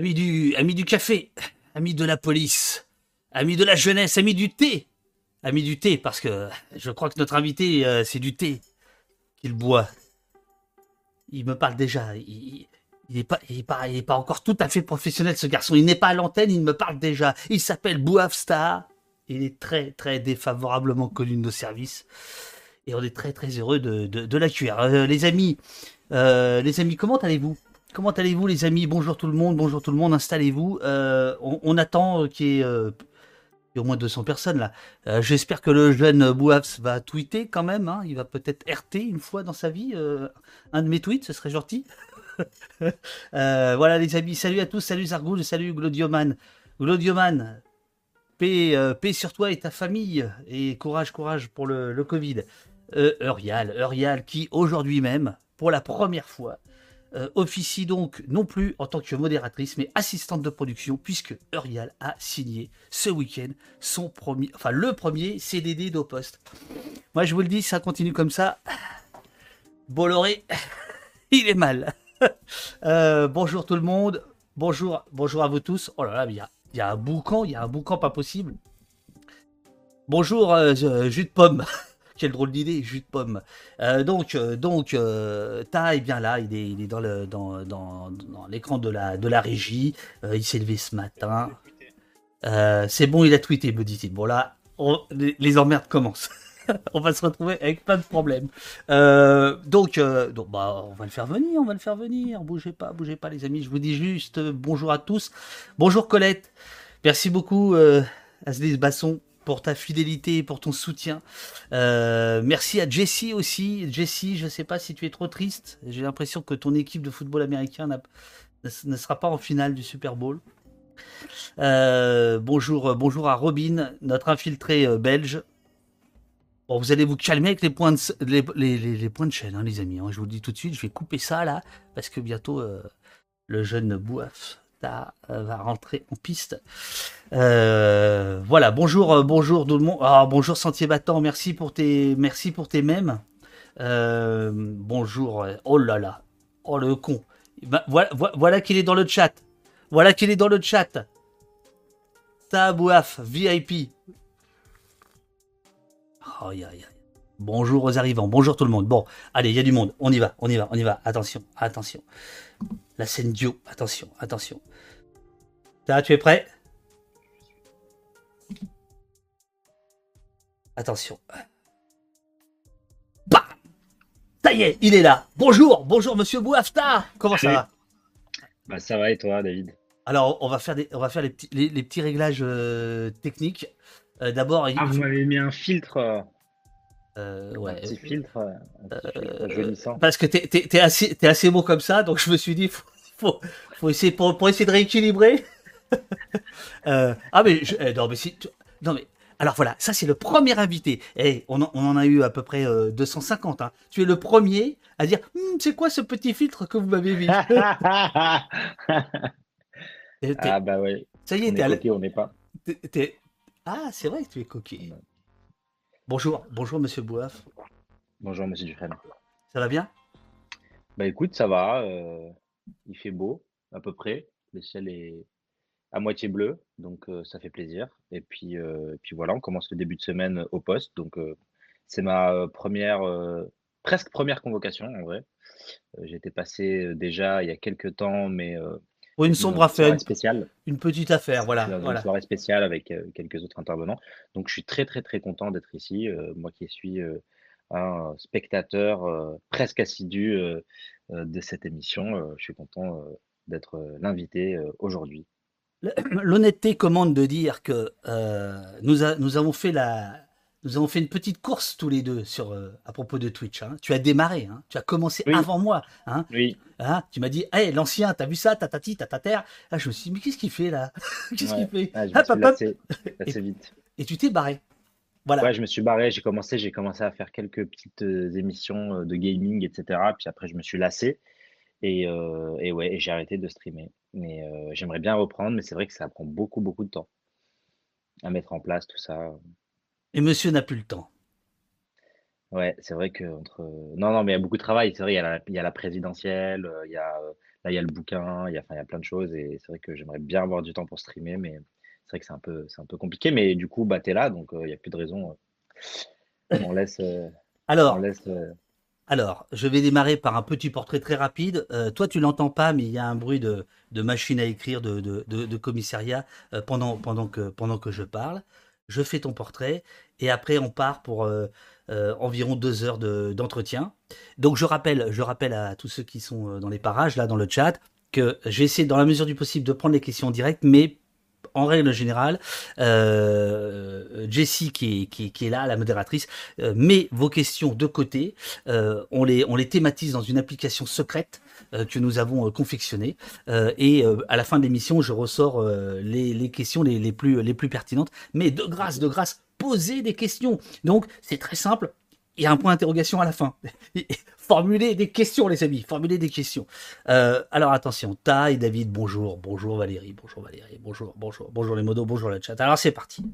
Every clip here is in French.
Amis du, café, amis de la police, amis de la jeunesse, amis du thé. Amis du thé, parce que je crois que notre invité, euh, c'est du thé qu'il boit. Il me parle déjà. Il, n'est pas, encore tout à fait professionnel, ce garçon. Il n'est pas à l'antenne, il me parle déjà. Il s'appelle Bouafstar. Il est très, très défavorablement connu de nos services. Et on est très, très heureux de, de, de l'accueillir. Euh, les amis, euh, les amis, comment allez-vous? Comment allez-vous, les amis? Bonjour tout le monde, bonjour tout le monde, installez-vous. Euh, on, attend qu'il y ait euh, au moins 200 personnes là. Euh, J'espère que le jeune Bouafs va tweeter quand même. Hein. Il va peut-être RT une fois dans sa vie. Un de mes tweets, ce serait gentil. voilà, les amis, salut à tous, salut Zargoul, salut Glodioman. Glodioman, paix, paix sur toi et ta famille. Et courage, courage pour le, le Covid. Eurial, Eurial qui aujourd'hui même, pour la première fois, euh, officie donc non plus en tant que modératrice, mais assistante de production, puisque Eurial a signé ce week-end son premier, enfin le premier CDD d'au poste. Moi, je vous le dis, ça continue comme ça. Bolloré, il est mal. euh, bonjour tout le monde. Bonjour, bonjour à vous tous. Oh là là, il y a, y a un boucan, il y a un boucan pas possible. Bonjour, euh, jus de pomme. Quelle drôle d'idée, jus de pomme. Euh, donc, euh, donc euh, Ta est bien là, il est, il est dans, le, dans, dans, dans l'écran de la, de la régie. Euh, il s'est levé ce matin. Euh, c'est bon, il a tweeté, me dit-il. Bon, là, on- les, les emmerdes commencent. on va se retrouver avec plein de problèmes. Euh, donc, euh, donc bah, on va le faire venir, on va le faire venir. Bougez pas, bougez pas, les amis. Je vous dis juste euh, bonjour à tous. Bonjour Colette. Merci beaucoup, euh, Aslis Basson, pour ta fidélité et pour ton soutien. Euh, merci à Jessie aussi. Jessie, je sais pas si tu es trop triste. J'ai l'impression que ton équipe de football américain ne, ne sera pas en finale du Super Bowl. Euh, bonjour, bonjour à Robin, notre infiltré euh, belge. Bon, vous allez vous calmer avec les points de, les, points de chaîne, hein, les amis. hein. Je vous dis tout de suite, je vais couper ça là, parce que bientôt euh, le jeune Bouaf euh, va rentrer en piste. Euh, voilà, bonjour, euh, bonjour tout le monde. Ah, bonjour Sentier Battant, merci pour tes, merci pour tes mèmes. Bonjour, oh là là, oh le con. Ben, voilà qu'il est dans le chat. Voilà qu'il est dans le chat. Tabouaf, VIP. Bonjour aux arrivants, bonjour tout le monde. Bon, allez, il y a du monde. On y va, on y va, on y va. Attention, attention. La scène duo, attention, attention. Là, tu es prêt? Attention. Bam Ça y est, il est là. Bonjour, bonjour Monsieur Bouafta. Comment ça va? Bah, ça va et toi, David? Alors, on va faire des, on va faire les petits, les, les petits réglages euh, techniques. Euh, D'abord, il Ah, vous faut- m'avez mis un filtre, euh, un petit filtre, euh, un petit filtre jaunissant. parce que t'es t'es- t'es assez, t'es assez beau comme ça, donc je me suis dit, faut, faut, faut essayer pour, pour essayer de rééquilibrer. Euh, ah mais, je- eh, non mais si, non mais, alors voilà, ça c'est le premier invité. Et on, en- on en a eu à peu près euh, 250. Hein. Tu es le premier à dire, Hum, c'est quoi ce petit filtre que vous m'avez mis? Ah bah ouais, Ça y est, on t'es est on n'est pas. t'es- t'es- Ah, c'est vrai que tu es coquille. Bonjour, bonjour Monsieur Bouaf. Bonjour, monsieur Dufresne. Ça va bien? Bah écoute, ça va, euh, il fait beau, à peu près. Le ciel est à moitié bleu, donc euh, ça fait plaisir. Et puis, euh, et puis voilà, on commence le début de semaine au poste, donc c'est ma première, presque première convocation en vrai. Été passé déjà il y a quelques temps, mais une sombre une affaire, une, spéciale. une petite affaire, voilà. une soirée spéciale avec euh, quelques autres intervenants. Donc je suis très très très content d'être ici. Euh, moi qui suis euh, un spectateur presque assidu de cette émission, je suis content d'être l'invité aujourd'hui. L'honnêteté commande de dire que nous, a- nous avons fait la, nous avons fait une petite course tous les deux sur euh, à propos de Twitch. hein. Tu as démarré, hein. tu as commencé Oui. avant moi. Hein. Oui. Tu m'as dit, hey, l'ancien, t'as vu ça, tatati, tatater. Ah, je me suis dit, mais qu'est-ce qu'il fait là? Qu'est-ce Ouais. qu'il fait? Ah, Hop, hop, assez vite. Et tu t'es barré. Voilà. Ouais, je me suis barré, j'ai commencé, j'ai commencé à faire quelques petites euh, émissions euh, de gaming, etc. Puis après, je me suis lassé et, euh, et ouais, et j'ai arrêté de streamer. Mais euh, j'aimerais bien reprendre, mais c'est vrai que ça prend beaucoup, beaucoup de temps à mettre en place tout ça. Et monsieur n'a plus le temps. Ouais, c'est vrai que entre non, non, mais il y a beaucoup de travail. C'est vrai, il y a la, il y a la présidentielle, euh, il y a euh, là, il y a le bouquin, il y a, enfin, il y a plein de choses et c'est vrai que j'aimerais bien avoir du temps pour streamer, mais c'est vrai que c'est un peu, c'est un peu compliqué. Mais du coup, bah, tu es là, donc il n'y a plus de raison. on laisse. Alors, on laisse alors, je vais démarrer par un petit portrait très rapide. Euh, toi, tu l'entends pas, mais il y a un bruit de, machine à écrire, de, commissariat euh, pendant, pendant, que, pendant que je parle. Je fais ton portrait et après on part pour euh, environ deux heures d'entretien. Donc je rappelle, je rappelle à tous ceux qui sont dans les parages, là dans le chat, que j'ai essayé dans la mesure du possible de prendre les questions directes, mais en règle générale, euh, Jessie qui est, là, la modératrice, euh, met vos questions de côté. Euh, on, les, on thématise dans une application secrète que nous avons confectionnée. et à la fin de l'émission, je ressors les, questions les, les, plus, les plus pertinentes. Mais de grâce, de grâce, posez des questions. Donc, c'est très simple il y a un point d'interrogation à la fin. Formulez des questions, les amis. Formulez des questions. Euh, alors attention, Ta et David, bonjour. Bonjour Valérie, bonjour Valérie, bonjour, bonjour, bonjour les modos, bonjour le chat. Alors c'est parti.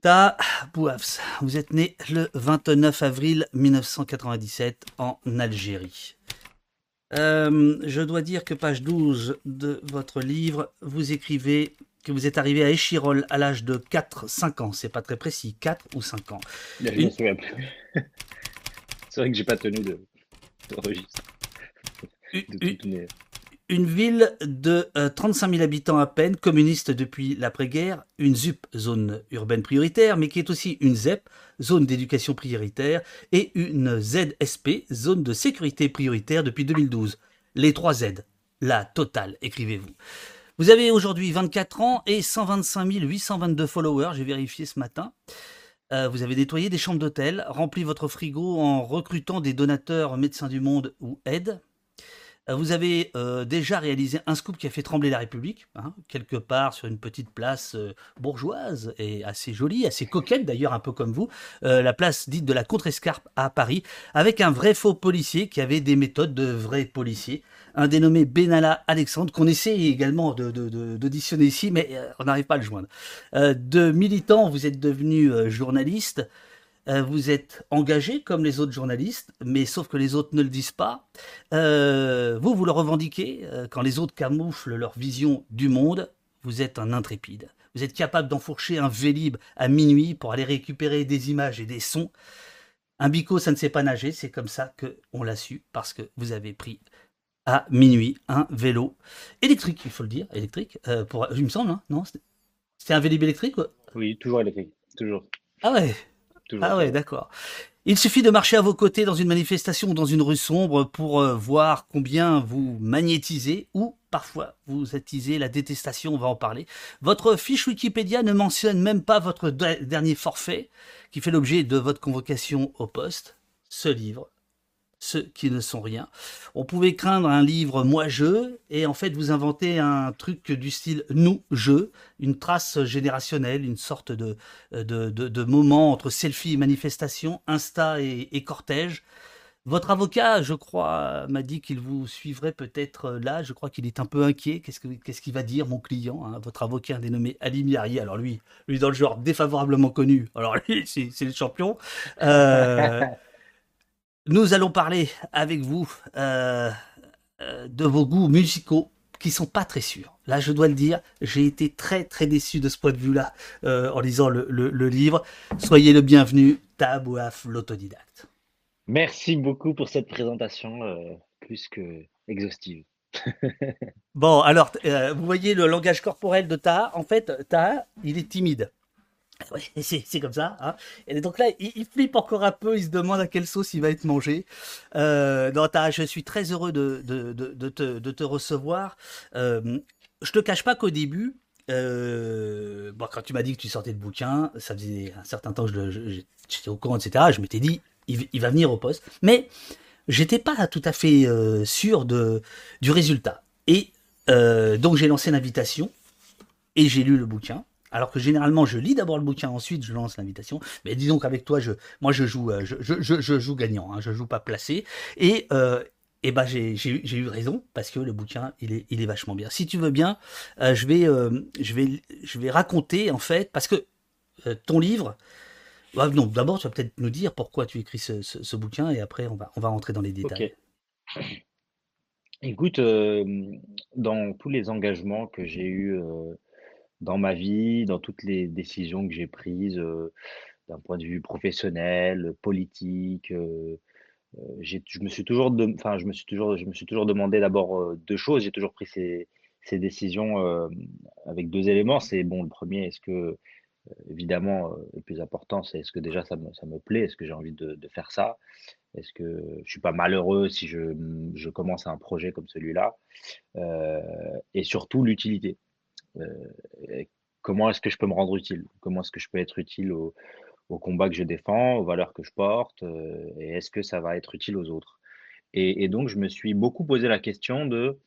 Ta Bouafs, vous êtes né le 29 avril 1997 en Algérie. Euh, je dois dire que page 12 de votre livre, vous écrivez que vous êtes arrivé à Échirol à l'âge de 4-5 ans. C'est pas très précis, 4 ou 5 ans. Une... C'est vrai que j'ai pas tenu de, registre. Une, ville de 35 euh, 000 habitants à peine, communiste depuis l'après-guerre, une ZUP, zone urbaine prioritaire, mais qui est aussi une ZEP, zone d'éducation prioritaire, et une ZSP, zone de sécurité prioritaire depuis 2012. Les trois Z, la totale, écrivez-vous. Vous avez aujourd'hui 24 ans et 125 822 followers, j'ai vérifié ce matin. Euh, vous avez nettoyé des chambres d'hôtel, rempli votre frigo en recrutant des donateurs médecins du monde ou aides. Euh, vous avez euh, déjà réalisé un scoop qui a fait trembler la République, hein, quelque part sur une petite place bourgeoise et assez jolie, assez coquette d'ailleurs, un peu comme vous, la place dite de la Contrescarpe à Paris, avec un vrai faux policier qui avait des méthodes de vrai policier, un dénommé Benalla Alexandre, qu'on essaie également d'auditionner ici, mais on n'arrive pas à le joindre. de militant, vous êtes devenu journaliste. Euh, vous êtes engagé comme les autres journalistes, mais sauf que les autres ne le disent pas. Euh, vous, vous le revendiquez. Euh, quand les autres camouflent leur vision du monde, vous êtes un intrépide. Vous êtes capable d'enfourcher un vélib à minuit pour aller récupérer des images et des sons. Un bico, ça ne sait pas nager, c'est comme ça qu'on l'a su, parce que vous avez pris à minuit un vélo électrique, il faut le dire, électrique, pour, il me semble, hein, non C'était un vélib électrique Oui, toujours électrique, toujours. Ah ouais? Ah ouais, d'accord. Il suffit de marcher à vos côtés dans une manifestation ou dans une rue sombre pour euh, voir combien vous magnétisez ou parfois vous attisez la détestation, on va en parler. Votre fiche Wikipédia ne mentionne même pas votre dernier forfait qui fait l'objet de votre convocation au poste. Ce livre ceux qui ne sont rien. On pouvait craindre un livre moi-je, et en fait vous inventez un truc du style nous-je, une trace générationnelle, une sorte de, de, de, moment entre selfie et manifestation, Insta et, cortège. Votre avocat, je crois, m'a dit qu'il vous suivrait peut-être là. Je crois qu'il est un peu inquiet. Qu'est-ce qu'il ce va dire, mon client hein, Votre avocat dénommé Ali Miari? Alors lui, lui dans le genre défavorablement connu. Alors lui, c'est le champion. Euh, nous allons parler avec vous euh, euh, de vos goûts musicaux qui sont pas très sûrs. Là, je dois le dire, j'ai été très très déçu de ce point de vue-là euh, en lisant le, livre. Soyez le bienvenu, Tabouaf, l'autodidacte. Merci beaucoup pour cette présentation plus que exhaustive. bon, alors, vous voyez le langage corporel de Taha? En fait, Taha, il est timide. c'est comme ça. Hein. Et donc là, il, flippe encore un peu, il se demande à quelle sauce il va être mangé. Euh, je suis très heureux de, te, recevoir. Euh, je te cache pas qu'au début, euh, quand tu m'as dit que tu sortais de bouquin, ça faisait un certain temps que j'étais au courant, etc. Je m'étais dit, il, va venir au poste. Mais j'étais pas tout à fait euh, sûr du résultat. Et euh, donc j'ai lancé l'invitation et j'ai lu le bouquin alors que généralement je lis d'abord le bouquin, ensuite je lance l'invitation. Mais disons qu'avec toi, je, moi je joue, euh, je, je, je joue gagnant, hein, je joue pas placé. Et, euh, et ben j'ai eu raison parce que le bouquin il est, il est vachement bien. Si tu veux bien, euh, je, vais, euh, je, vais, je vais raconter en fait parce que ton livre. Bah, non, d'abord tu vas peut-être nous dire pourquoi tu écris ce, ce, bouquin et après on va, on va rentrer dans les détails. Écoute, dans tous les engagements que j'ai eus, dans ma vie, dans toutes les décisions que j'ai prises, d'un point de vue professionnel, politique, je me suis toujours je me suis toujours je me suis toujours demandé d'abord, heu, 2 choses. J'ai toujours pris ces décisions, avec 2 éléments. C'est bon, le premier est-ce que Évidemment, le plus important, c'est est-ce que déjà ça me ça me plaît? Est-ce que j'ai envie de faire ça? Est-ce que je suis pas malheureux si je, mmh, je commence un projet comme celui-là? Et surtout l'utilité. Et comment est-ce que je peux me rendre utile? Comment est-ce que je peux être utile au au combat que je défends, aux valeurs que je porte, heu et est-ce que ça va être utile aux autres? Et et donc je me suis beaucoup posé la question de,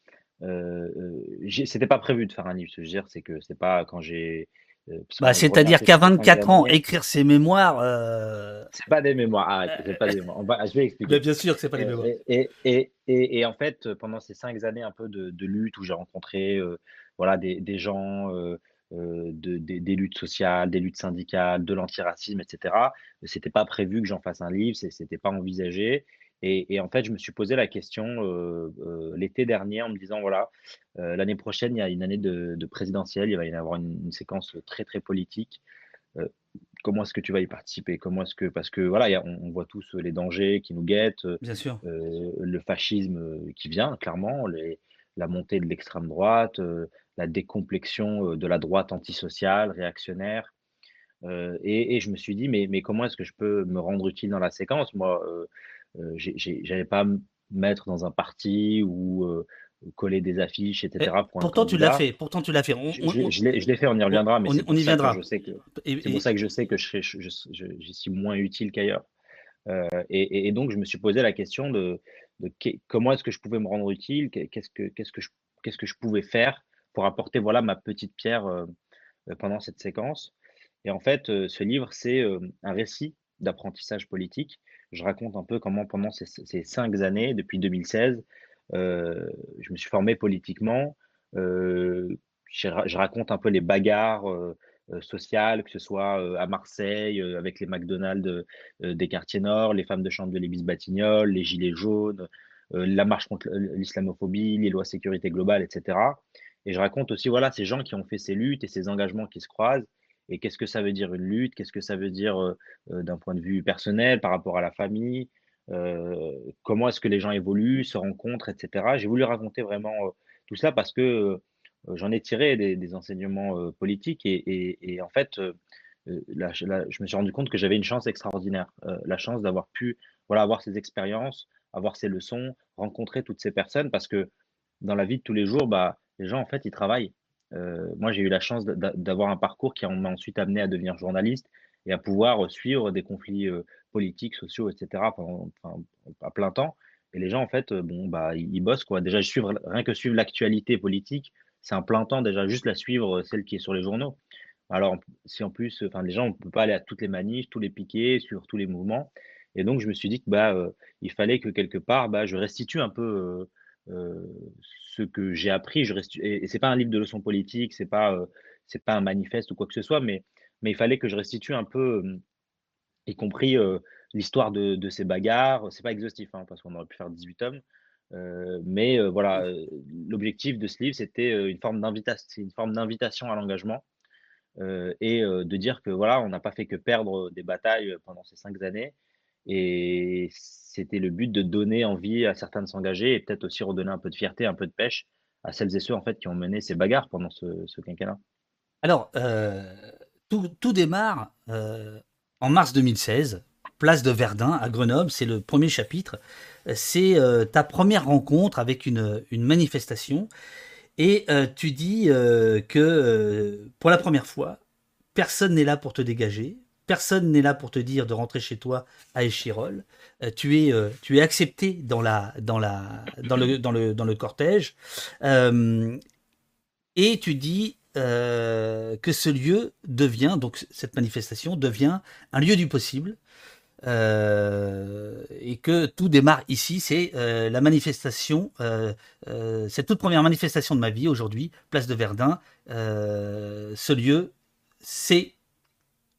j'ai c'était pas prévu de faire un livre, ce que je veux dire, c'est que c'est pas quand j'ai, Bah, c'est-à-dire qu'à sur ces 5 24 ans, écrire ses mémoires, heu, c'est pas des mémoires, arrête, c'est pas des mémoires. On va je vais bah, expliquer. bien sûr que c'est pas des mémoires. et et et et et en fait, pendant ces 5 années un peu de de lutte où j'ai rencontré, voilà des des gens, heu heu, de des des luttes sociales, des luttes syndicales, de l'antiracisme et cetera. C'était pas prévu que j'en fasse un livre, c'était pas envisagé et et en fait, je me suis posé la question, heu, l'été dernier en me disant: «Voilà, l'année prochaine, il y a une année de de présidentielle, il va y avoir une une séquence très, très politique. Comment est-ce que tu vas y participer? Comment est-ce que parce que voilà, a on on voit tous, les dangers qui nous guettent, Bien sûr. le fascisme, qui vient clairement, les la montée de l'extrême droite, la décomplexion, de la droite antisociale, réactionnaire, et et je me suis dit: «Mais mais comment est-ce que je peux me rendre utile dans la séquence?» moi, j'ai j'allais pas me mettre dans un parti ou, coller des affiches et Et cetera pour pourtant tu l'as fait, pourtant tu l'as fait. On Je on je l'ai fait, on y reviendra, mais on y on viendra c'est et pour ça que je sais que je suis moins utile qu'ailleurs. Et donc je me suis posé la question de comment est-ce que je pouvais me rendre utile? Qu'est qu'est-ce que qu'est-ce que je qu'est-ce que je pouvais faire pour apporter, voilà, ma petite pierre, heu heu, pendant cette séquence? Et en fait, heu, ce livre, c'est, un récit d'apprentissage politique. Je raconte un peu comment pendant ces 5 années, depuis 2016, heu, je me suis formé politiquement. Je ra je raconte un peu les bagarres, sociales, que ce soit, à Marseille, avec les McDonald's, des quartiers nord, les femmes de chambre de l'Élysée-Batignolles, les gilets jaunes, la marche contre l'islamophobie, les lois sécurité globale et cetera. Et je raconte aussi, voilà, ces gens qui ont fait ces luttes et ces engagements qui se croisent et qu'est-ce que ça veut dire une lutte? Qu'est-ce que ça veut dire, heu heu, d'un point de vue personnel, par rapport à la famille? Heu, comment est-ce que les gens évoluent, se rencontrent et cetera? J'ai voulu raconter vraiment, tout ça parce que, j'en ai tiré des enseignements, politiques et en fait, je me suis rendu compte que j'avais une chance extraordinaire, la chance d'avoir pu, voilà, avoir ces expériences, avoir ces leçons, rencontrer toutes ces personnes parce que dans la vie de tous les jours, bah, les gens, en fait, ils travaillent. Heu, moi, j'ai eu la chance d'a d'a d'avoir un parcours qui m'a ensuite amené à devenir journaliste et à pouvoir, heu, suivre des conflits, heu, politiques, sociaux et cetera pendant enfin, à plein temps et les gens, en fait, bon, bah, ils bossent, quoi. Déjà, suivre rien que suivre l'actualité politique, c'est un plein temps déjà, juste la suivre, celle qui est sur les journaux. Alors, si en plus, enfin, les gens, on peut pas aller à toutes les manifs, tous les piquets, suivre tous les mouvements et donc je me suis dit que, bah, fallait que quelque part, bah, je restitue un peu, ce que j'ai appris. Je restu et et c'est pas un livre de leçons politiques, c'est pas, heu, c'est pas un manifeste ou quoi que ce soit, mais mais il fallait que je restitue un peu, hem, y compris, l'histoire de de ces bagarres. C'est pas exhaustif, hein, parce qu'on aurait pu faire 18 tomes, mais voilà, l'objectif de ce livre, c'était, une forme d'invitas c'est une forme d'invitation à l'engagement et de dire que voilà, on n'a pas fait que perdre, des batailles, pendant ces 5 années et c'était le but de donner envie à certains de s'engager et peut-être aussi redonner un peu de fierté, un peu de pêche à celles et ceux, en fait, qui ont mené ces bagarres pendant ce ce quinquennat. alors, heu, tout tout démarre, heu, en mars 2016, place de Verdun à Grenoble, c'est le premier chapitre. c'est, heu, ta première rencontre avec une, une manifestation et tu dis, que, pour la première fois, personne n'est là pour te dégager, personne n'est là pour te dire de rentrer chez toi à Échirol. Euh, tu es, euh, tu es accepté dans le, cortège, euh, et tu dis que ce lieu devient, donc cette manifestation devient un lieu du possible. Et que tout démarre ici, c'est la manifestation, cette toute première manifestation de ma vie aujourd'hui, place de Verdun. ce lieu, c'est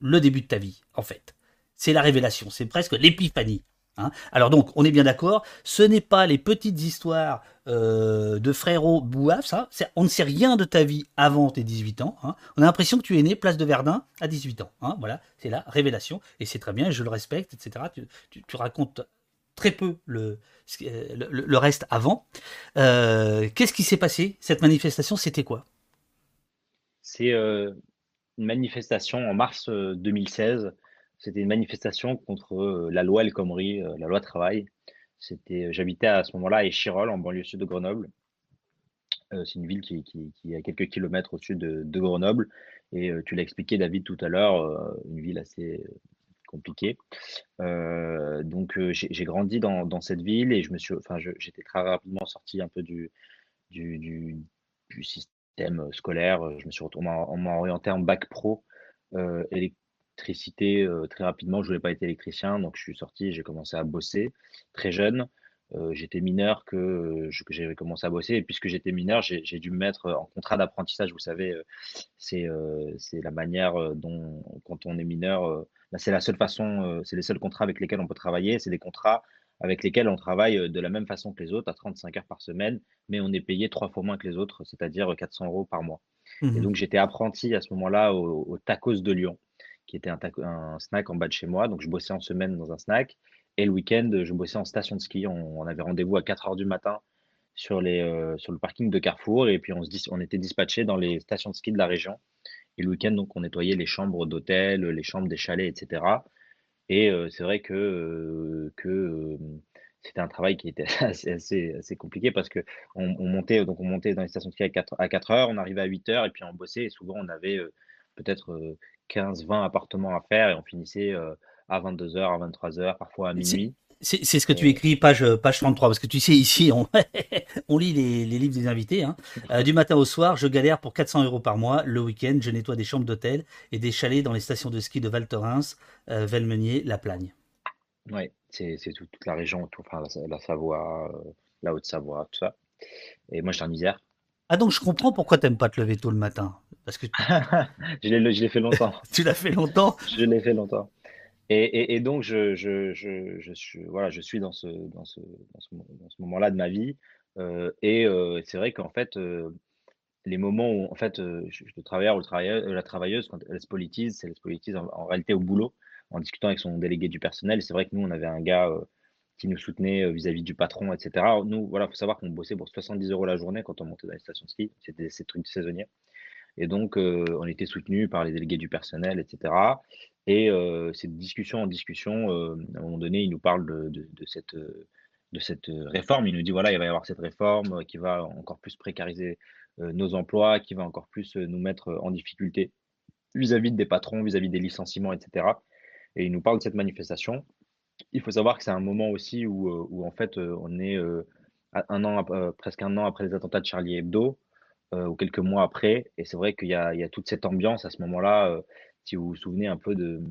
le début de ta vie, en fait. C'est la révélation, c'est presque l'épiphanie. Hein. Alors donc, on est bien d'accord, ce n'est pas les petites histoires euh, de frérot bouaf, ça. On ne sait rien de ta vie avant tes 18 ans. Hein. On a l'impression que tu es né place de Verdun à 18 ans. Hein. Voilà, c'est la révélation. Et c'est très bien, je le respecte, etc. Tu, racontes très peu le, le, reste avant. Euh, qu'est-ce qui s'est passé? Cette manifestation, c'était quoi? C'est euh, une manifestation en mars 2016 c'était une manifestation contre euh, la loi El Khomri, euh, la loi travail. C'était, euh, j'habitais à ce moment-là à Échirol, en banlieue sud de Grenoble. c'est une ville qui, est à quelques kilomètres au sud de, Grenoble. Et tu l'as expliqué, David, tout à l'heure, une ville assez compliquée. donc, j'ai grandi dans, cette ville et je me suis, j'étais très rapidement sorti un peu du, du, système scolaire. Je me suis retourné, on m'a orienté en bac pro électricité euh, très rapidement. Je voulais pas être électricien, donc je suis sorti, j'ai commencé à bosser très jeune. Euh, j'étais mineur que, j'avais commencé à bosser. Et puisque j'étais mineur, j'ai dû me mettre en contrat d'apprentissage. Vous savez, euh, c'est la manière dont, quand on est mineur, bah, c'est la seule façon, c'est les seuls contrats avec lesquels on peut travailler. C'est des contrats avec lesquels on travaille de la même façon que les autres, à 35 heures par semaine, mais on est payé trois fois moins que les autres, c'est-à-dire 400 euros par mois. Et mmh donc j'étais apprenti à ce moment-là au, au Tacos de Lyon qui était un, snack en bas de chez moi. Donc, je bossais en semaine dans un snack. Et le week-end, je bossais en station de ski. On, avait rendez-vous à 4 heures du matin sur, les, euh, sur le parking de Carrefour. Et puis, on, se on était dispatché dans les stations de ski de la région. Et le week-end, donc, on nettoyait les chambres d'hôtel, les chambres des chalets, etc. Et c'est vrai que, que c'était un travail qui était assez, assez, assez compliqué parce que on, montait, donc on montait dans les stations de ski à 4, à 4 heures, on arrivait à 8 heures et puis on bossait. Et souvent, on avait peut-être 15, 20 appartements à faire et on finissait euh, à 22h, à 23h, parfois à minuit. C'est ce que tu écris, page, page 33, parce que tu sais, ici, on, on lit les, les, livres des invités. Hein. Euh, du matin au soir, je galère pour 400 euros par mois. Le week-end, je nettoie des chambres d'hôtel et des chalets dans les stations de ski de Val Thorens, euh, Velmenier, La Plagne. Oui, c'est toute la région, tout, enfin, la, Savoie, la Haute-Savoie, tout ça. Et moi, je suis en Isère. Ah donc je comprends pourquoi tu n'aimes pas te lever tôt le matin. Parce que je l'ai fait longtemps. tu l'as fait longtemps? Je l'ai fait longtemps. Et, donc je, je, je, je, suis, voilà, je suis dans ce, dans ce, dans ce, moment-là de ma vie. Euh, et euh, c'est vrai qu'en fait, euh, les moments où en fait, le travailleur ou la travailleuse, quand elle se politise, elle se politise en, réalité au boulot, en discutant avec son délégué du personnel. C'est vrai que nous, on avait un gars qui nous soutenait vis-à-vis du patron, etc. Nous, voilà, faut savoir qu'on bossait pour 70 euros la journée quand on montait dans les stations de ski. C'était ces trucs saisonniers. Et donc, on était soutenu par les délégués du personnel, etc. Et euh, cette discussion en discussion, à un moment donné, il nous parle de, cette, de réforme. Il nous dit voilà, il va y avoir cette réforme qui va encore plus précariser nos emplois, qui va encore plus nous mettre en difficulté vis-à-vis des patrons, vis-à-vis des licenciements, etc. Et il nous parle de cette manifestation il faut savoir que c'est un moment aussi où, en fait, on est un an, presque un an après les attentats de Charlie Hebdo, ou quelques mois après. Et c'est vrai qu'il y a toute cette ambiance à ce moment-là, si vous vous souvenez un peu de,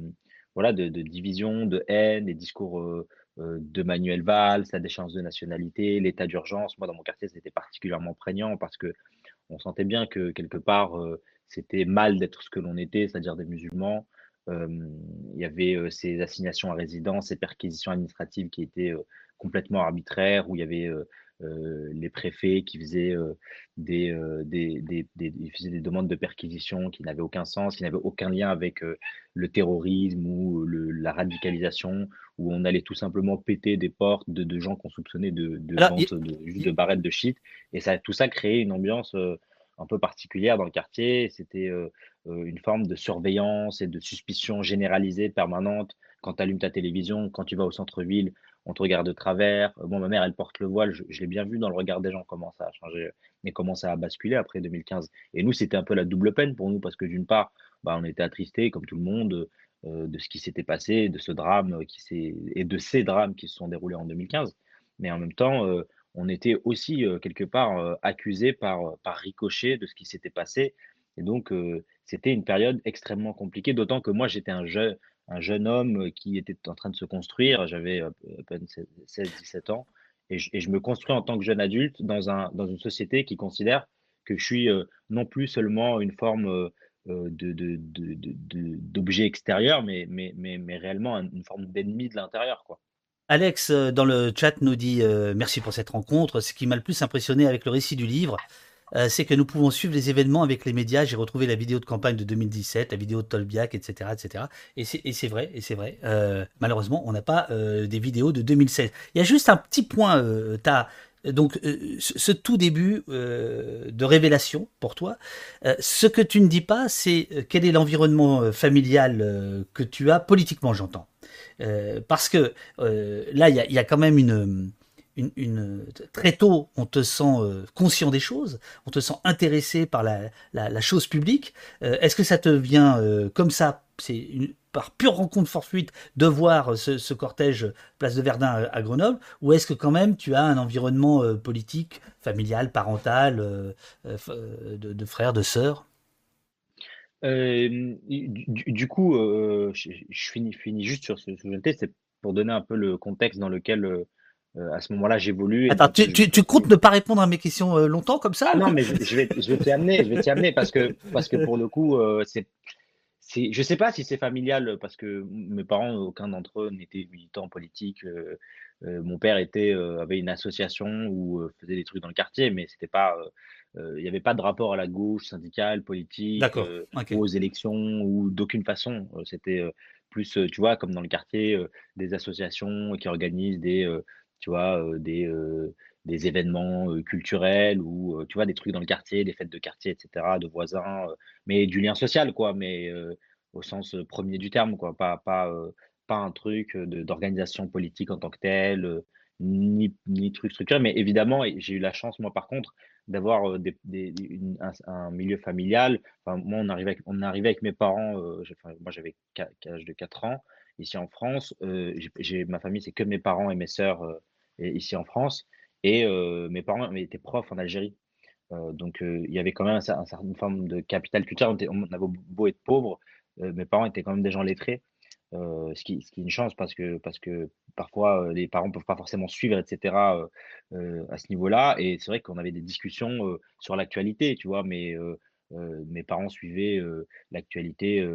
voilà, de, division, de haine, des discours de Manuel Valls, la déchéance de nationalité, l'état d'urgence. Moi, dans mon quartier, c'était particulièrement prégnant parce que on sentait bien que quelque part, c'était mal d'être ce que l'on était, c'est-à-dire des musulmans il y avait ces assignations à résidence, ces perquisitions administratives qui étaient complètement arbitraires, où il y avait les préfets qui faisaient, des, des, des, des, faisaient des demandes de perquisition qui n'avaient aucun sens, qui n'avaient aucun lien avec le terrorisme ou le, la radicalisation, où on allait tout simplement péter des portes de, de gens qu'on soupçonnait de, de vente de, de barrettes de shit. Et ça, tout ça créait une ambiance un peu particulière dans le quartier. C'était une forme de surveillance et de suspicion généralisée, permanente. Quand tu allumes ta télévision, quand tu vas au centre-ville, on te regarde de travers. Bon, ma mère, elle porte le voile. Je, l'ai bien vu dans le regard des gens comment ça a changé et comment ça a basculé après 2015. Et nous, c'était un peu la double peine pour nous parce que d'une part, bah, on était attristés, comme tout le monde, de ce qui s'était passé, de ce drame qui s'est et de ces drames qui se sont déroulés en 2015. Mais en même temps, on était aussi quelque part accusé par, par ricochet de ce qui s'était passé. Et donc, c'était une période extrêmement compliquée, d'autant que moi, j'étais un jeune, un jeune homme qui était en train de se construire. J'avais à peine 16-17 ans. Et je, me construis en tant que jeune adulte dans, un, dans une société qui considère que je suis non plus seulement une forme d'objet extérieur, mais, réellement une forme d'ennemi de l'intérieur. Alex dans le chat nous dit merci pour cette rencontre. Ce qui m'a le plus impressionné avec le récit du livre, euh, c'est que nous pouvons suivre les événements avec les médias. J'ai retrouvé la vidéo de campagne de 2017, la vidéo de Tolbiac, etc., etc. Et c'est vrai, et c'est vrai. Euh, malheureusement, on n'a pas euh, des vidéos de 2016. Il y a juste un petit point. donc ce tout début de révélation pour toi, ce que tu ne dis pas, c'est quel est l'environnement familial que tu as politiquement, j'entends. parce que là, il y a, quand même une une, très tôt, on te sent euh, conscient des choses, on te sent intéressé par la, chose publique. Euh, est-ce que ça te vient euh, comme ça, c'est par pure rencontre fortuite, de voir ce, cortège Place de Verdun à, Grenoble, ou est-ce que quand même tu as un environnement politique, familial, parental, de, frères, de sœurs du, coup, je, finis, finis, juste sur ce sujet, c'est pour donner un peu le contexte dans lequel euh, à ce moment-là, j'évolue. Attends, tu, tu, comptes ne pas répondre à mes questions euh, longtemps comme ça ah Non, mais je, vais, je vais t'y amener, je vais t'y amener parce que, parce que pour le coup, euh, c'est, c'est, je sais pas si c'est familial parce que mes parents, aucun d'entre eux n'était militant politique. mon père était, avait une association où faisait des trucs dans le quartier, mais c'était pas, il n'y avait pas de rapport à la gauche syndicale, politique, aux élections ou d'aucune façon. C'était plus, tu vois, comme dans le quartier, des associations qui organisent des tu vois, des, des événements culturels ou, tu vois, des trucs dans le quartier, des fêtes de quartier, etc., de voisins, mais du lien social, quoi, mais au sens premier du terme, quoi, pas, pas, pas un truc d'organisation politique en tant que tel, ni, ni truc structuré, mais évidemment, j'ai eu la chance, moi, par contre, d'avoir des, un, milieu familial. Enfin, moi, on arrivait avec, on arrivait avec mes parents, moi, j'avais l'âge de 4 ans, ici en France. j'ai, ma famille, c'est que mes parents et mes sœurs ici en France. Et mes parents étaient profs en Algérie. donc, il y avait quand même une certaine forme de capital culturel. On, avait beau être pauvre, mes parents étaient quand même des gens lettrés. ce, qui, est une chance parce que, parce que parfois les parents ne peuvent pas forcément suivre, etc. à ce niveau-là. Et c'est vrai qu'on avait des discussions sur l'actualité, tu vois, mais mes parents suivaient l'actualité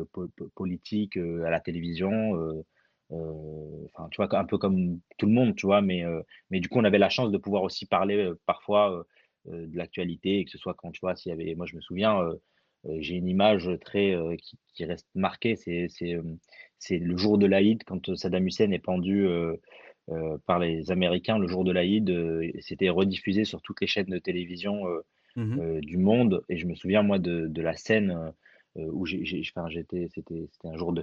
politique à la télévision. Enfin, tu vois, un peu comme tout le monde, tu vois, mais, mais du coup, on avait la chance de pouvoir aussi parler parfois de l'actualité, que ce soit quand, tu vois, s'il y avait, moi je me souviens, j'ai une image très qui, reste marquée, c'est, c'est, le jour de l'Aïd, quand Saddam Hussein est pendu par les Américains le jour de l'Aïd, c'était rediffusé sur toutes les chaînes de télévision Mmh du monde. Et je me souviens, moi, de, de la scène où j'ai, enfin, j'étais, c'était, un jour de,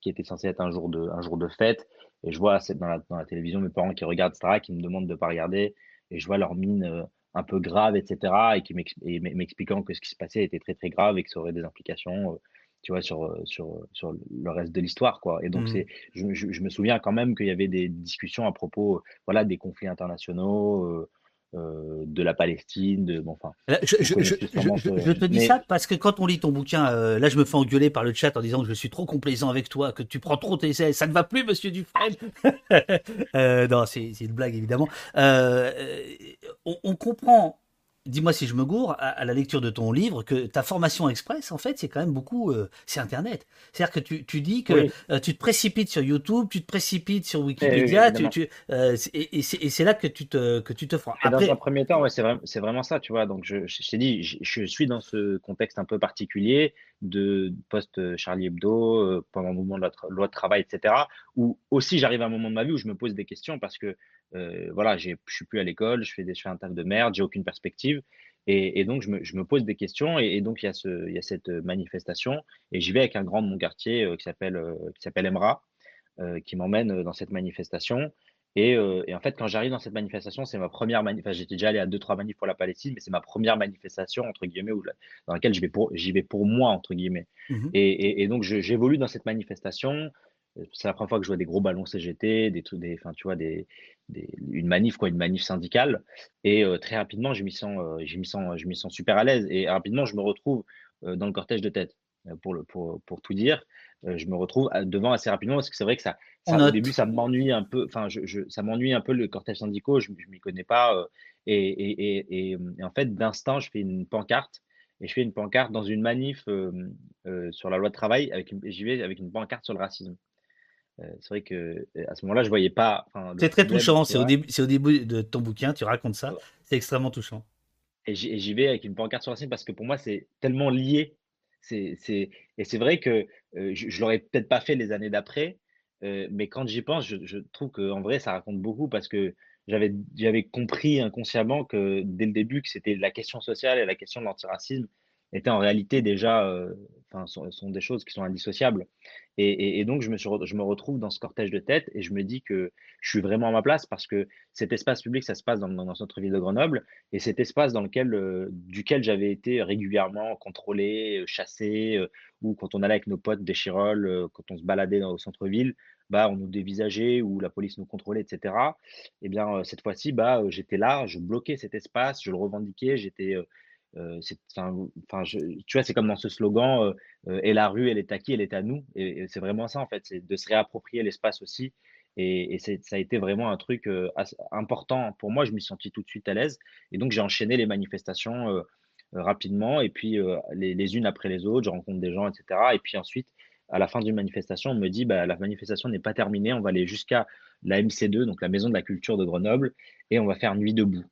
qui était censé être un jour de, un jour de fête. Et je vois dans la, dans la télévision mes parents qui regardent, etc., qui me demandent de ne pas regarder. Et je vois leur mine un peu grave, etc., et qui m'expliquant que ce qui se passait était très, très grave et que ça aurait des implications tu vois, sur, sur, sur le reste de l'histoire, quoi. Et donc, mmh c'est, je, je, me souviens quand même qu'il y avait des discussions à propos, voilà, des conflits internationaux, euh, de la Palestine, de bon, enfin. Je, te dis ça parce que quand on lit ton bouquin, euh, là je me fais engueuler par le chat en disant que je suis trop complaisant avec toi, que tu prends trop tes essais, ça ne va plus, Monsieur Dufresne. euh, non, c'est une blague évidemment. Euh, on, on, comprend dis-moi si je me gourre, à, la lecture de ton livre, que ta formation express, en fait, c'est quand même beaucoup, euh, c'est Internet. C'est-à-dire que tu, tu dis que euh, tu te précipites sur YouTube, tu te précipites sur Wikipédia, tu, tu, euh, et, c'est là que tu te, que tu te feras. Après... Dans un premier temps, ouais, c'est vraiment, vraiment ça, tu vois. Donc, je, je, t'ai dit, je, suis dans ce contexte un peu particulier de post Charlie Hebdo, pendant le mouvement de la loi de travail, etc. Où aussi, j'arrive à un moment de ma vie où je me pose des questions parce que euh, voilà, je suis plus à l'école, je fais, des, je fais un taf de merde, j'ai aucune perspective. Et, donc, je me, je me, pose des questions. Et, donc, il y, a ce, il y a cette manifestation. Et j'y vais avec un grand de mon quartier euh, qui s'appelle euh, qui s'appelle Emra, qui m'emmène dans cette manifestation. Et, et en fait, quand j'arrive dans cette manifestation, c'est ma première manifestation. J'étais déjà allé à deux, trois manifs pour la Palestine, mais c'est ma première manifestation, entre guillemets, où, dans laquelle j'y vais, pour, vais pour moi, entre guillemets. Mmh et, et, donc, j'évolue dans cette manifestation. C'est la première fois que je vois des gros ballons CGT, des trucs, des, enfin, tu vois, des, une manif, quoi, une manif syndicale. Et euh, très rapidement, je m'y sens, euh, je m'y sens, je m'y sens super à l'aise. Et rapidement, je me retrouve euh, dans le cortège de tête. Pour, le, pour, pour tout dire, je me retrouve devant assez rapidement parce que c'est vrai que ça, au début, ça m'ennuie un peu. Enfin, je, ça m'ennuie un peu le cortège syndicaux. Je, ne m'y connais pas. Et, et, et, en fait, d'instant, je fais une pancarte et je fais une pancarte dans une manif sur la loi de travail. Avec j'y vais avec une pancarte sur le racisme. C'est vrai que à ce moment-là, je voyais pas. C'est très touchant. C'est au, début, au début de ton bouquin, tu racontes ça. C'est extrêmement touchant. Et j'y vais avec une pancarte sur la scène parce que pour moi, c'est tellement lié. C'est, et c'est vrai que je, je l'aurais peut-être pas fait les années d'après, mais quand j'y pense, je, je trouve qu'en vrai, ça raconte beaucoup parce que j'avais, j'avais compris inconsciemment que dès le début que c'était la question sociale et la question de l'antiracisme étaient en réalité déjà, euh, sont, des choses qui sont indissociables. Et, donc, je me, retrouve dans ce cortège de tête et je me dis que je suis vraiment à ma place parce que cet espace public, ça se passe dans, dans, centre-ville de Grenoble et cet espace dans lequel, euh, duquel j'avais été régulièrement contrôlé, euh, chassé, ou quand on allait avec nos potes des Chirolles, quand on se baladait au centre-ville, bah, on nous dévisageait ou la police nous contrôlait, etc. Et eh bien, cette fois-ci, bah, j'étais là, je bloquais cet espace, je le revendiquais, j'étais enfin, tu vois, c'est comme dans ce slogan et la rue, elle est à qui, elle est à nous. Et, c'est vraiment ça, en fait, c'est de se réapproprier l'espace aussi. Et, ça a été vraiment un truc important pour moi. Je me suis senti tout de suite à l'aise. Et donc, j'ai enchaîné les manifestations rapidement. Et puis, les, unes après les autres, je rencontre des gens, etc. Et puis ensuite, à la fin d'une manifestation, on me dit bah, la manifestation n'est pas terminée. On va aller jusqu'à la MC2, donc la Maison de la Culture de Grenoble, et on va faire nuit debout.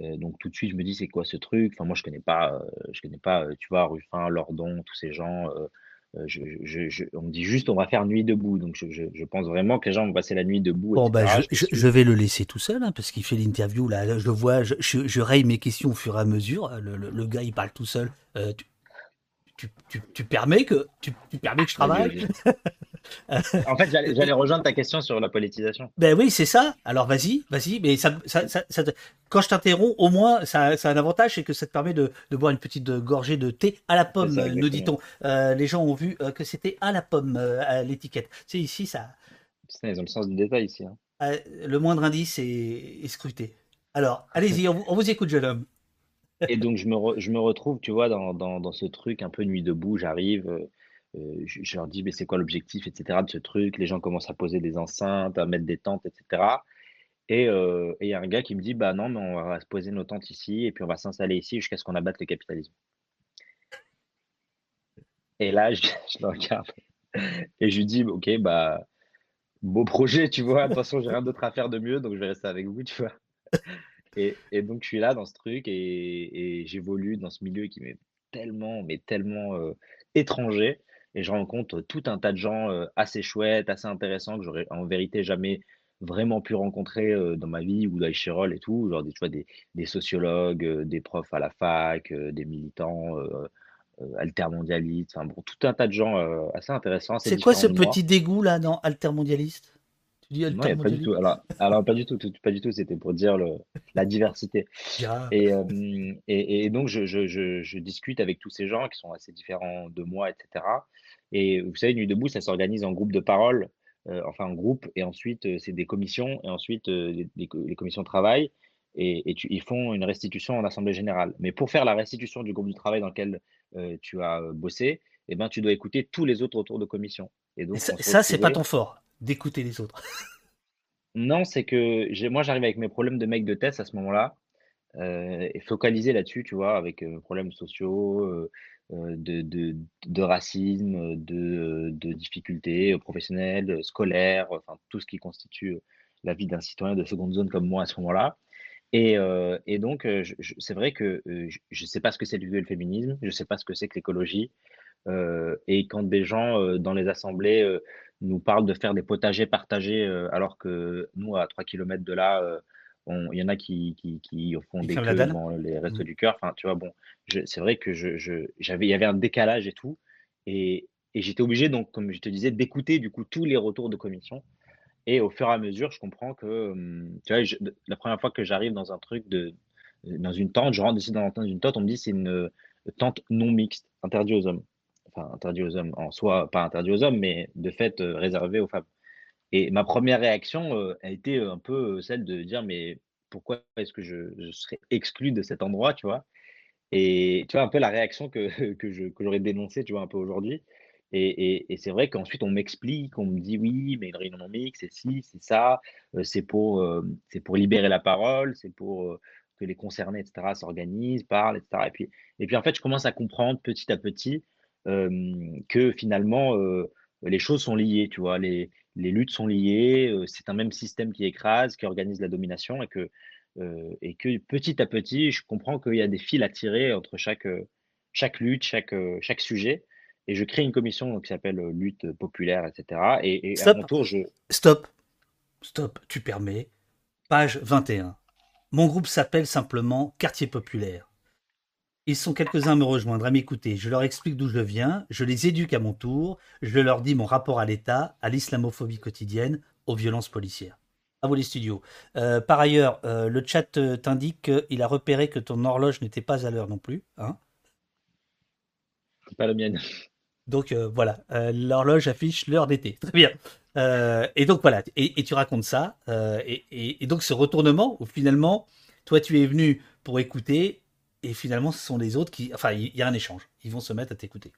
Euh, donc tout de suite, je me dis c'est quoi ce truc? Enfin moi je connais pas, euh, je connais pas, euh, tu vois, Ruffin, Lordon, tous ces gens. Je, on me dit juste on va faire nuit debout, donc je, pense vraiment que les gens vont passer la nuit debout. Bon bah je, vais le laisser tout seul hein, parce qu'il fait l'interview là, je vois, je, raye mes questions au fur et à mesure. Le, gars il parle tout seul. Tu, tu, permets que tu, permets que je travaille? en fait, j'allais rejoindre ta question sur la politisation. Ben oui, c'est ça. Alors vas-y, vas-y. Mais ça, ça, ça, quand je t'interromps, au moins, ça, ça, a un avantage, c'est que ça te permet de, de, boire une petite gorgée de thé à la pomme, nous dit-on. Euh, les gens ont vu euh, que c'était à la pomme euh, à l'étiquette. Tu sais, ici, ça. Ils ont le sens du détail ici. Hein. le moindre indice est, scruté. Alors, allez-y, on, on, vous écoute, jeune homme. Et donc, je me, je me retrouve, tu vois, dans, dans, dans, ce truc un peu nuit debout. J'arrive je, leur dis, mais c'est quoi l'objectif, etc. de ce truc? Les gens commencent à poser des enceintes, à mettre des tentes, etc. Euh, et il y a un gars qui me dit, bah non, mais on va se poser nos tentes ici et puis on va s'installer ici jusqu'à ce qu'on abatte le capitalisme. Et là, je, le regarde et je lui dis, ok, bah, beau projet, tu vois. De toute façon, j'ai rien d'autre à faire de mieux, donc je vais rester avec vous, tu vois. Et, donc, je suis là dans ce truc et, j'évolue dans ce milieu qui m'est tellement, mais tellement euh, étranger et je rencontre tout un tas de gens assez chouettes, assez intéressants que j'aurais en vérité jamais vraiment pu rencontrer dans ma vie ou dans et tout, genre des, tu vois, des, des sociologues, des profs à la fac, des militants altermondialistes, enfin bon, tout un tas de gens assez intéressants. C'est quoi ce petit dégoût là dans altermondialiste? Tu dis pas du tout. Alors, alors, pas du tout, pas du tout. C'était pour dire le, la diversité. Et, et, et, donc je, je, je, je, discute avec tous ces gens qui sont assez différents de moi, etc. Et vous savez, Nuit debout, ça s'organise en groupe de parole, euh, enfin en groupe, et ensuite euh, c'est des commissions, et ensuite euh, les, commissions de travail, et, ils font une restitution en assemblée générale. Mais pour faire la restitution du groupe de travail dans lequel tu as bossé, eh ben, tu dois écouter tous les autres autour de commission. Et donc, ça, ça c'est pas ton fort, d'écouter les autres. non, c'est que moi, j'arrive avec mes problèmes de mec de test à ce moment-là, et focaliser là-dessus, tu vois, avec mes problèmes sociaux, euh, de, de, de, racisme, de, difficultés professionnelles, scolaires, enfin tout ce qui constitue la vie d'un citoyen de seconde zone comme moi à ce moment-là. Et, euh, donc, euh, c'est vrai que je ne sais pas ce que c'est le féminisme, je ne sais pas ce que c'est que l'écologie. et quand des gens dans les assemblées nous parlent de faire des potagers partagés, alors que nous, à 3 km de là, il y en a qui, qui, qui font des queues dans les restos mmh. du cœur. Enfin, tu vois, bon, c'est vrai que je, j'avais, il y avait un décalage et tout. Et, et j'étais obligé, donc, comme je te disais, d'écouter du coup tous les retours de commission. Et au fur et à mesure, je comprends que, hum, tu vois, la première fois que j'arrive dans un truc de, dans une tente, je rentre ici dans une tente, on me dit c'est une euh, tente non mixte, interdite aux hommes. Enfin, interdite aux hommes en soi, pas interdite aux hommes, mais de fait euh, réservée aux femmes. Et ma première réaction a été un peu celle de dire mais pourquoi est-ce que je, serais exclu de cet endroit, tu vois? Et tu vois un peu la réaction que, que, je, que j'aurais dénoncée, tu vois, un peu aujourd'hui. Et, et, c'est vrai qu'ensuite on m'explique, on me dit oui, mais une réunion mixte, c'est ci, c'est ça, c'est pour, c'est pour libérer la parole, c'est pour que les concernés, etc., s'organisent, parlent, etc. Et puis, et puis en fait, je commence à comprendre petit à petit que finalement, les choses sont liées, tu vois, les, les luttes sont liées, c'est un même système qui écrase, qui organise la domination et que, et que petit à petit, je comprends qu'il y a des fils à tirer entre chaque, chaque lutte, chaque, chaque sujet. Et je crée une commission qui s'appelle lutte populaire, etc. Et, à mon tour, je... Stop, stop, tu permets. Page 21. Mon groupe s'appelle simplement Quartier Populaire. Ils sont quelques-uns à me rejoindre, à m'écouter. Je leur explique d'où je viens, je les éduque à mon tour, je leur dis mon rapport à l'État, à l'islamophobie quotidienne, aux violences policières. À vous les studios. Euh, par ailleurs, euh, le chat euh, t'indique qu'il a repéré que ton horloge n'était pas à l'heure non plus. Hein pas la mienne. Donc voilà, l'horloge affiche l'heure d'été. Très bien. et donc voilà, et, tu racontes ça. Et, et, donc ce retournement où finalement, toi tu es venu pour écouter et finalement, ce sont les autres qui. Enfin, il y a un échange. Ils vont se mettre à t'écouter.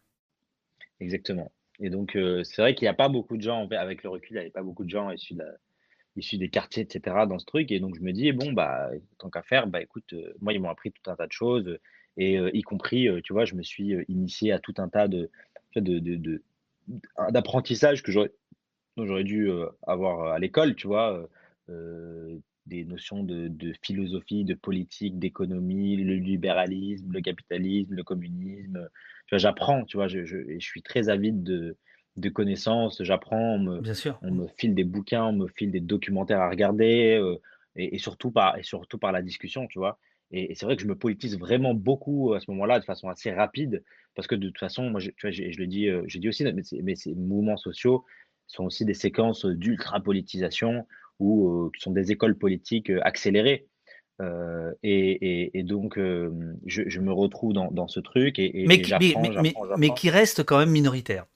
Exactement. Et donc, euh, c'est vrai qu'il n'y a pas beaucoup de gens, avec le recul, il n'y avait pas beaucoup de gens issus, des quartiers, etc., dans ce truc. Et donc, je me dis, bon, bah, tant qu'à faire, bah, écoute, euh, moi, ils m'ont appris tout un tas de choses. Et euh, y compris, tu vois, je me suis initié à tout un tas de, de, d'apprentissage que j'aurais, j'aurais dû avoir à l'école, tu vois des notions de, philosophie, de politique, d'économie, le libéralisme, le capitalisme, le communisme. j'apprends, tu vois, je, je, je, suis très avide de, de connaissances, j'apprends, on me, Bien sûr. on me file des bouquins, on me file des documentaires à regarder, euh, et, surtout par, et surtout par la discussion, tu vois. Et, c'est vrai que je me politise vraiment beaucoup à ce moment-là, de façon assez rapide, parce que de toute façon, moi, je, tu vois, je, le dis, euh, je dis aussi, mais ces mouvements sociaux sont aussi des séquences d'ultra-politisation ou qui sont des écoles politiques accélérées. et, donc, je, me retrouve dans, ce truc et, mais, mais, qui reste quand même minoritaire.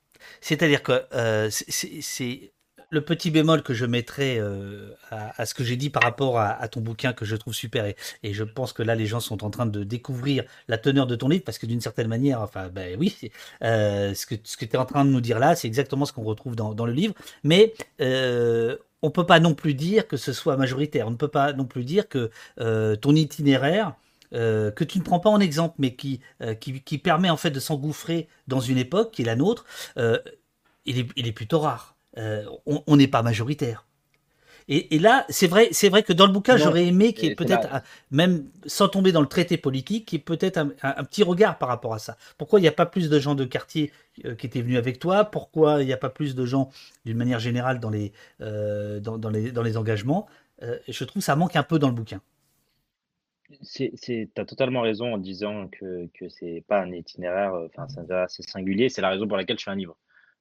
C'est-à-dire que c'est le petit bémol que je mettrais euh, à, ce que j'ai dit par rapport à, ton bouquin que je trouve super et, je pense que là les gens sont en train de découvrir la teneur de ton livre parce que d'une certaine manière, enfin ben oui, euh, ce que ce que tu es en train de nous dire là, c'est exactement ce qu'on retrouve dans, dans, le livre, mais euh, on peut pas non plus dire que ce soit majoritaire, on ne peut pas non plus dire que euh, ton itinéraire euh, que tu ne prends pas en exemple, mais qui, qui, qui, permet en fait de s'engouffrer dans une époque qui est la nôtre, il est, il, est, plutôt rare. Euh, on n'est pas majoritaire. Et, là, c'est vrai, c'est vrai que dans le bouquin, j'aurais aimé qu'il y ait peut-être, même sans tomber dans le traité politique, qu'il y ait peut-être un, petit regard par rapport à ça. Pourquoi il n'y a pas plus de gens de quartier euh, qui étaient venus avec toi? Pourquoi il n'y a pas plus de gens, d'une manière générale, dans les, euh, dans, les, dans les engagements? Je trouve que ça manque un peu dans le bouquin. Tu as totalement raison en disant que, que c'est pas un itinéraire, enfin, c'est singulier. C'est la raison pour laquelle je fais un livre.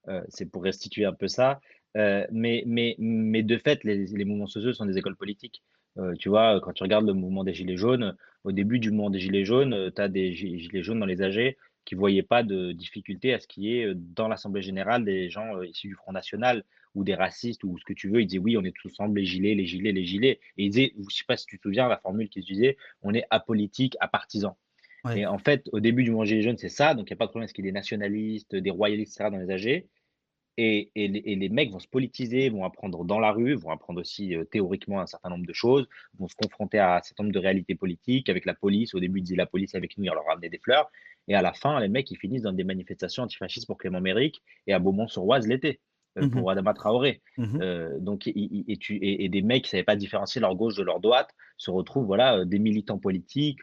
Euh, c'est pour restituer un peu ça. Euh, mais, mais, mais de fait, les, les, mouvements sociaux sont des écoles politiques. Euh, tu vois, quand tu regardes le mouvement des Gilets jaunes, au début du mouvement des Gilets jaunes, tu as des Gilets jaunes dans les AG qui ne voyaient pas de difficulté à ce qu'il y ait dans l'Assemblée générale des gens issus du Front National ou des racistes ou ce que tu veux. Ils disaient oui, on est tous ensemble les gilets, les gilets, les gilets. Et ils disaient, je ne sais pas si tu te souviens, la formule qu'ils utilisaient, on est apolitique, apartisan. Et en fait, au début du mouvement Gilets jaunes, c'est ça. Donc, il n'y a pas de problème, parce qu'il des nationalistes, des royalistes, etc. dans les AG. Et, les, mecs vont se politiser, vont apprendre dans la rue, vont apprendre aussi euh, théoriquement un certain nombre de choses, vont se confronter à un certain nombre de réalités politiques avec la police. Au début, ils disaient la police avec nous, ils leur ramenaient des fleurs. Et à la fin, les mecs, ils finissent dans des manifestations antifascistes pour Clément Méric et à Beaumont-sur-Oise l'été. Euh, mmh pour Adama Traoré. Mmh euh, donc, et, tu, et, des mecs qui ne savaient pas différencier leur gauche de leur droite se retrouvent voilà, des militants politiques.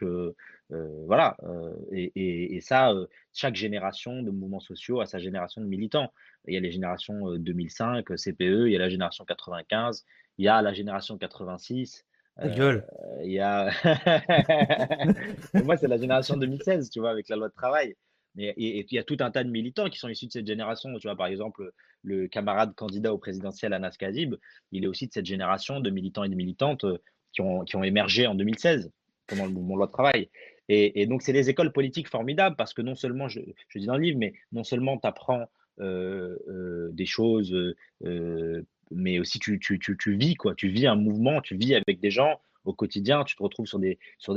Voilà. Et, et, ça, chaque génération de mouvements sociaux a sa génération de militants. Il y a les générations 2005, CPE, il y a la génération 95, il y a la génération 86. gueule. il y a. moi, c'est la génération 2016, tu vois, avec la loi de travail. Et, il y a tout un tas de militants qui sont issus de cette génération. Tu vois, par exemple, le camarade candidat au présidentiel, Anas Kazib, il est aussi de cette génération de militants et de militantes qui ont, qui ont émergé en 2016 pendant le mouvement loi de travail. Et, donc, c'est des écoles politiques formidables parce que non seulement, je, dis dans le livre, mais non seulement tu apprends euh, euh, des choses, euh, mais aussi tu, vis, quoi. Tu vis un mouvement, tu vis avec des gens au quotidien, tu te retrouves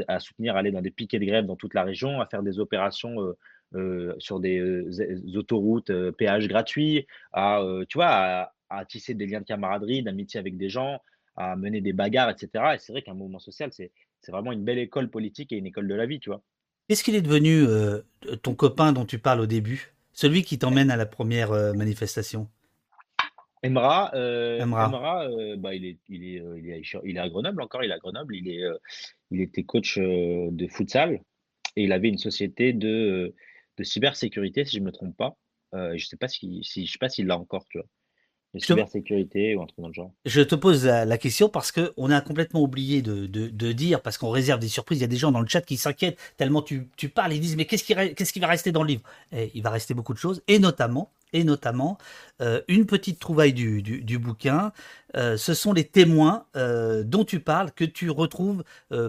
à soutenir, aller dans des piquets de grève dans toute la région, à faire des opérations sur des autoroutes, péages gratuits, à, tu vois, à, tisser des liens de camaraderie, d'amitié avec des gens, à mener des bagarres, etc. Et c'est vrai qu'un mouvement social, c'est vraiment une belle école politique et une école de la vie, tu vois. Qu'est-ce qu'il est devenu ton copain dont tu parles au début? Celui qui t'emmène à la première euh, manifestation? Emra, euh, Emra. Emra, euh, bah, il est, il est, euh, il est, il est à Grenoble encore, il est à Grenoble, il est, euh, il était coach euh, de futsal et il avait une société de, de cybersécurité, si je me trompe pas. Euh, je sais pas si, si, je sais pas s'il l'a encore, tu vois, de Je te, cybersécurité ou un truc dans le genre. je te pose la, la question parce que on a complètement oublié de, de, de dire, parce qu'on réserve des surprises, il y a des gens dans le chat qui s'inquiètent tellement tu, tu parles, ils disent mais qu'est-ce qui, re- qu'est-ce qui va rester dans le livre? Et Il va rester beaucoup de choses, et notamment, et notamment euh, une petite trouvaille du, du, du bouquin, euh, ce sont les témoins euh, dont tu parles, que tu retrouves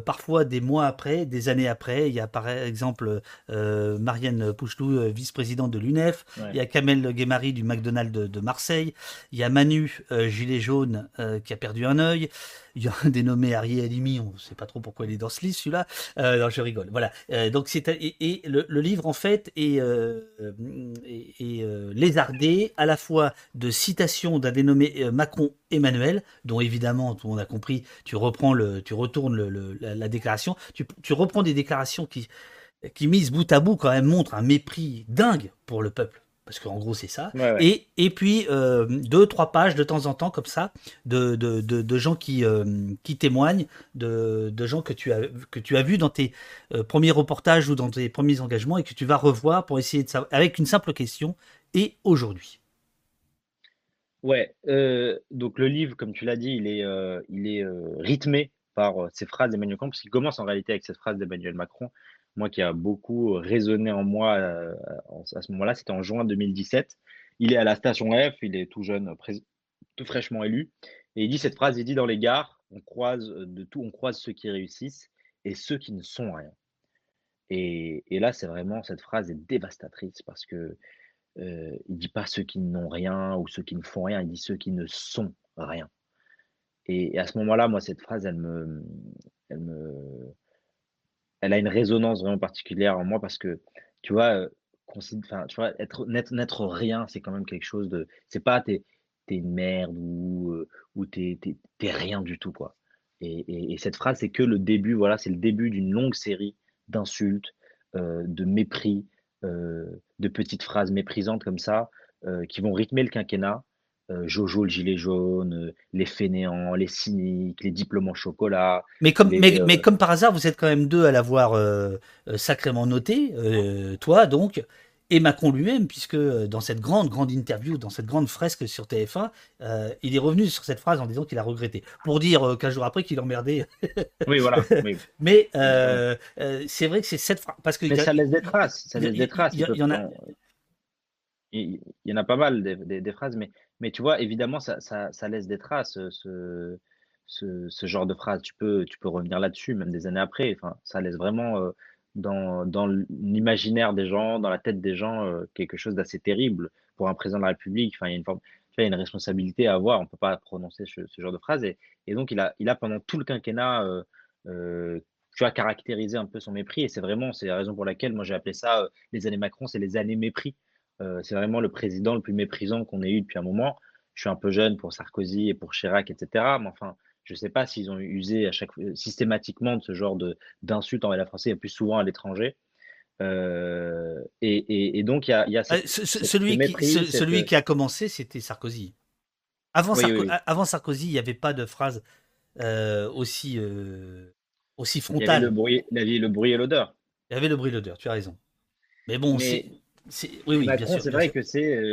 parfois des mois après, des années après. Il y a par exemple Marianne Pouchelou, vice-présidente de l'UNEF, il y a Kamel Guémari du McDonald's de, de Marseille, il y a Manu, gilet jaune, qui a perdu un œil. Il y a un dénommé Arié Halimi, on ne sait pas trop pourquoi il est dans ce livre, celui-là. Non, je rigole. Voilà. Donc c'est et, et le, le livre en fait est, est- est, lézardé à la fois de citations d'un dénommé euh, Macron Emmanuel, dont évidemment tout le monde a compris. Tu reprends le, tu retournes le- le- la, la déclaration. Tu, tu reprends des déclarations qui qui mises bout à bout quand même montrent un mépris dingue pour le peuple. Parce qu'en gros c'est ça. Ouais, ouais. Et, et puis euh, deux, trois pages de temps en temps comme ça de, de, de, de gens qui, euh, qui témoignent, de, de gens que tu as, que tu as vus dans tes euh, premiers reportages ou dans tes premiers engagements et que tu vas revoir pour essayer de savoir, avec une simple question, et aujourd'hui? Ouais, donc le livre, comme tu l'as dit, il est, il est rythmé par ces phrases d'Emmanuel Macron, parce qu'il commence en réalité avec cette phrase d'Emmanuel Macron, moi qui a beaucoup résonné en moi à ce moment-là, c'était en juin 2017. Il est à la station F, il est tout jeune, tout fraîchement élu, et il dit cette phrase, il dit dans les gares, on croise de tout, on croise ceux qui réussissent et ceux qui ne sont rien. Et là, c'est vraiment, cette phrase est dévastatrice parce que euh, il dit pas ceux qui n'ont rien ou ceux qui ne font rien, il dit ceux qui ne sont rien. Et, à ce moment-là, moi, cette phrase, elle me, elle me, elle a une résonance vraiment particulière en moi parce que, tu vois, être, n'être, rien, c'est quand même quelque chose de, c'est pas t'es, une merde ou, ou t'es, t'es, rien du tout, quoi. Et, et- et cette phrase, c'est que le début, voilà, c'est le début d'une longue série d'insultes, de mépris, de petites phrases méprisantes comme ça, euh, qui vont rythmer le quinquennat. Euh, Jojo le gilet jaune, euh, les fainéants, les cyniques, les diplômes en chocolat, Mais comme, les, mais, euh, mais comme par hasard, vous êtes quand même deux à l'avoir euh, euh, sacrément noté, euh, toi donc, et Macron lui-même, puisque euh, dans cette grande, grande interview, dans cette grande fresque sur TF1, euh, il est revenu sur cette phrase en disant qu'il a regretté. Pour dire euh, 15 jours après qu'il emmerdait. Oui, voilà. Oui. Mais euh, euh, c'est vrai que c'est cette phrase. Parce que Mais il y a- ça laisse des traces. Ça il laisse des traces. il y il en a- Il il y en a pas mal des, des- des phrases, mais, mais tu vois, évidemment, ça, ça, ça laisse des traces, ce, ce, ce genre de phrase. Tu peux, tu peux revenir là-dessus, même des années après. Enfin, ça laisse vraiment euh, dans, l'imaginaire des gens, dans la tête des gens, euh, quelque chose d'assez terrible pour un président de la République. Enfin, il y a une responsabilité à avoir. On ne peut pas prononcer ce, genre de phrase. Et, donc, il a, pendant tout le quinquennat, euh, euh, tu vois, caractérisé un peu son mépris. Et c'est vraiment, c'est la raison pour laquelle moi j'ai appelé ça les années Macron, c'est les années mépris. C'est vraiment le président le plus méprisant qu'on ait eu depuis un moment. Je suis un peu jeune pour Sarkozy et pour Chirac, etc. Mais enfin, je ne sais pas s'ils ont usé à chaque, systématiquement de ce genre d'insultes envers la Français, et plus souvent à l'étranger. Euh, et, et, et, donc, il y a, il y a cette, ce- ce- cette- celui, ce qui, mépris, ce- cette- celui qui a commencé, c'était Sarkozy. Avant, Oui, Sarko- oui, oui. avant Sarkozy, il n'y avait pas de phrase euh, aussi, euh, aussi Il y avait le frontale. bruit, il y avait le bruit et l'odeur. Il y avait le bruit l'odeur, tu as raison. Mais bon, c'est. Oui, oui, Macron, c'est vrai sûr. que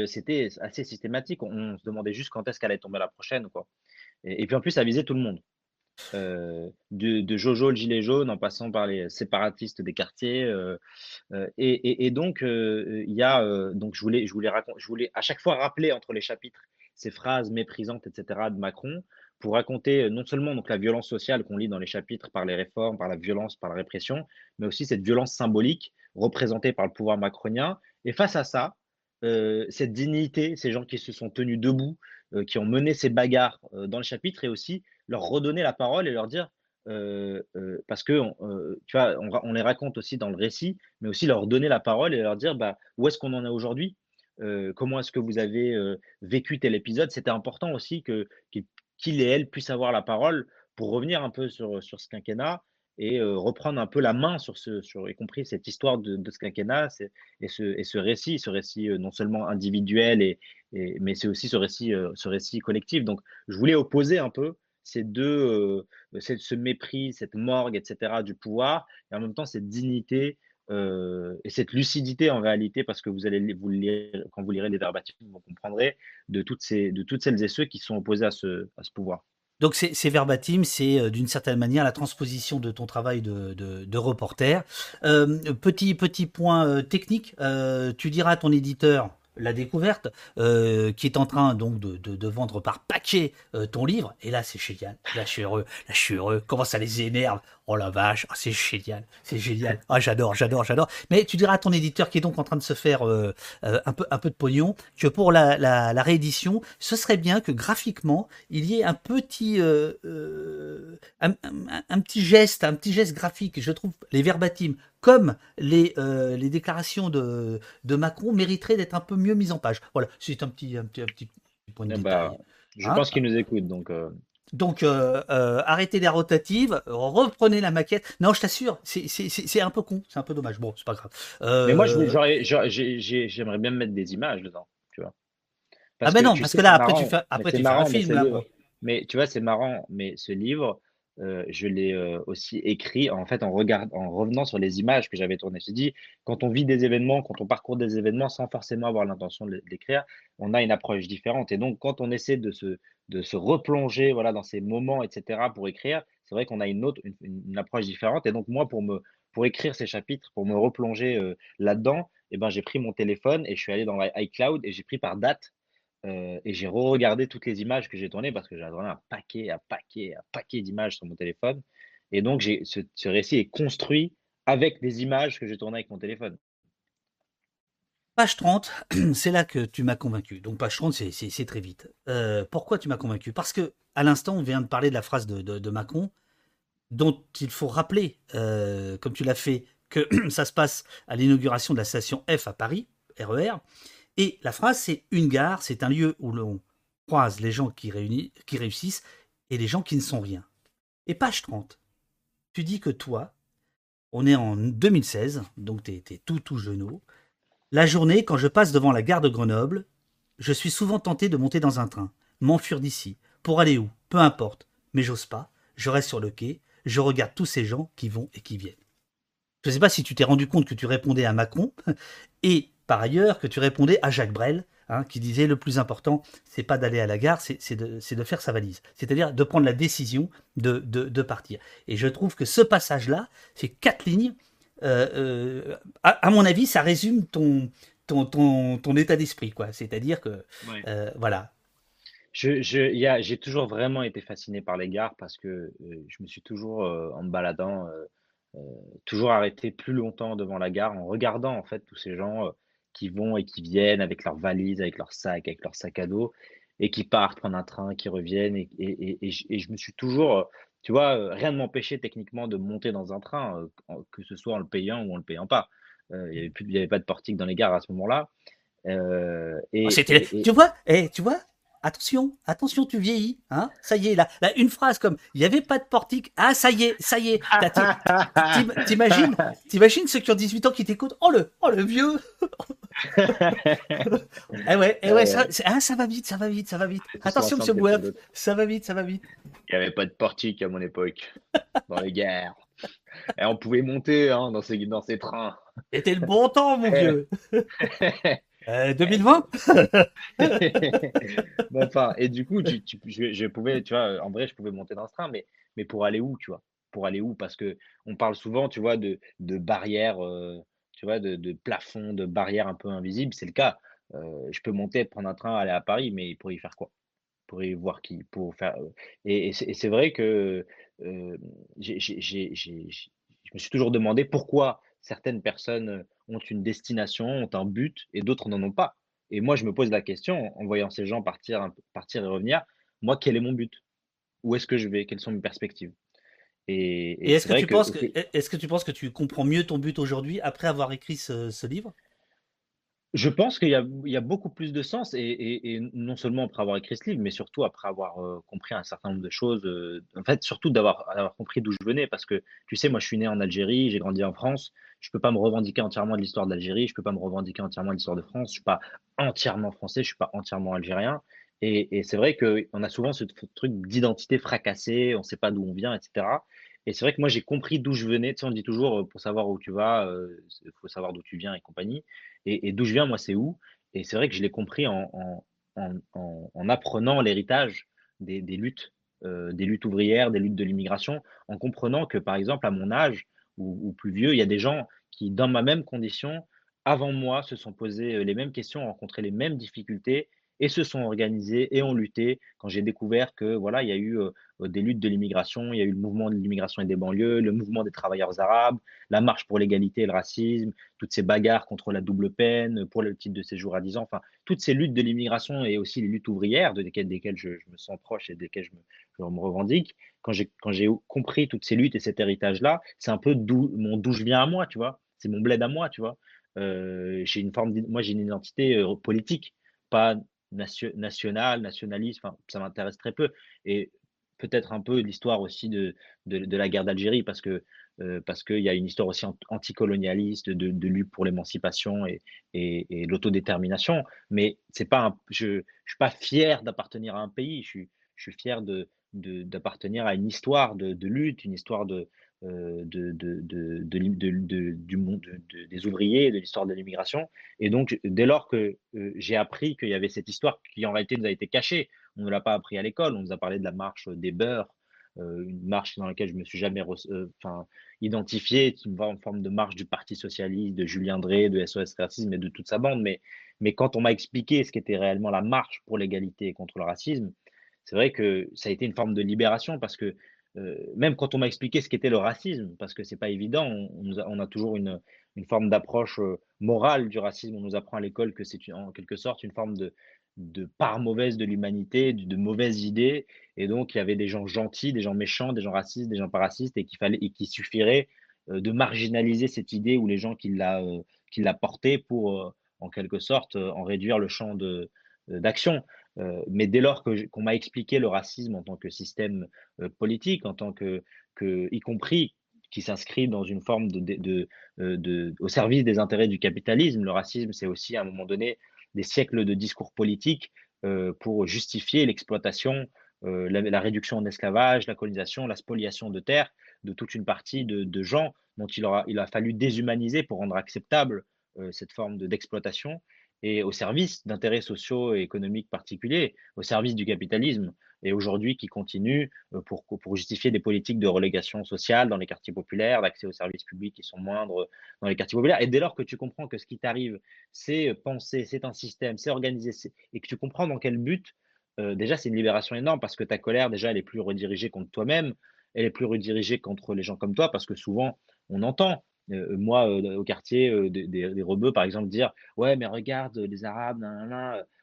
c'était assez systématique. On, on se demandait juste quand est-ce qu'elle allait tomber la prochaine, quoi. Et, puis en plus, ça visait tout le monde. Euh, de, Jojo le gilet jaune en passant par les séparatistes des quartiers. euh, euh, et, donc, il y a, donc je voulais, je voulais je voulais à chaque fois rappeler entre les chapitres ces phrases méprisantes, etc. de Macron pour raconter non seulement donc la violence sociale qu'on lit dans les chapitres par les réformes, par la violence, par la répression, mais aussi cette violence symbolique représentée par le pouvoir macronien. Et face à ça, cette dignité, ces gens qui se sont tenus debout, qui ont mené ces bagarres euh, dans le chapitre, et aussi leur redonner la parole et leur dire, euh, euh, parce que euh, tu vois, on, les raconte aussi dans le récit, mais aussi leur donner la parole et leur dire, bah, où est-ce qu'on en est aujourd'hui Euh, Comment est-ce que vous avez euh, vécu tel épisode. C'était important aussi que qu'il qu'il et elle puissent avoir la parole pour revenir un peu sur, sur ce quinquennat et reprendre un peu la main sur ce, sur, y compris cette histoire de, ce quinquennat et ce, et ce récit, ce récit non seulement individuel, et, mais c'est aussi ce récit, ce récit collectif. Donc, je voulais opposer un peu ces deux, ce mépris, cette morgue, etc., du pouvoir, et en même temps cette dignité et cette lucidité en réalité, parce que vous allez vous lire, quand vous lirez les verbatims, vous comprendrez de toutes, ces, de toutes celles et ceux qui sont opposés à ce pouvoir. Donc ces verbatim, c'est euh, d'une certaine manière la transposition de ton travail de, de, reporter. Euh, petit petit point euh, technique, tu diras à ton éditeur la découverte, qui est en train donc de, vendre par paquet ton livre. Et là, c'est génial. Là, je suis heureux. Là, je suis heureux. Comment ça les énerve Oh la vache, ah, c'est génial, c'est génial. Ah j'adore, j'adore, j'adore. Mais tu diras à ton éditeur qui est donc en train de se faire euh, euh, un peu de pognon que pour la, réédition, ce serait bien que graphiquement il y ait un petit euh, petit geste, un petit geste graphique. Je trouve les verbatim comme les les déclarations de de Macron mériteraient d'être un peu mieux mises en page. Voilà, c'est un petit un petit un petit point de eh bah, détail. je pense hein qu'il nous écoute donc. Donc, euh, euh, arrêtez les rotatives, reprenez la maquette. Non, je t'assure, c'est un peu con, c'est un peu dommage. Bon, c'est pas grave. Mais moi, j'aimerais bien mettre des images dedans, tu vois. ah ben non, parce que là, après, tu fais, après, tu fais un film. mais tu vois, c'est marrant, mais ce livre, euh, je l'ai euh, aussi écrit en fait en, revenant sur les images que j'avais tournées. Je dit, quand on vit des événements, quand on parcourt des événements sans forcément avoir l'intention de l'écrire, on a une approche différente. Et donc, quand on essaie de se, replonger voilà, dans ces moments, etc., pour écrire, c'est vrai qu'on a une autre, approche différente. Et donc, moi, pour écrire ces chapitres, pour me replonger euh, là-dedans, eh ben, j'ai pris mon téléphone et je suis allé dans iCloud et j'ai pris par date euh, et j'ai re-regardé toutes les images que j'ai tournées parce que j'avais un paquet, un paquet, un paquet d'images sur mon téléphone. Et donc, ce, ce récit est construit avec des images que j'ai tournées avec mon téléphone. Page 30, c'est là que tu m'as convaincu. Donc page 30, c'est très vite. Euh, pourquoi tu m'as convaincu? Parce que à l'instant, on vient de parler de la phrase de, Macron, dont il faut rappeler, euh, comme tu l'as fait, que ça se passe à l'inauguration de la station F à Paris, RER, e et la phrase, c'est une gare, c'est un lieu où l'on croise les gens qui, réussissent et les gens qui ne sont rien. Et page 30, tu dis que toi, on est en 2016, donc tu tout tout genou. La journée, quand je passe devant la gare de Grenoble, je suis souvent tenté de monter dans un train, m'enfuir d'ici, pour aller où, peu importe, mais j'ose pas, je reste sur le quai, je regarde tous ces gens qui vont et qui viennent. Je ne sais pas si tu t'es rendu compte que tu répondais à Macron, et par ailleurs que tu répondais à Jacques Brel, hein, qui disait le plus important, c'est pas d'aller à la gare, c'est de, faire sa valise. C'est-à-dire de prendre la décision de, partir. Et je trouve que ce passage-là, ces quatre lignes, euh, euh, à, mon avis, ça résume ton, ton, état d'esprit. quoi. C'est-à-dire que, euh, voilà. J'ai toujours vraiment été fasciné par les gares parce que je me suis toujours, en me baladant, toujours arrêté plus longtemps devant la gare en regardant en fait tous ces gens qui vont et qui viennent avec leurs valises, avec leurs sacs, avec leurs sacs à dos, et qui partent prendre un train, qui reviennent. Et, et, et, je me suis toujours, tu vois, rien ne m'empêchait techniquement de monter dans un train, que ce soit en le payant ou en le payant pas. Il n'y avait, avait, pas de portique dans les gares à ce moment-là. Euh, et, tu vois, et, tu vois, attention, attention, tu vieillis, hein Ça y est, là, là une phrase comme il n'y avait pas de portique, ah ça y est, ça y est. T'imagines, t'imagines ceux qui ont 18 ans qui t'écoutent, oh le, oh le vieux. Eh ouais, eh ouais, ça, ah, ça va vite, ça va vite, ça va vite. Attention, Monsieur Bouef, ça va vite, ça va vite. Il n'y avait pas de portique à mon époque, dans les guerres. Et on pouvait monter hein, dans, ces, dans ces trains. C'était le bon temps, mon vieux. 2020 bon, enfin, Et du coup, je, pouvais, tu vois, en vrai, je pouvais monter dans ce train, mais, mais pour aller où, tu vois? Pour aller où? Parce que on parle souvent, tu vois, de, de barrières, euh, tu vois, de, plafonds, de barrières un peu invisibles. C'est le cas. Euh, je peux monter, prendre un train, aller à Paris, mais pour y faire quoi? Pour y voir qui Pour faire. Euh, et, c'est vrai que j'ai, je me suis toujours demandé pourquoi certaines personnes ont une destination, ont un but, et d'autres n'en ont pas. Et moi, je me pose la question, en voyant ces gens partir, partir et revenir, moi, quel est mon but? Où est-ce que je vais? Quelles sont mes perspectives? Et, est-ce que, tu penses que, tu penses que tu comprends mieux ton but aujourd'hui après avoir écrit ce, livre? Je pense qu'il y a, il y a beaucoup plus de sens et, et- et non seulement après avoir écrit ce livre, mais surtout après avoir euh, compris un certain nombre de choses. euh, en fait, surtout d'avoir compris d'où je venais, parce que tu sais, moi, je suis né en Algérie, j'ai grandi en France. Je peux pas me revendiquer entièrement de l'histoire d'Algérie, je peux pas me revendiquer entièrement de l'histoire de France. Je suis pas entièrement français, je suis pas entièrement algérien. Et, c'est vrai qu'on a souvent ce truc d'identité fracassée, on sait pas d'où on vient, etc. Et c'est vrai que moi, j'ai compris d'où je venais. On dit toujours, euh, pour savoir où tu vas, il faut savoir d'où tu viens et compagnie. Et, d'où je viens, moi, c'est où? Et c'est vrai que je l'ai compris en, en, en, en- en apprenant l'héritage des, luttes, euh, des luttes ouvrières, des luttes de l'immigration, en comprenant que, par exemple, à mon âge ou, plus vieux, il y a des gens qui, dans ma même condition, avant moi, se sont posés euh, les mêmes questions, ont rencontré les mêmes difficultés et se sont organisés et ont lutté. Quand j'ai découvert que voilà, il y a eu euh, des luttes de l'immigration, il y a eu le mouvement de l'immigration et des banlieues, le mouvement des travailleurs arabes, la marche pour l'égalité et le racisme, toutes ces bagarres contre la double peine, pour le titre de séjour à 10 ans, enfin, toutes ces luttes de l'immigration et aussi les luttes ouvrières, de desquelles, je, me sens proche et desquelles je me, revendique, quand j'ai, compris toutes ces luttes et cet héritage-là, c'est un peu d'où, je viens à moi, tu vois. C'est mon bled à moi, tu vois. Euh, une forme, moi j'ai une identité euh, politique, pas nation, nationale, nationaliste, ça m'intéresse très peu. Et peut-être un peu l'histoire aussi de, de, de la guerre d'Algérie, parce que euh, parce qu'il y a une histoire aussi anticolonialiste de, de lutte pour l'émancipation et, et, l'autodétermination. Mais pas un, je ne suis pas fier d'appartenir à un pays, je suis, je suis fier de, d'appartenir à une histoire de, de, lutte, une histoire de, de, des ouvriers, de l'histoire de l'immigration. Et donc, dès lors que euh, j'ai appris qu'il y avait cette histoire qui en réalité nous a été cachée, on ne l'a pas appris à l'école, on nous a parlé de la marche des beurs, euh, une marche dans laquelle je me suis jamais enfin, identifié, qui me va en forme de marche du Parti socialiste, de Julien Drey, de SOS Racisme et de toute sa bande. Mais, mais quand on m'a expliqué ce qu'était réellement la marche pour l'égalité et contre le racisme, c'est vrai que ça a été une forme de libération parce que euh, même quand on m'a expliqué ce qu'était le racisme, parce que c'est pas évident, on, a, toujours une, forme d'approche euh, morale du racisme. On nous apprend à l'école que c'est en quelque sorte une forme de, part mauvaise de l'humanité, de, de, mauvaises idées. Et donc, il y avait des gens gentils, des gens méchants, des gens racistes, des gens pas racistes, et qu'il suffirait euh, de marginaliser cette idée ou les gens qui l'a portée pour, en quelque sorte, en réduire le champ d'action. Euh, mais dès lors qu'on m'a expliqué le racisme en tant que système euh, politique, en tant que, y compris qui s'inscrit dans une forme de, de, au service des intérêts du capitalisme, le racisme, c'est aussi à un moment donné des siècles de discours politiques euh, pour justifier l'exploitation, euh, la, réduction en esclavage, la colonisation, la spoliation de terres de toute une partie de, gens dont il, a fallu déshumaniser pour rendre acceptable euh, cette forme d'exploitation et au service d'intérêts sociaux et économiques particuliers, au service du capitalisme, et aujourd'hui qui continue pour, pour justifier des politiques de relégation sociale dans les quartiers populaires, d'accès aux services publics qui sont moindres dans les quartiers populaires. Et dès lors que tu comprends que ce qui t'arrive, c'est penser, c'est un système, c'est organiser, et que tu comprends dans quel but, euh, déjà c'est une libération énorme parce que ta colère, déjà, elle est plus redirigée contre toi-même, elle est plus redirigée contre les gens comme toi, parce que souvent, on entend euh, moi, euh, au quartier, euh, des, des, rebeux, par exemple, dire Ouais, mais regarde les Arabes,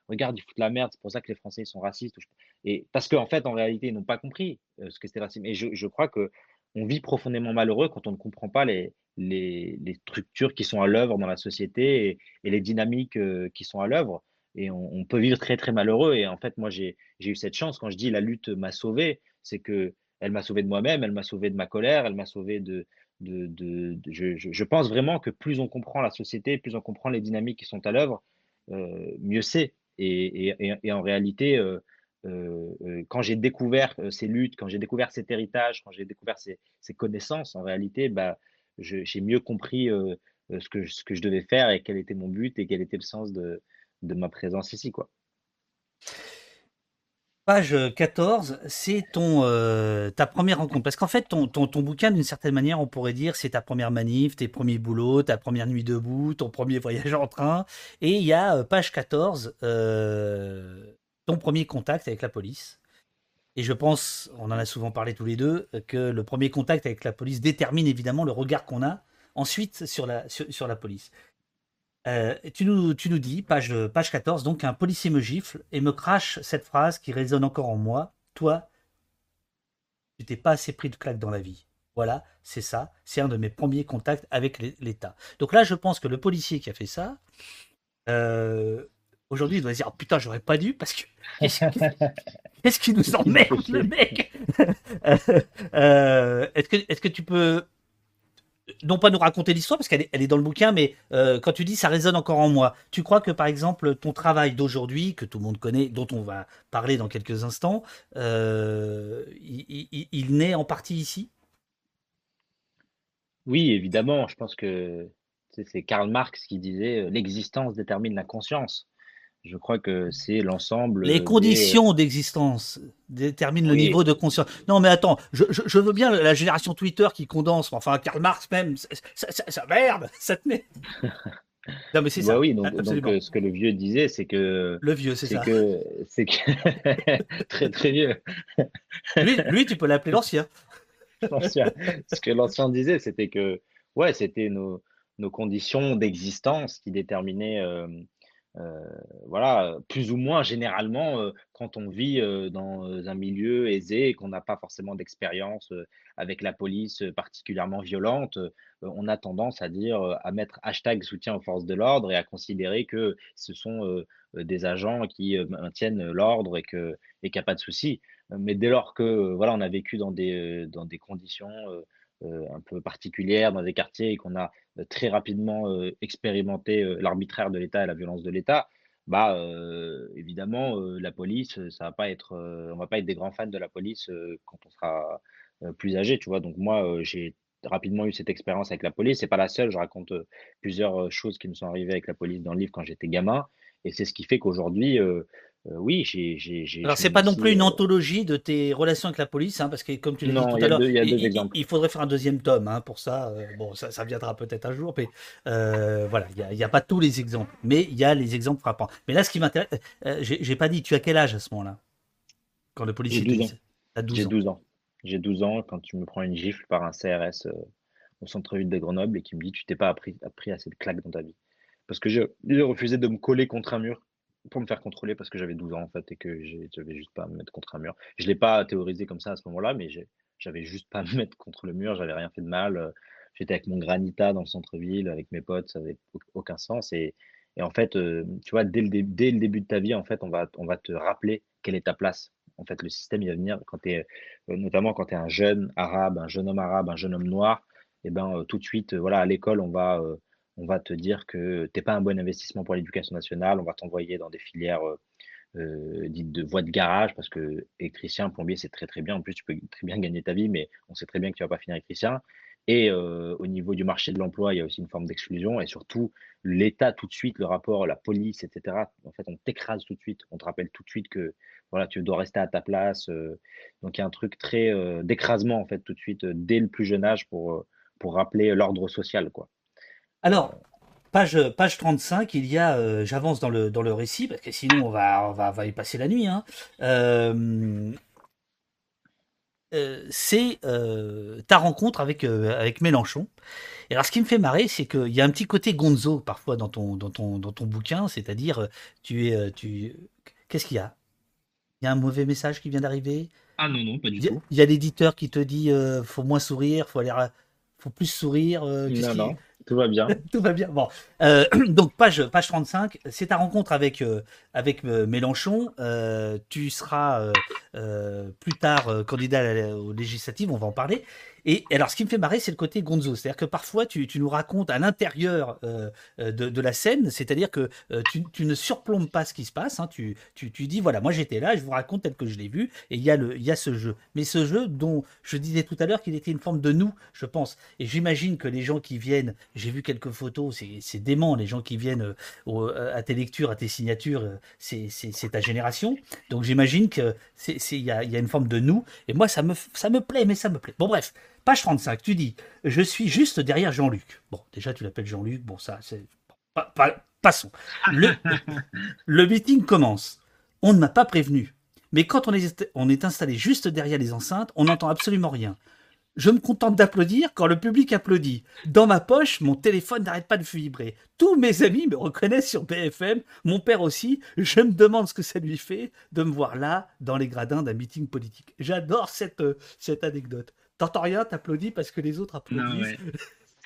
regarde, ils foutent la merde, c'est pour ça que les Français sont racistes. Et parce qu'en en fait, en réalité, ils n'ont pas compris ce que c'était racisme. Et je, je crois que on vit profondément malheureux quand on ne comprend pas les, les, structures qui sont à l'œuvre dans la société et, les dynamiques qui sont à l'œuvre. Et on, on, peut vivre très, très malheureux. Et en fait, moi, j'ai eu cette chance. Quand je dis la lutte m'a sauvé, c'est que elle m'a sauvé de moi-même, elle m'a sauvé de ma colère, elle m'a sauvé de, je, pense vraiment que plus on comprend la société, plus on comprend les dynamiques qui sont à l'œuvre, euh, mieux c'est. Et, en réalité, euh, euh, quand j'ai découvert ces luttes, quand j'ai découvert cet héritage, quand j'ai découvert ces, ces, connaissances, en réalité, bah, j'ai mieux compris ce, que, ce que je devais faire et quel était mon but et quel était le sens de, de ma présence ici. Quoi. Page 14, c'est ton euh, ta première rencontre. Parce qu'en fait, ton, bouquin, d'une certaine manière, on pourrait dire, c'est ta première manif, tes premiers boulots, ta première nuit debout, ton premier voyage en train. Et il y a, euh, page 14, euh, ton premier contact avec la police. Et je pense, on en a souvent parlé tous les deux, que le premier contact avec la police détermine évidemment le regard qu'on a ensuite sur la police. Euh, tu, nous, tu nous dis, page, page 14, donc un policier me gifle et me crache cette phrase qui résonne encore en moi. Toi, tu t'es pas assez pris de claque dans la vie. Voilà, c'est ça. C'est un de mes premiers contacts avec l'État. Donc là, je pense que le policier qui a fait ça, Aujourd'hui, il doit se dire oh, putain, j'aurais pas dû parce que qu'est-ce qui nous emmerde, le mec? Est-ce que, est que tu peux non pas nous raconter l'histoire parce qu'elle est, dans le bouquin, mais euh, quand tu dis ça résonne encore en moi, tu crois que par exemple ton travail d'aujourd'hui, que tout le monde connaît, dont on va parler dans quelques instants, euh, il, naît en partie ici? Oui, évidemment. Je pense que c'est Karl Marx qui disait euh, l'existence détermine la conscience. Je crois que c'est l'ensemble. Les conditions d'existence déterminent le niveau de conscience. Non, mais attends, je, veux bien la génération Twitter qui condense, enfin Karl Marx même, ça, merde, ça tenait. Non, mais c'est bah ça. Oui, donc, euh, ce que le vieux disait, c'est que. Le vieux, c'est ça. Que, c'est que. très, très vieux. lui, lui, tu peux l'appeler l'ancien. l'ancien. Ce que l'ancien disait, c'était que, ouais, c'était nos, nos conditions d'existence qui déterminaient. Euh, euh, voilà, plus ou moins généralement, euh, quand on vit euh, dans un milieu aisé et qu'on n'a pas forcément d'expérience avec la police particulièrement violente, on a tendance à dire, à mettre hashtag soutien aux forces de l'ordre et à considérer que ce sont des agents qui maintiennent l'ordre et que et qu'il n'y a pas de souci. Mais dès lors que voilà, on a vécu dans des, dans des conditions un peu particulières, dans des quartiers et qu'on a très rapidement expérimenter l'arbitraire de l'État et la violence de l'État, bah évidemment la police, ça va pas être, on va pas être des grands fans de la police quand on sera plus âgé, tu vois. Donc moi, j'ai rapidement eu cette expérience avec la police. C'est pas la seule. Je raconte plusieurs choses qui me sont arrivées avec la police dans le livre quand j'étais gamin, et c'est ce qui fait qu'aujourd'hui, euh, oui, j'ai. Alors, c'est pas non plus une euh, anthologie de tes relations avec la police, hein, parce que comme tu l'as dit tout à l'heure, il, faudrait faire un deuxième tome hein, pour ça. Euh, bon, ça, viendra peut-être un jour, mais voilà, il n'y a, pas tous les exemples, mais il y a les exemples frappants. Mais là, ce qui m'intéresse, j'ai pas dit, tu as quel âge à ce moment-là? Quand le policier J'ai 12 ans. J'ai 12 ans quand tu me prends une gifle par un CRS au centre-ville de Grenoble et qui me dit Tu t'es pas appris, appris assez de claques dans ta vie. Parce que j'ai refusé de me coller contre un mur pour me faire contrôler parce que j'avais 12 ans en fait et que j'avais juste pas me mettre contre un mur. Je l'ai pas théorisé comme ça à ce moment-là, mais j'avais juste pas me mettre contre le mur, j'avais rien fait de mal. Euh, j'étais avec mon granita dans le centre-ville, avec mes potes, ça avait aucun sens. Et, en fait, euh, tu vois, dès le, dès le, début de ta vie, en fait, on va, on va te rappeler quelle est ta place. En fait, le système, il va venir quand euh, notamment quand tu es un jeune arabe, un jeune homme arabe, un jeune homme noir, et ben tout de suite, voilà, à l'école, on va on va te dire que tu n'es pas un bon investissement pour l'éducation nationale, on va t'envoyer dans des filières dites de voie de garage, parce que électricien, plombier, c'est très très bien. En plus, tu peux très bien gagner ta vie, mais on sait très bien que tu ne vas pas finir électricien. Et au niveau du marché de l'emploi, il y a aussi une forme d'exclusion. Et surtout, l'État, tout de suite, le rapport, la police, etc., en fait, on t'écrase tout de suite. On te rappelle tout de suite que voilà, tu dois rester à ta place. donc, il y a un truc très d'écrasement, en fait, tout de suite, dès le plus jeune âge pour, pour rappeler l'ordre social. quoi. Alors, page, page 35, il y a, euh, j'avance dans le, dans le récit, parce que sinon on va, on va, va y passer la nuit. Hein. Euh, euh, c'est ta rencontre avec, avec Mélenchon. Et alors, ce qui me fait marrer, c'est qu'il y a un petit côté gonzo parfois dans ton, dans ton, dans ton bouquin, c'est-à-dire, tu es. Tu... Qu'est-ce qu'il y a? Il y a un mauvais message qui vient d'arriver? Ah non, non, pas du tout. Il y a l'éditeur qui te dit faut moins sourire, faut aller. Faut plus sourire. non, non. Tout va bien. Tout va bien. Bon, euh, donc page page 35, c'est ta rencontre avec euh, avec euh, Mélenchon. tu seras plus tard candidat aux législatives, on va en parler. Et alors, ce qui me fait marrer, c'est le côté gonzo. C'est-à-dire que parfois, tu, nous racontes à l'intérieur euh, euh, de, la scène, c'est-à-dire que euh, tu, ne surplombes pas ce qui se passe. Hein. Tu, tu, tu, dis, voilà, moi j'étais là, je vous raconte tel que je l'ai vu, et il y, a y a ce jeu. Mais ce jeu dont je disais tout à l'heure qu'il était une forme de nous, je pense. Et j'imagine que les gens qui viennent, j'ai vu quelques photos, c'est dément, les gens qui viennent à tes lectures, à tes signatures, c'est ta génération. Donc j'imagine qu'il y a, y a une forme de nous. Et moi, ça me, ça me plaît, mais ça me plaît. Bon, bref. Page 35, tu dis Je suis juste derrière Jean-Luc. Bon, déjà, tu l'appelles Jean-Luc. Bon, ça, c'est. passons. Le, le meeting commence. On ne m'a pas prévenu. Mais quand on est, on est installé juste derrière les enceintes, on n'entend absolument rien. Je me contente d'applaudir quand le public applaudit. Dans ma poche, mon téléphone n'arrête pas de vibrer. Tous mes amis me reconnaissent sur BFM, mon père aussi. Je me demande ce que ça lui fait de me voir là, dans les gradins d'un meeting politique. J'adore cette, cette anecdote. T'entends rien, t'applaudis parce que les autres applaudissent.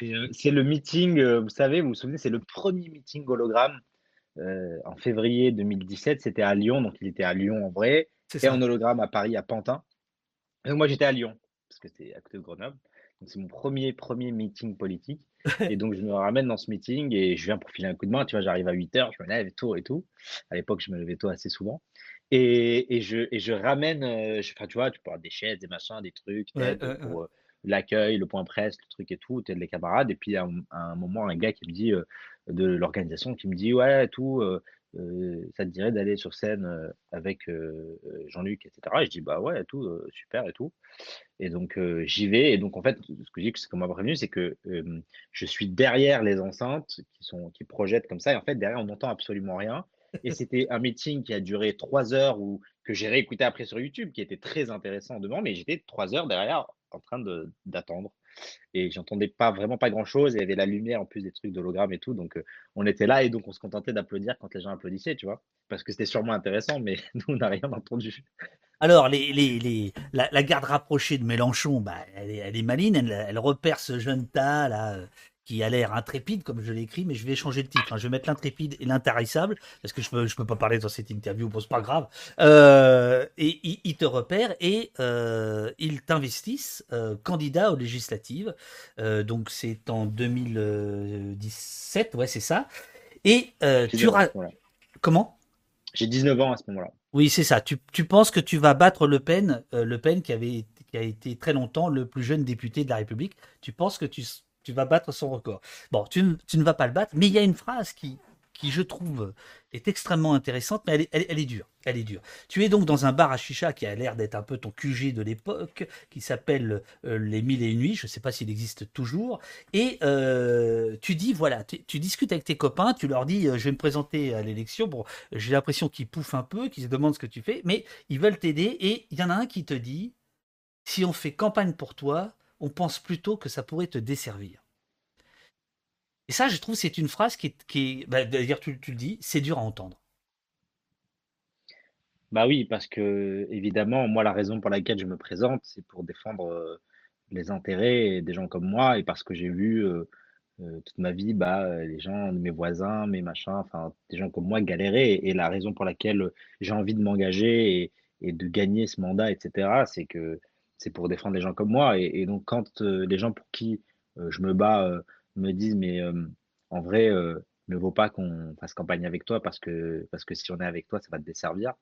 Euh, c'est le meeting, euh, vous savez, vous vous souvenez, c'est le premier meeting hologramme en février 2017, c'était à Lyon, donc il était à Lyon en vrai, et en hologramme à Paris, à Pantin. Donc moi, j'étais à Lyon, parce que c'était à côté de Grenoble. Donc c'est mon premier, premier meeting politique. et donc je me ramène dans ce meeting et je viens pour filer un coup de main. Tu vois, j'arrive à 8 heures, je me lève tôt et tout. À l'époque, je me levais tôt assez souvent. Et, et, je, et je ramène, je, enfin, tu vois, tu peux avoir des chaises, des machins, des trucs, pour, l'accueil, le point presse, le truc et tout, t'aides les camarades. Et puis à un, moment, un gars qui me dit euh, de l'organisation qui me dit ouais, tout, euh, euh, ça te dirait d'aller sur scène avec Jean-Luc, etc. Et je dis bah ouais, tout, super et tout. Et donc j'y vais. Et donc en fait, ce que je dis, c'est qu'on m'a prévenu, c'est que je suis derrière les enceintes qui sont qui projettent comme ça. Et en fait, derrière, on n'entend absolument rien. Et c'était un meeting qui a duré trois heures ou que j'ai réécouté après sur YouTube, qui était très intéressant devant, mais j'étais trois heures derrière en train d'attendre. Et j'entendais pas vraiment pas grand chose. Il y avait la lumière en plus des trucs d'hologramme et tout. Donc on était là et donc on se contentait d'applaudir quand les gens applaudissaient, tu vois. Parce que c'était sûrement intéressant, mais nous on n'a rien entendu. Alors, les, les, les, la, garde rapprochée de Mélenchon, bah, elle, est, maline, elle, elle repère ce jeune tas là, qui a l'air intrépide, comme je l'ai écrit, mais je vais changer le titre. Hein. Je vais mettre l'intrépide et l'intarissable, parce que je peux, je peux pas parler dans cette interview, bon, c'est pas grave. Euh, et ils te repèrent et euh, ils t'investissent euh, candidat aux législatives. donc c'est en 2017, ouais, c'est ça. Et tu Comment? J'ai 19 ans à ce moment-là. Oui, c'est ça. Tu, tu, penses que tu vas battre Le Pen, Le Pen qui avait qui a été très longtemps le plus jeune député de la République. Tu penses que tu tu vas battre son record. Bon, tu, ne vas pas le battre, mais il y a une phrase qui, qui je trouve est extrêmement intéressante, mais elle est, dure. Elle est dure. Tu es donc dans un bar à chicha qui a l'air d'être un peu ton QG de l'époque, qui s'appelle euh, Les Mille et Une Nuits. Je ne sais pas s'il existe toujours. Et euh, tu dis voilà, tu, discutes avec tes copains, tu leur dis euh, je vais me présenter à l'élection. Bon, j'ai l'impression qu'ils pouffent un peu, qu'ils se demandent ce que tu fais, mais ils veulent t'aider. Et il y en a un qui te dit si on fait campagne pour toi, on pense plutôt que ça pourrait te desservir. Et ça, je trouve, c'est une phrase qui qui bah, d'ailleurs, tu, le dis, c'est dur à entendre. Bah oui, parce que évidemment, moi, la raison pour laquelle je me présente, c'est pour défendre euh, les intérêts des gens comme moi et parce que j'ai vu euh, euh, toute ma vie, bah, les gens, mes voisins, mes machins, enfin, des gens comme moi galérer. Et, la raison pour laquelle j'ai envie de m'engager et, de gagner ce mandat, etc., c'est que c'est pour défendre les gens comme moi. Et, donc, quand euh, les gens pour qui euh, je me bats euh, me disent, mais en vrai, ne vaut pas qu'on fasse campagne avec toi parce que, parce que si on est avec toi, ça va te desservir.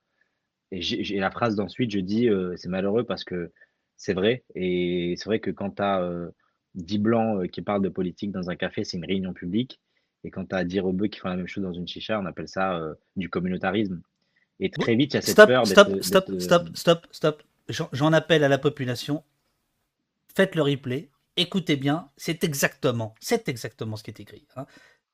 Et j'ai la phrase d'ensuite, je dis, c'est malheureux parce que c'est vrai. Et c'est vrai que quand tu as 10 blancs qui parlent de politique dans un café, c'est une réunion publique. Et quand tu as 10 rebeux qui font la même chose dans une chicha, on appelle ça du communautarisme. Et très vite, il y a cette peur Stop, stop, stop, stop, stop j'en appelle à la population, faites le replay, écoutez bien, c'est exactement, c'est exactement ce qui est écrit. Hein.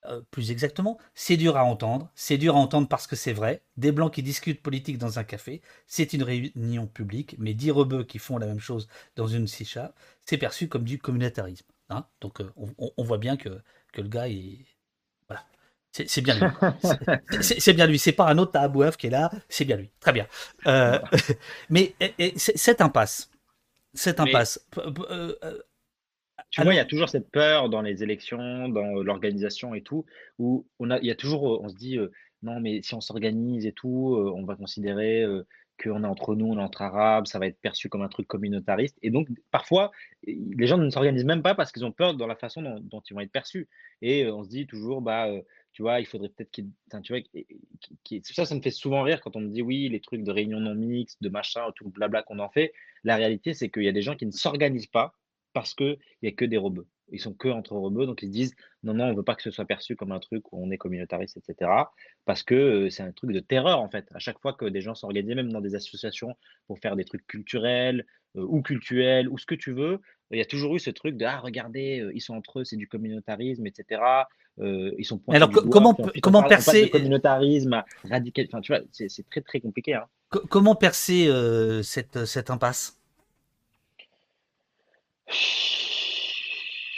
Euh, plus exactement, c'est dur à entendre, c'est dur à entendre parce que c'est vrai. Des blancs qui discutent politique dans un café, c'est une réunion publique, mais dix rebeux qui font la même chose dans une sicha, c'est perçu comme du communautarisme. Hein. Donc euh, on, voit bien que, que le gars est, c'est bien lui. C'est bien lui. C'est pas un autre Tahabouaf qui est là. C'est bien lui. Très bien. Euh, mais cette impasse, cette impasse. Euh, tu vois, il y a toujours cette peur dans les élections, dans l'organisation et tout, où on a, il y a toujours, on se dit, euh, non, mais si on s'organise et tout, on va considérer qu'on est entre nous, on est entre arabes, ça va être perçu comme un truc communautariste. Et donc, parfois, les gens ne s'organisent même pas parce qu'ils ont peur dans la façon dont, dont, ils vont être perçus. Et on se dit toujours, bah, tu vois, il faudrait peut-être qu'il. Tu ça, ça me fait souvent rire quand on me dit oui, les trucs de réunion non mixtes, de machin, tout le blabla qu'on en fait. La réalité, c'est qu'il y a des gens qui ne s'organisent pas parce qu'il n'y a que des robots. Ils sont que entre robots, donc ils se disent non, non, on ne veut pas que ce soit perçu comme un truc où on est communautariste, etc. Parce que euh, c'est un truc de terreur, en fait. À chaque fois que des gens s'organisent, même dans des associations, pour faire des trucs culturels euh, ou cultuels ou ce que tu veux, il y a toujours eu ce truc de ah, regardez, euh, ils sont entre eux, c'est du communautarisme, etc. Ils sont Alors comment comment percer communautarisme radical Enfin, tu vois, c'est très très compliqué. Hein. Comment percer cette cette impasse?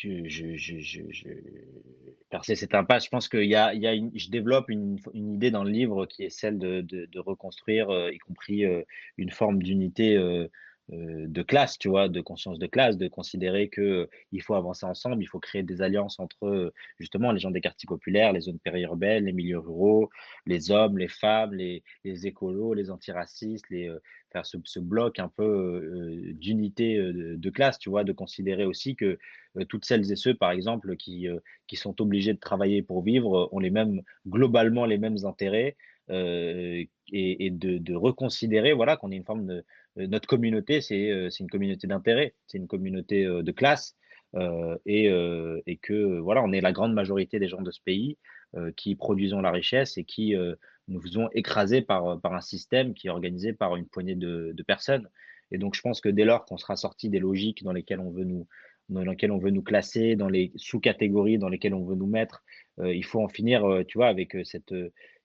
je, je, pense qu'il y a, je développe une, idée dans le livre qui est celle de, reconstruire, euh, y compris une forme d'unité euh, de classe, tu vois, de conscience de classe, de considérer que euh, il faut avancer ensemble, il faut créer des alliances entre euh, justement les gens des quartiers populaires, les zones périurbaines, les milieux ruraux, les hommes, les femmes, les, les écolos, les antiracistes, les, faire ce, ce, bloc un peu d'unité de, classe, tu vois, de considérer aussi que toutes celles et ceux, par exemple, qui, qui sont obligés de travailler pour vivre, ont les mêmes, globalement les mêmes intérêts. et, de, de, reconsidérer voilà qu'on est une forme de, euh, notre communauté, euh, c'est une communauté d'intérêt, c'est une communauté euh, de classe. et, que voilà, on est la grande majorité des gens de ce pays qui produisons la richesse et qui nous faisons écraser par, un système qui est organisé par une poignée de, de personnes. Et donc, je pense que dès lors qu'on sera sorti des logiques dans lesquelles on veut nous, dans lesquelles on veut nous classer, dans les sous-catégories dans lesquelles on veut nous mettre, il faut en finir, tu vois, avec cette,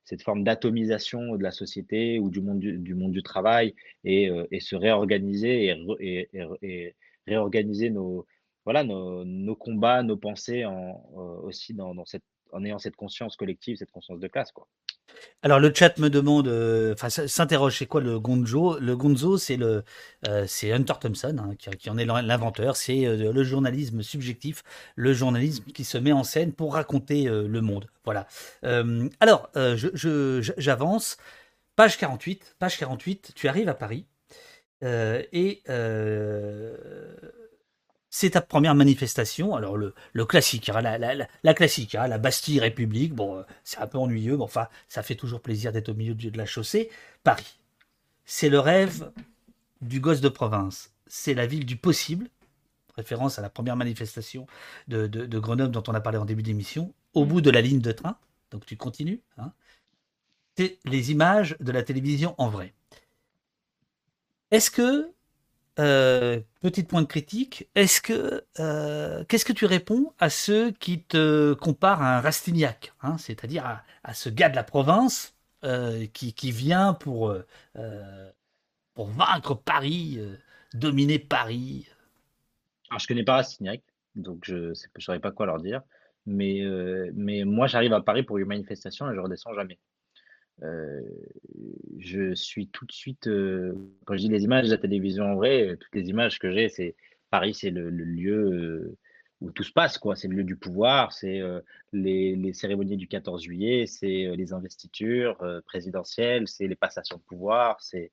cette forme d'atomisation de la société ou du monde du, travail et, euh, se réorganiser et, réorganiser nos, combats, nos pensées en, euh, aussi en ayant cette conscience collective, cette conscience de classe. Alors le chat me demande, euh, enfin s'interroge, c'est quoi le gonzo? Le gonzo, c'est le, euh, c'est Hunter Thompson hein, qui, en est l'inventeur. C'est euh, le journalisme subjectif, le journalisme qui se met en scène pour raconter le monde. Voilà. alors, j'avance. page 48, page 48. Tu arrives à Paris et c'est ta première manifestation. Alors, le, classique, hein, la, classique, hein, la Bastille République. Bon, euh, c'est un peu ennuyeux, mais enfin, ça fait toujours plaisir d'être au milieu de la chaussée. Paris. C'est le rêve du gosse de province. C'est la ville du possible. Référence à la première manifestation de, Grenoble dont on a parlé en début d'émission. Au bout de la ligne de train. Donc, tu continues. Hein. C'est les images de la télévision en vrai. Est-ce que euh, petit point de critique, est-ce que euh, qu'est-ce que tu réponds à ceux qui te comparent à un Rastignac, hein, c'est-à-dire à, ce gars de la province euh, qui, qui, vient pour pour vaincre Paris, dominer Paris? Alors je connais pas Rastignac, donc je ne saurais pas quoi leur dire, mais mais moi j'arrive à Paris pour une manifestation et je redescends jamais. Euh, je suis tout de suite, euh, quand je dis les images de la télévision en vrai, euh, toutes les images que j'ai, c'est Paris, c'est le, lieu où tout se passe, quoi. C'est le lieu du pouvoir, c'est les, cérémonies du 14 juillet, c'est les investitures présidentielles, c'est les passations de pouvoir, c'est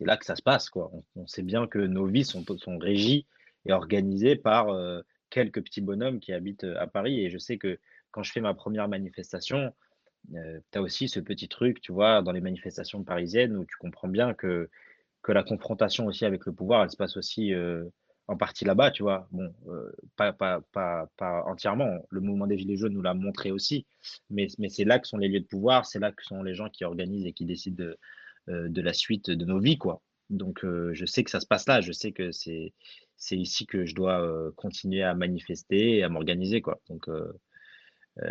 là que ça se passe, quoi. On, sait bien que nos vies sont, sont régies et organisées par quelques petits bonhommes qui habitent à Paris. Et je sais que quand je fais ma première manifestation, tu as aussi ce petit truc, tu vois, dans les manifestations parisiennes où tu comprends bien que, que la confrontation aussi avec le pouvoir, elle se passe aussi en partie là-bas, tu vois. Bon, pas, pas, pas, pas, entièrement. Le mouvement des Gilets jaunes nous l'a montré aussi. Mais, mais c'est là que sont les lieux de pouvoir, c'est là que sont les gens qui organisent et qui décident de, de la suite de nos vies, quoi. Donc, je sais que ça se passe là. Je sais que c'est, c'est ici que je dois continuer à manifester et à m'organiser, quoi. Donc,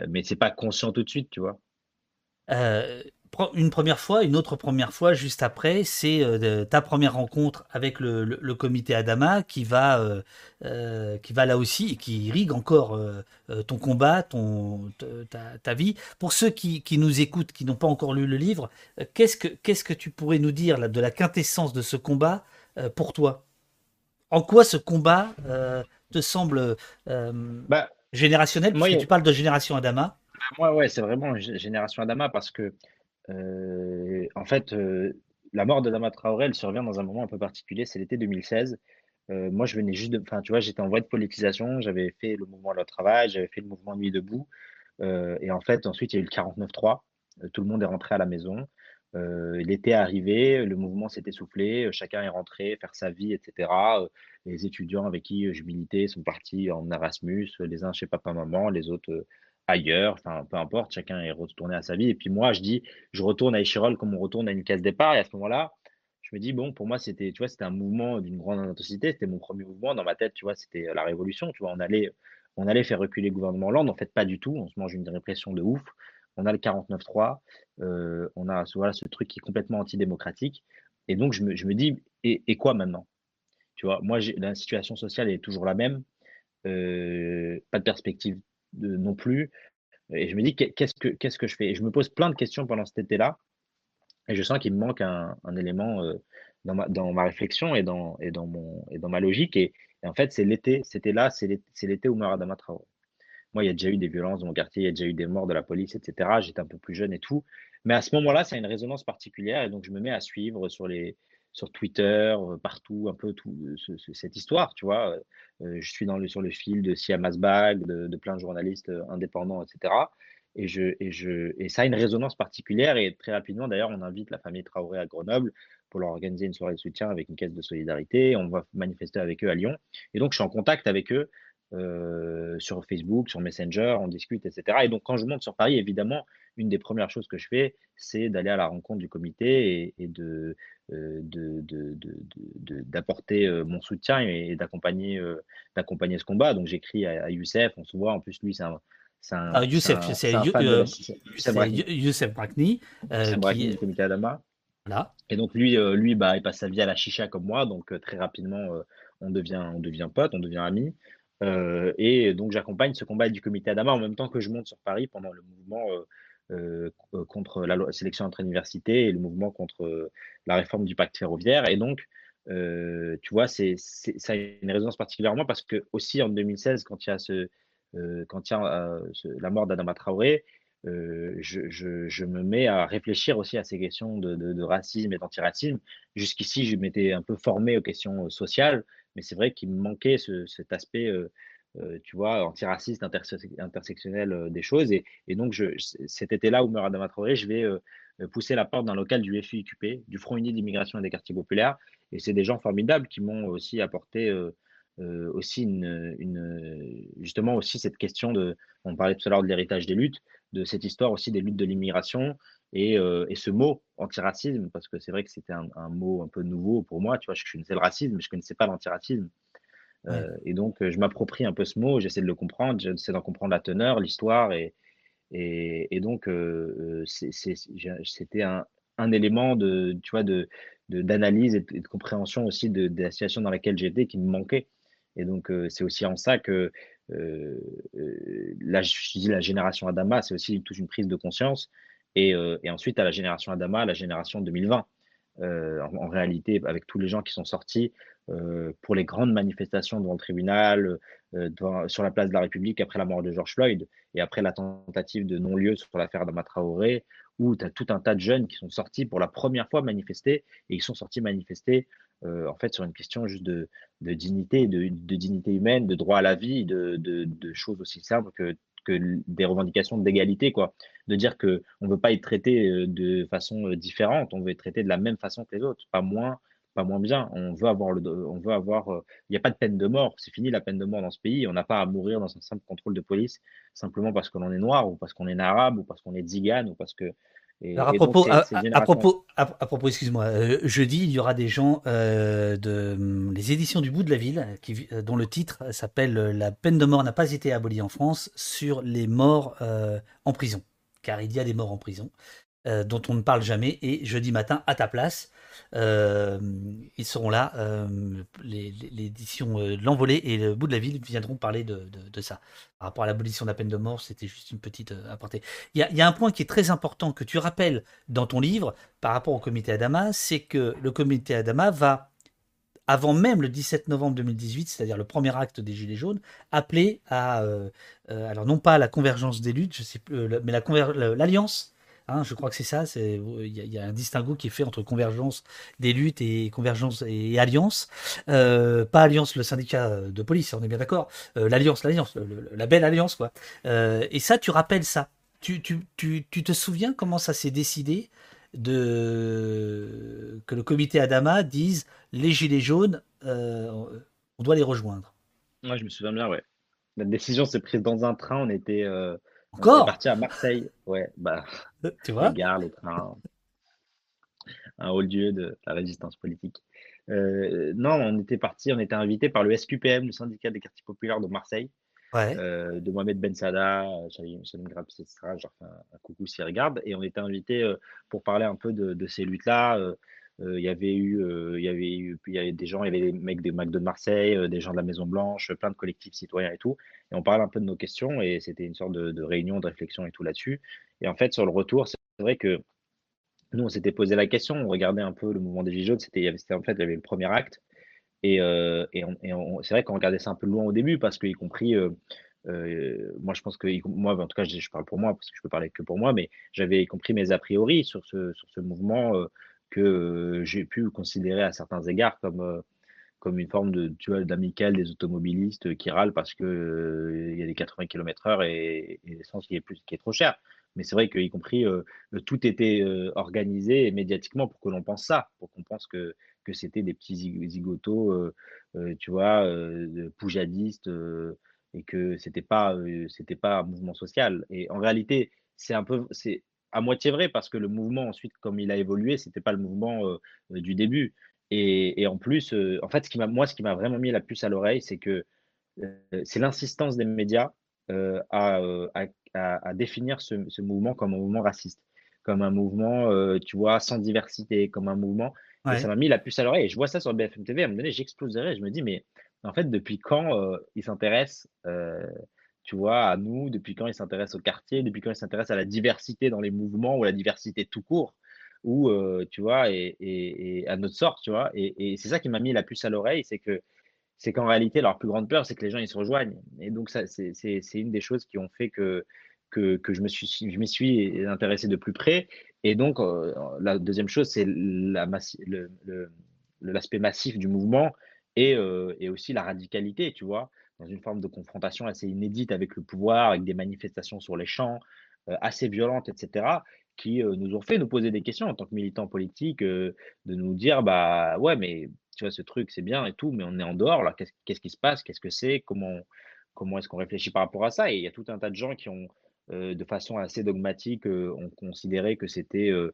mais c'est pas conscient tout de suite, tu vois. Euh, une première fois, une autre première fois juste après, c'est euh, ta première rencontre avec le, comité Adama qui va, euh, qui va là aussi et qui irrigue encore ton combat, ton, ta, vie. Pour ceux qui, nous écoutent, qui n'ont pas encore lu le livre, qu'est-ce que, qu'est-ce que tu pourrais nous dire de la quintessence de ce combat pour toi? En quoi ce combat te semble bah, générationnel? Moi, tu parles de génération Adama. Moi, ouais, c'est vraiment génération Adama parce que, euh, en fait, euh, la mort d'Adama Traoré, elle survient dans un moment un peu particulier, c'est l'été 2016. Euh, moi, je venais juste de, enfin, tu vois, j'étais en voie de politisation, j'avais fait le mouvement Le Travail, j'avais fait le mouvement Nuit debout, et en fait, ensuite, il y a eu le 49-3. tout le monde est rentré à la maison. l'été est arrivé, le mouvement s'est essoufflé, chacun est rentré faire sa vie, etc. les étudiants avec qui je militais sont partis en Erasmus, les uns chez papa-maman, les autres ailleurs, enfin peu importe, chacun est retourné à sa vie. Et puis moi, je dis, je retourne à Échirol comme on retourne à une case départ. Et à ce moment-là, je me dis, bon, pour moi, c'était, tu vois, c'était un mouvement d'une grande intensité. C'était mon premier mouvement. Dans ma tête, tu vois, c'était la révolution. Tu vois, on allait, on allait faire reculer le gouvernement Hollande. En fait, pas du tout. On se mange une répression de ouf. On a le 49-3. Euh, on a voilà, ce truc qui est complètement antidémocratique. Et donc, je me, je me dis, et, et, quoi maintenant? Tu vois, moi, la situation sociale est toujours la même. Euh, pas de perspective non plus. Et je me dis, qu'est-ce que, qu'est-ce que je fais? Et je me pose plein de questions pendant cet été-là. Et je sens qu'il me manque un, élément euh, dans ma, réflexion et dans, ma logique. Et, en fait, c'est l'été, c'était là, c'est l'été où meurt Adama Traoré. Moi, il y a déjà eu des violences dans mon quartier, il y a déjà eu des morts de la police, etc. J'étais un peu plus jeune et tout. Mais à ce moment-là, ça a une résonance particulière et donc je me mets à suivre sur les, sur Twitter, euh, partout, un peu tout cette histoire, tu vois. Euh, je suis dans le, sur le fil de Siam Asbag, de, de, plein de journalistes euh, indépendants, etc. Et, je, et, je, et ça a une résonance particulière. Et très rapidement, d'ailleurs, on invite la famille Traoré à Grenoble pour leur organiser une soirée de soutien avec une caisse de solidarité. On va manifester avec eux à Lyon. Et donc, je suis en contact avec eux euh, sur Facebook, sur Messenger, on discute, etc. Et donc, quand je monte sur Paris, évidemment, une des premières choses que je fais, c'est d'aller à la rencontre du comité et, de, euh, d'apporter euh, mon soutien et, d'accompagner, d'accompagner ce combat. Donc, j'écris à, Youssef, on se voit, en plus, lui, c'est un. C'est un, ah, Youssef, c'est Youssef Brakni. Qui... du comité Adama. Voilà. Et donc, lui, lui bah, il passe sa vie à la chicha comme moi. Donc, très rapidement, on, devient, on devient pote, on devient ami. Euh, et donc j'accompagne ce combat du comité Adama en même temps que je monte sur Paris pendant le mouvement euh, euh, contre la sélection entre universités et le mouvement contre la réforme du pacte ferroviaire. Et donc, tu vois, c'est, ça a une résonance particulièrement parce que aussi en 2016, quand il y a, la mort d'Adama Traoré, je, je, me mets à réfléchir aussi à ces questions de, de racisme et d'antiracisme. Jusqu'ici, je m'étais un peu formé aux questions sociales mais c'est vrai qu'il me manquait cet aspect, tu vois, antiraciste, intersectionnel des choses. Et, donc, cet été-là, où meurt Adama Traoré, je vais pousser la porte d'un local du FIQP, du Front Uni d'immigration et des quartiers populaires. Et c'est des gens formidables qui m'ont aussi apporté aussi justement aussi cette question de, on parlait tout à l'heure de l'héritage des luttes, de cette histoire aussi des luttes de l'immigration, euh, et, ce mot antiracisme, parce que c'est vrai que c'était un, mot un peu nouveau pour moi, tu vois, je connaissais le racisme, mais je ne connaissais pas l'antiracisme. Euh, et donc, euh, je m'approprie un peu ce mot, j'essaie de le comprendre, j'essaie d'en comprendre la teneur, l'histoire, et, et, donc, c'était un, un, élément de, tu vois, de, d'analyse et, de compréhension aussi de, la situation dans laquelle j'étais qui me manquait. Et donc, c'est aussi en ça que là, je dis la génération Adama, c'est aussi toute une prise de conscience euh, et, ensuite, à la génération Adama, la génération 2020. Euh, en, réalité, avec tous les gens qui sont sortis euh, pour les grandes manifestations devant le tribunal, sur la place de la République après la mort de George Floyd et après la tentative de non-lieu sur l'affaire Adama Traoré, où tu as tout un tas de jeunes qui sont sortis pour la première fois manifester et ils sont sortis manifester en fait sur une question juste de, dignité, de, dignité humaine, de droit à la vie, de, choses aussi simples que des revendications d'égalité, quoi. De dire que on veut pas être traité euh, de façon euh, différente, on veut être traité de la même façon que les autres, pas moins, bien. On veut avoir le, on veut avoir, euh, il n'y a pas de peine de mort, c'est fini la peine de mort dans ce pays. On n'a pas à mourir dans un simple contrôle de police simplement parce que l'on est noir ou parce qu'on est arabe ou parce qu'on est zigane ou parce que à, propos, à, propos, à, propos, excuse-moi, euh, jeudi, il y aura des gens euh, de hum, les éditions du bout de la ville, qui, euh, dont le titre s'appelle La peine de mort n'a pas été abolie en France sur les morts en prison, car il y a des morts en prison. Euh, dont on ne parle jamais. Et jeudi matin, à ta place, euh, ils seront là. Euh, l'édition L'Envolée et le bout de la ville viendront parler de, ça. Par rapport à l'abolition de la peine de mort, c'était juste une petite apportée. Il y, a, un point qui est très important que tu rappelles dans ton livre par rapport au comité Adama, c'est que le comité Adama va avant même le 17 novembre 2018, c'est-à-dire le premier acte des Gilets jaunes, appeler à, alors non pas la convergence des luttes, je sais mais l'alliance Hein, je crois que c'est ça. Il y, a un distinguo qui est fait entre convergence des luttes et convergence et alliance. Euh, pas alliance le syndicat de police, on est bien d'accord. Euh, l'alliance, l'alliance, la belle alliance quoi. Euh, et ça, tu rappelles ça. Tu, te souviens comment ça s'est décidé que le comité Adama dise les gilets jaunes, on doit les rejoindre? Moi, je me souviens bien, ouais. La décision s'est prise dans un train. On était encore On est parti à Marseille. Ouais, bah. Tu vois? Les gares, les trains. Un haut lieu de la résistance politique. Euh, non, on était parti, on était invité par le SQPM, le syndicat des quartiers populaires de Marseille, ouais. euh, de Mohamed Ben Sada, Salim Grabs, etc. Genre, un, un coucou s'il regarde. Et on était invité euh, pour parler un peu de, de ces luttes-là, il y avait eu, il y avait eu, il y avait des gens, il y avait des mecs des McDo de Marseille, des gens de la Maison Blanche, plein de collectifs citoyens et tout. Et on parle un peu de nos questions et c'était une sorte de, réunion, de réflexion et tout là-dessus. Et en fait, sur le retour, c'est vrai que nous, on s'était posé la question, on regardait un peu le mouvement des Gilets jaunes, c'était, en fait, il y avait le premier acte, et, et, c'est vrai qu'on regardait ça un peu loin au début, parce que, y compris, moi, je pense que, moi, en tout cas, je, parle pour moi, parce que je peux parler que pour moi, mais j'avais compris mes a priori sur ce, sur ce mouvement que j'ai pu considérer à certains égards comme, comme une forme de, vois, d'amical des automobilistes qui râlent parce que il y a des 80 km/h et, l'essence qui est plus, qui est trop cher. Mais c'est vrai qu'y compris, euh, tout était euh, organisé médiatiquement pour que l'on pense ça, pour qu'on pense que, que c'était des petits zigotos, euh, tu vois, poujadistes, et que c'était pas, c'était pas un mouvement social. Et en réalité, c'est un peu, à moitié vrai parce que le mouvement ensuite, comme il a évolué, c'était pas le mouvement du début. Et, et en plus, en fait, ce qui m'a, moi, ce qui m'a vraiment mis la puce à l'oreille, c'est que c'est l'insistance des médias à, à, à, définir ce, mouvement comme un mouvement raciste, comme un mouvement, euh, tu vois, sans diversité, comme un mouvement. Et ça m'a mis la puce à l'oreille. Et je vois ça sur BFM TV. À un moment donné, j'exploserais. Je me dis, mais en fait, depuis quand euh, ils s'intéressent, euh, tu vois, à nous Depuis quand ils s'intéressent au quartier Depuis quand ils s'intéressent à la diversité dans les mouvements ou la diversité tout court ou tu vois, et, à notre sort, tu vois. Et, c'est ça qui m'a mis la puce à l'oreille, c'est que c'est qu'en réalité, leur plus grande peur, c'est que les gens ils se rejoignent. Et donc, c'est, une des choses qui ont fait que, que, je me suis, m'y suis intéressé de plus près. Et donc, euh, la deuxième chose, c'est la le, l'aspect massif du mouvement et, euh, et, aussi la radicalité, tu vois, dans une forme de confrontation assez inédite avec le pouvoir, avec des manifestations sur les champs euh, assez violentes, etc., qui nous ont fait nous poser des questions en tant que militants politiques, de nous dire, bah ouais, mais tu vois, ce truc, c'est bien et tout, mais on est en dehors, là, qu'est-ce qui se passe, qu'est-ce que c'est, comment, comment est-ce qu'on réfléchit par rapport à ça? Et il y a tout un tas de gens qui ont, euh, de façon assez dogmatique, euh, ont considéré que c'était euh,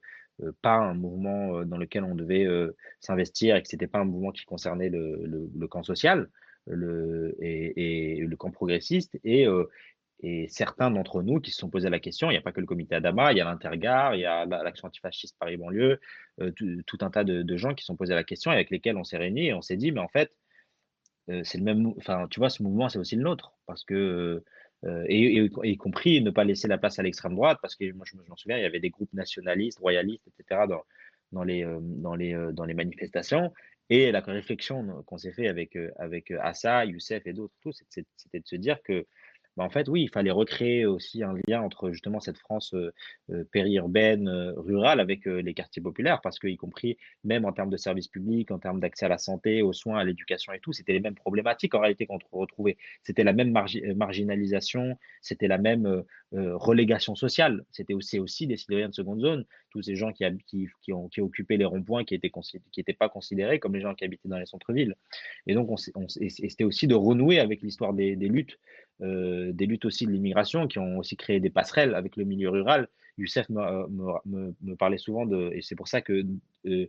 pas un mouvement dans lequel on devait s'investir et que c'était pas un mouvement qui concernait le, le, camp social le, et, le camp progressiste. Et, et certains d'entre nous qui se sont posés la question, il n'y a pas que le comité Adama, il y a l'Intergare, il y a l'Action antifasciste Paris-Banlieue, euh, tout, un tas de, gens qui se sont posés la question et avec lesquels on s'est réunis et on s'est dit, mais en fait, euh, c'est le même, enfin, tu vois, ce mouvement, c'est aussi le nôtre. Parce que, euh, et, y compris ne pas laisser la place à l'extrême droite, parce que moi, je, m'en souviens, il y avait des groupes nationalistes, royalistes, etc., dans, les, dans, les, dans les manifestations. Et la réflexion qu'on s'est fait avec, avec Assa, Youssef et d'autres, c'était de se dire que bah, en fait, oui, il fallait recréer aussi un lien entre justement cette France périurbaine, rurale avec les quartiers populaires, parce qu'y compris, même en termes de services publics, en termes d'accès à la santé, aux soins, à l'éducation et tout, c'était les mêmes problématiques en réalité qu'on retrouvait. C'était la même marginalisation, c'était la même relégation sociale. C'était aussi, aussi des citoyens de seconde zone, tous ces gens qui, occupaient les ronds-points, qui n'étaient qui pas considérés comme les gens qui habitaient dans les centres-villes. Et donc, on, c'était aussi de renouer avec l'histoire des luttes euh, des luttes aussi de l'immigration qui ont aussi créé des passerelles avec le milieu rural. Youssef me, euh, me, me, parlait souvent de, et c'est pour ça que euh,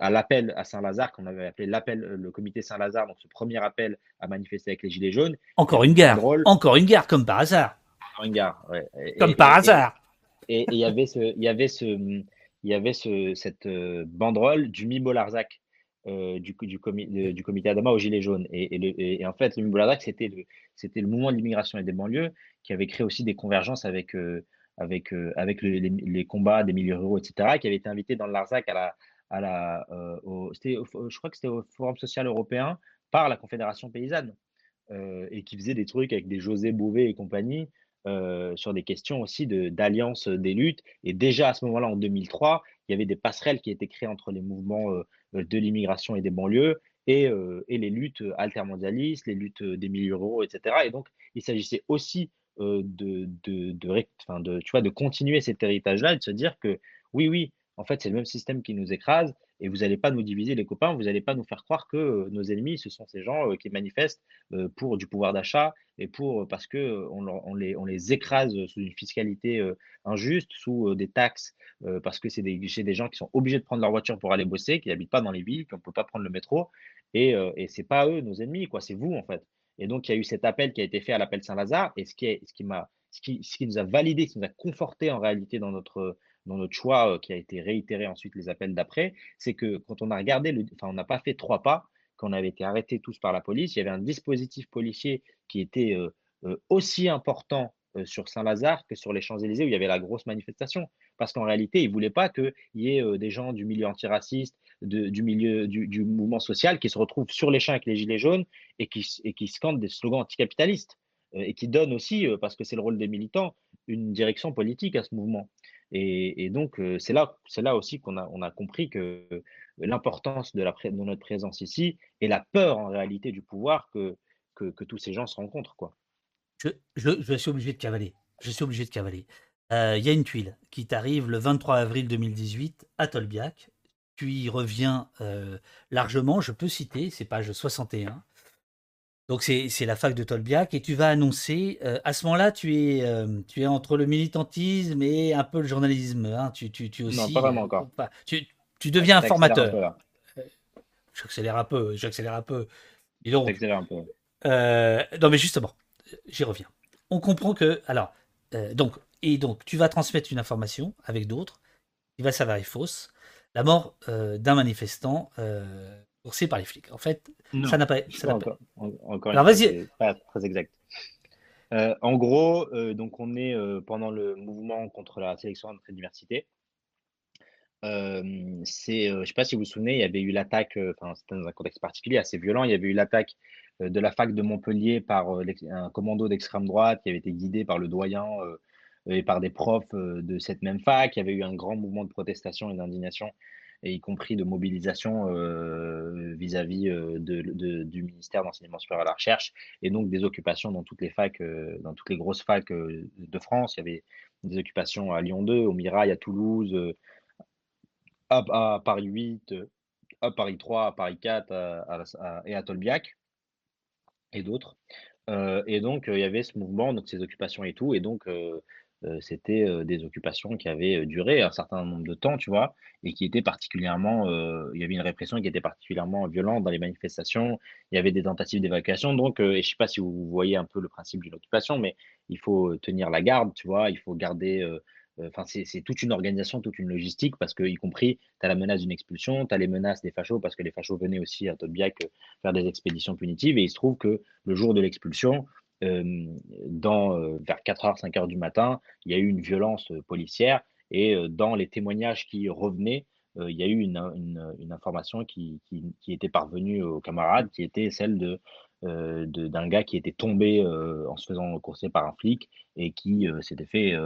à l'appel à Saint-Lazare, qu'on avait appelé l'appel, le comité Saint-Lazare, donc ce premier appel à manifester avec les Gilets jaunes. Encore une gare, encore une gare, comme par hasard. Encore une gare, ouais. Comme par hasard. Et il y avait ce, il y avait ce, il y avait ce, cette banderole du Mimo Larzac. Euh, du, du, du, comité Adama aux Gilets jaunes. Et, et, en fait, le Miboladak, c'était le, c'était le mouvement de l'immigration et des banlieues qui avait créé aussi des convergences avec, euh, avec, euh, avec les, combats des milieux ruraux, etc., qui avait été invité dans le Larzac à la, à la, au, je crois que c'était au Forum social européen par la Confédération paysanne et qui faisait des trucs avec des José Bouvet et compagnie. sur des questions aussi de, d'alliance des luttes. Et déjà à ce moment-là, en 2003, il y avait des passerelles qui étaient créées entre les mouvements euh, de l'immigration et des banlieues et, euh, et les luttes altermondialistes, les luttes des milieux ruraux, etc. Et donc, il s'agissait aussi euh, de, de, de, de, tu vois, de continuer cet héritage-là et de se dire que oui, oui, en fait, c'est le même système qui nous écrase et vous n'allez pas nous diviser les copains, vous n'allez pas nous faire croire que euh, nos ennemis, ce sont ces gens euh, qui manifestent euh, pour du pouvoir d'achat et pour parce que on, les, on les écrase sous une fiscalité injuste, sous des taxes, parce que c'est des, des gens qui sont obligés de prendre leur voiture pour aller bosser, qui n'habitent pas dans les villes, qui ne peut pas prendre le métro. Et, et c'est pas eux nos ennemis, quoi, c'est vous en fait. Et donc il y a eu cet appel qui a été fait à l'appel Saint-Lazare, et ce qui, est, ce qui ce qui, ce qui, nous a validé, ce qui nous a conforté en réalité dans notre, dans notre choix qui a été réitéré ensuite les appels d'après, c'est que quand on a regardé, enfin on n'a pas fait trois pas, quand on avait été arrêtés tous par la police, il y avait un dispositif policier qui était aussi important sur Saint-Lazare que sur les Champs-Élysées où il y avait la grosse manifestation. parce qu'en réalité, ils ne voulaient pas qu'il y ait des gens du milieu antiraciste, du milieu du, mouvement social qui se retrouvent sur les champs avec les gilets jaunes et qui scandent des slogans anticapitalistes et qui donnent aussi, parce que c'est le rôle des militants, une direction politique à ce mouvement. Et, donc, c'est là, là aussi qu'on a, compris que l'importance de, notre présence ici et la peur en réalité du pouvoir que, que, tous ces gens se rencontrent. Quoi. Je, suis obligé de cavaler. Je suis obligé de cavaler. Il y a une tuile qui t'arrive le 23 avril 2018 à Tolbiac. Tu y reviens largement, je peux citer, c'est page 61. Donc c'est la fac de Tolbiac et tu vas annoncer, à ce moment-là, tu es, tu es entre le militantisme et un peu le journalisme. Hein. Tu, tu, tu aussi, non, pas vraiment encore. tu, tu deviens un formateur. J'accélère un peu, j'accélère un peu. donc, un peu. non mais justement, j'y reviens. On comprend que, alors, donc, et donc tu vas transmettre une information avec d'autres qui va s'avérer fausse. La mort d'un manifestant forcé par les flics. En fait, ça n'a pas. Ça encore, encore Alors vas-y. Pas très exact. Euh, en gros, euh, donc on est euh, pendant le mouvement contre la sélection de l'université. c'est, je ne sais pas si vous vous souvenez, il y avait eu l'attaque, enfin c'était dans un contexte particulier assez violent. Il y avait eu l'attaque de la fac de Montpellier par un commando d'extrême droite qui avait été guidé par le doyen et par des profs de cette même fac. Il y avait eu un grand mouvement de protestation et d'indignation et y compris de mobilisation euh, vis-à-vis euh, du ministère d'enseignement supérieur à la recherche, et donc des occupations dans toutes les facs, euh, dans toutes les grosses facs de France. Il y avait des occupations à Lyon 2, au Mirail, à Toulouse, à, Paris 8, à Paris 3, à Paris 4 et à Tolbiac, et d'autres. et donc, il y avait ce mouvement, donc ces occupations et tout, et donc c'était des occupations qui avaient duré un certain nombre de temps, tu vois, et qui étaient particulièrement, il y avait une répression qui était particulièrement violente dans les manifestations, il y avait des tentatives d'évacuation, donc, et je ne sais pas si vous voyez un peu le principe d'une occupation, mais il faut tenir la garde, tu vois, il faut garder, enfin, c'est toute une organisation, toute une logistique, parce que, y compris, tu as la menace d'une expulsion, tu as les menaces des fachos, parce que les fachos venaient aussi à Tolbiac faire des expéditions punitives, et il se trouve que le jour de l'expulsion, dans, vers 4h, 5h du matin, il y a eu une violence policière et dans les témoignages qui revenaient, il y a eu une, information qui, était parvenue aux camarades, qui était celle de, d'un gars qui était tombé en se faisant courser par un flic et qui s'était fait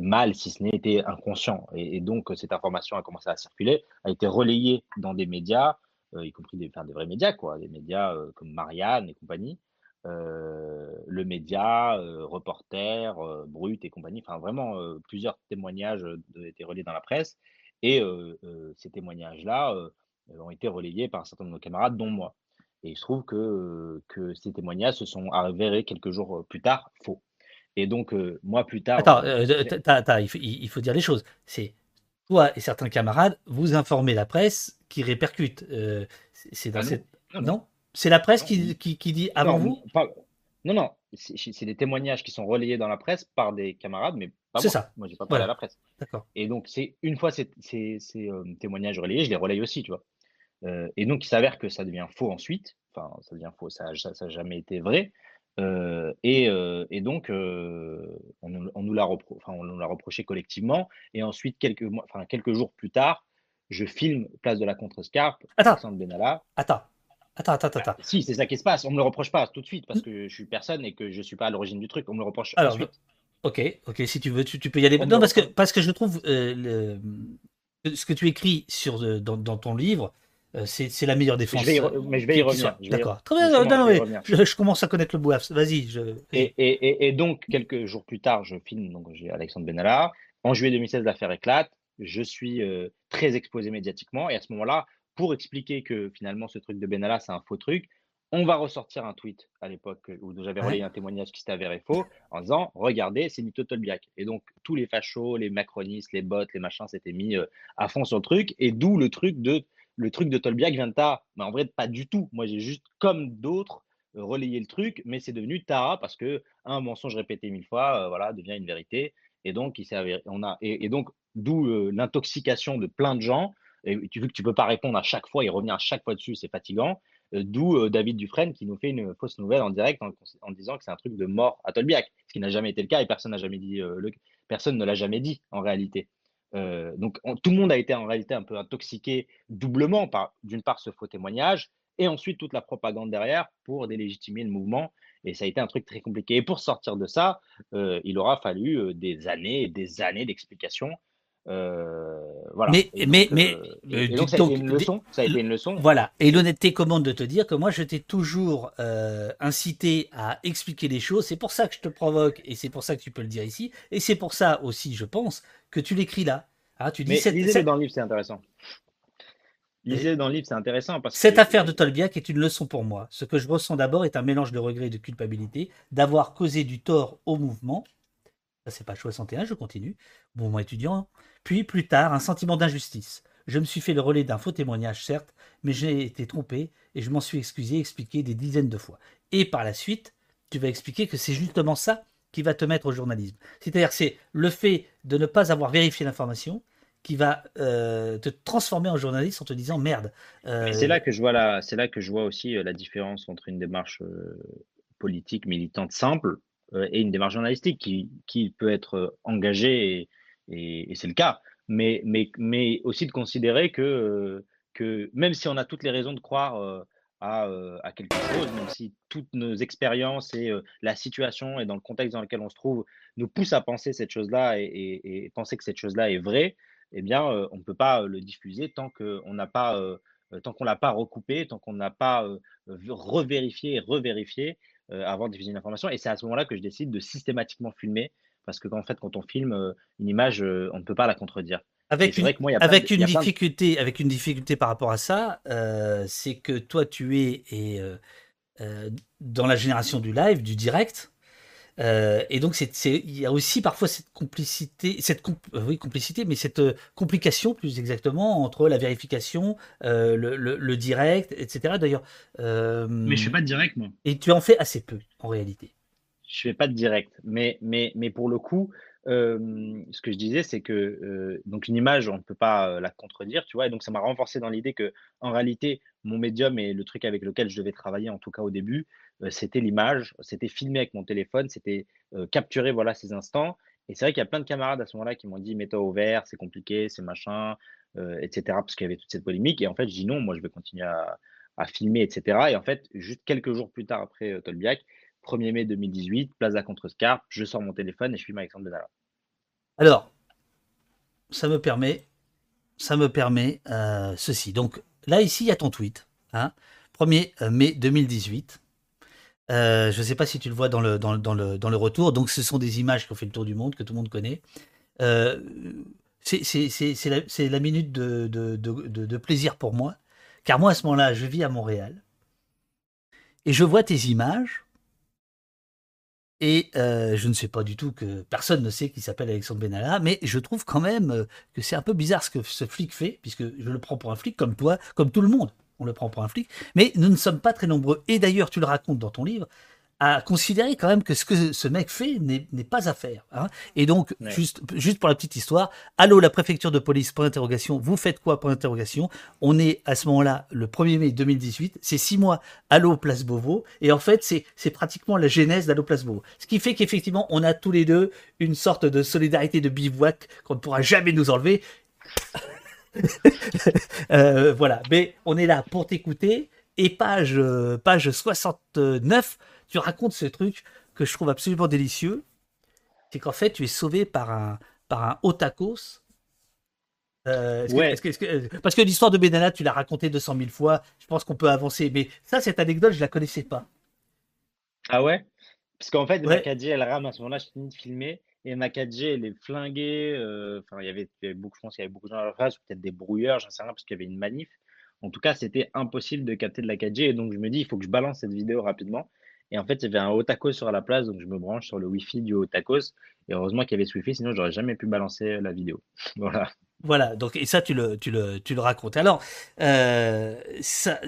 mal, si ce n'était inconscient. Et, donc, cette information a commencé à circuler, a été relayée dans des médias, y compris des, des vrais médias, quoi, des médias comme Marianne et compagnie. Euh, le média, euh, reporter, euh, Brut et compagnie. Enfin, vraiment, plusieurs témoignages ont été relayés dans la presse. Et ces témoignages-là ont été relayés par un certain nombre de camarades, dont moi. Et il se trouve que, que ces témoignages se sont avérés quelques jours plus tard faux. Et donc, moi, plus tard. Attends, il, faut, dire les choses. C'est toi et certains camarades, vous informez la presse qui répercute. c'est dans ah cette. non? C'est la presse qui, qui, dit avant vous Non, non, c'est des témoignages qui sont relayés dans la presse par des camarades, mais pas moi. C'est ça. Moi, j'ai pas parlé à la presse. D'accord. Et donc, c'est une fois ces, ces, euh, témoignages relayés, je les relaye aussi, tu vois. Euh, et donc, il s'avère que ça devient faux ensuite. Enfin, ça devient faux, ça n'a jamais été vrai. Euh, et, et, donc, on, nous l'a repro enfin, reproché collectivement. Et ensuite, quelques, mois, enfin, quelques jours plus tard, je filme Place de la Contrescarpe, Attends. Benalla. Attends, Attends, attends, attends. si, c'est ça qui se passe. On me le reproche pas tout de suite parce que je suis personne et que je suis pas à l'origine du truc. On me le reproche Alors, ensuite. Ok, ok. Si tu veux, tu, peux y aller. non, parce que, parce que je trouve euh, ce que tu écris sur, euh, dans, ton livre, euh, c'est la meilleure défense. mais je vais y revenir. D'accord. Très bien. Non, je, commence à connaître le boaf. Vas-y. Je... Et, et, et, donc, quelques jours plus tard, je filme. Donc, j'ai Alexandre Benalla. En juillet 2016, l'affaire éclate. Je suis très exposé médiatiquement. Et à ce moment-là, pour expliquer que finalement ce truc de Benalla, c'est un faux truc, on va ressortir un tweet à l'époque où j'avais relayé un témoignage qui s'était avéré faux en disant Regardez, c'est Nito Tolbiac. Et donc, tous les fachos, les macronistes, les bots, les machins s'étaient mis euh, à fond sur le truc. Et d'où le truc de le truc de Tolbiac vient de Tara. Mais en vrai, pas du tout. Moi, j'ai juste, comme d'autres, euh, relayé le truc, mais c'est devenu Tara parce que un mensonge répété mille fois euh, voilà, devient une vérité. Et donc, il s'est on a, et donc, d'où l'intoxication de plein de gens et veux que tu peux pas répondre à chaque fois et revenir à chaque fois dessus, c'est fatigant. D'où David Dufresne qui nous fait une fausse nouvelle en direct en, disant que c'est un truc de mort à Tolbiac, ce qui n'a jamais été le cas et personne n'a jamais dit le, personne ne l'a jamais dit en réalité. donc tout le monde a été en réalité un peu intoxiqué doublement par d'une part ce faux témoignage et ensuite toute la propagande derrière pour délégitimer le mouvement et ça a été un truc très compliqué. Et pour sortir de ça, il aura fallu des années et des années d'explications euh, voilà. Mais, mais, mais, euh, donc, ça, a été une leçon, ça a été une leçon. Voilà. Et l'honnêteté commande de te dire que moi, je t'ai toujours euh, incité à expliquer les choses. C'est pour ça que je te provoque et c'est pour ça que tu peux le dire ici. Et c'est pour ça aussi, je pense, que tu l'écris là. Ah, tu dis mais lisez dans le livre, c'est intéressant. Lisez dans le livre, c'est intéressant. Parce Cette affaire de Tolbiac est une leçon pour moi. Ce que je ressens d'abord est un mélange de regret et de culpabilité d'avoir causé du tort au mouvement. Ça, c'est pas 61, je continue. Mouvement étudiant puis plus tard, un sentiment d'injustice. Je me suis fait le relais d'un faux témoignage, certes, mais j'ai été trompé et je m'en suis excusé expliqué des dizaines de fois. Et par la suite, tu vas expliquer que c'est justement ça qui va te mettre au journalisme. C'est-à-dire que c'est le fait de ne pas avoir vérifié l'information qui va euh, te transformer en journaliste en te disant merde. Euh, c'est là que je vois la, c'est là que je vois aussi euh, la différence entre une démarche politique militante simple et une démarche journalistique qui, peut être engagée et, c'est le cas. Mais, mais, mais aussi de considérer que, que même si on a toutes les raisons de croire euh, à, euh, à, quelque chose, même si toutes nos expériences et euh, la situation et dans le contexte dans lequel on se trouve nous poussent à penser cette chose-là et, penser que cette chose-là est vraie, eh bien, on ne peut pas le diffuser tant qu'on n'a pas, tant qu'on l'a pas recoupé, tant qu'on n'a pas revérifié et revérifié avant de diffuser une information. Et c'est à ce moment-là que je décide de systématiquement filmer parce que en fait, quand on filme euh, une image, euh, on ne peut pas la contredire. Avec une, avec une difficulté, avec une difficulté par rapport à ça, euh, c'est que toi, tu es et, dans la génération du live, du direct, et donc il y a aussi parfois cette complicité, cette oui complicité, mais cette complication plus exactement entre la vérification, le, le, direct, etc. D'ailleurs. mais je fais pas de direct moi. Et tu en fais assez peu en réalité je fais pas de direct, mais, mais, mais pour le coup, euh, ce que je disais, c'est que euh, donc une image, on ne peut pas euh, la contredire, tu vois, et donc ça m'a renforcé dans l'idée que en réalité, mon médium et le truc avec lequel je devais travailler, en tout cas au début, c'était l'image, c'était filmer avec mon téléphone, c'était capturer voilà ces instants. Et c'est vrai qu'il y a plein de camarades à ce moment-là qui m'ont dit mets-toi au vert, c'est compliqué, c'est machin, etc. Parce qu'il y avait toute cette polémique. Et en fait, je dis non, moi je vais continuer à, à filmer, etc. Et en fait, juste quelques jours plus tard après Tolbiac, 1er mai 2018, place à Contrescarpe, je sors mon téléphone et je filme Alexandre Benalla. Alors, ça me permet, ça me permet euh, ceci. Donc là, ici, il y a ton tweet. Hein, 1er euh, mai 2018. Euh, je ne sais pas si tu le vois dans le, retour. Donc, ce sont des images qui ont fait le tour du monde, que tout le monde connaît. c'est la, minute de, plaisir pour moi. Car moi, à ce moment-là, je vis à Montréal. Et je vois tes images. Et euh, je ne sais pas du tout que personne ne sait qu'il s'appelle Alexandre Benalla, mais je trouve quand même euh, que c'est un peu bizarre ce que ce flic fait, puisque je le prends pour un flic comme toi, comme tout le monde, on le prend pour un flic. Mais nous ne sommes pas très nombreux. Et d'ailleurs, tu le racontes dans ton livre, à considérer quand même que ce que ce mec fait n'est pas à faire. Hein. Et donc, juste, juste pour la petite histoire, allô la préfecture de police, point d'interrogation, vous faites quoi, point d'interrogation? On est à ce moment-là, le 1er mai 2018, c'est six mois, allô Place Beauvau, et en fait, c'est pratiquement la genèse d'allô Place Beauvau. Ce qui fait qu'effectivement, on a tous les deux une sorte de solidarité de bivouac qu'on ne pourra jamais nous enlever. euh, voilà, mais on est là pour t'écouter, et page, euh, page 69, tu racontes ce truc que je trouve absolument délicieux. C'est qu'en fait, tu es sauvé par un, par un otakos. Euh, parce que l'histoire de Benalla, tu l'as raconté 200 000 fois. Je pense qu'on peut avancer. Mais ça, cette anecdote, je la connaissais pas. Ah ouais? Parce qu'en fait, ouais. elle rame à ce moment-là, je finis de filmer. Et Makadji, elle est flinguée. Euh, enfin, il y avait beaucoup, je pense qu'il y avait beaucoup de gens à la face, peut-être des brouilleurs, j'en sais rien, parce qu'il y avait une manif. En tout cas, c'était impossible de capter de la 4G. Et donc, je me dis, il faut que je balance cette vidéo rapidement. Et en fait, il y avait un Otakos sur la place, donc je me branche sur le Wi-Fi du Otakos. Et heureusement qu'il y avait ce Wi-Fi, sinon j'aurais jamais pu balancer la vidéo. voilà. Voilà, donc et ça tu le, tu le, tu le racontes. Alors, euh, ça,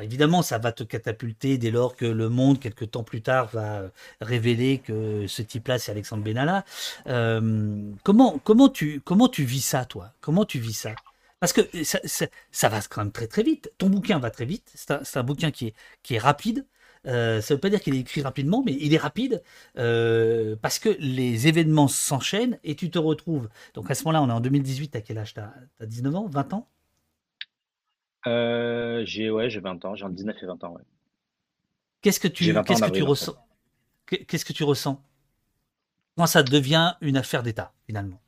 évidemment, ça va te catapulter dès lors que le monde, quelques temps plus tard, va révéler que ce type-là, c'est Alexandre Benalla. Euh, comment, comment, tu, comment tu vis ça, toi? Comment tu vis ça? Parce que ça, va quand même très très vite. Ton bouquin va très vite. C'est un, bouquin qui est, qui est rapide. Euh, ça ne veut pas dire qu'il est écrit rapidement, mais il est rapide euh, parce que les événements s'enchaînent et tu te retrouves. Donc à ce moment-là, on est en 2018. À quel âge? Tu as, 19 ans? 20 ans? Euh, J'ai ouais, 20 ans. J'ai 19 et 20 ans. Qu'est-ce que tu, qu'est-ce que tu ressens? Qu'est-ce que tu ressens? Quand ça devient une affaire d'État finalement?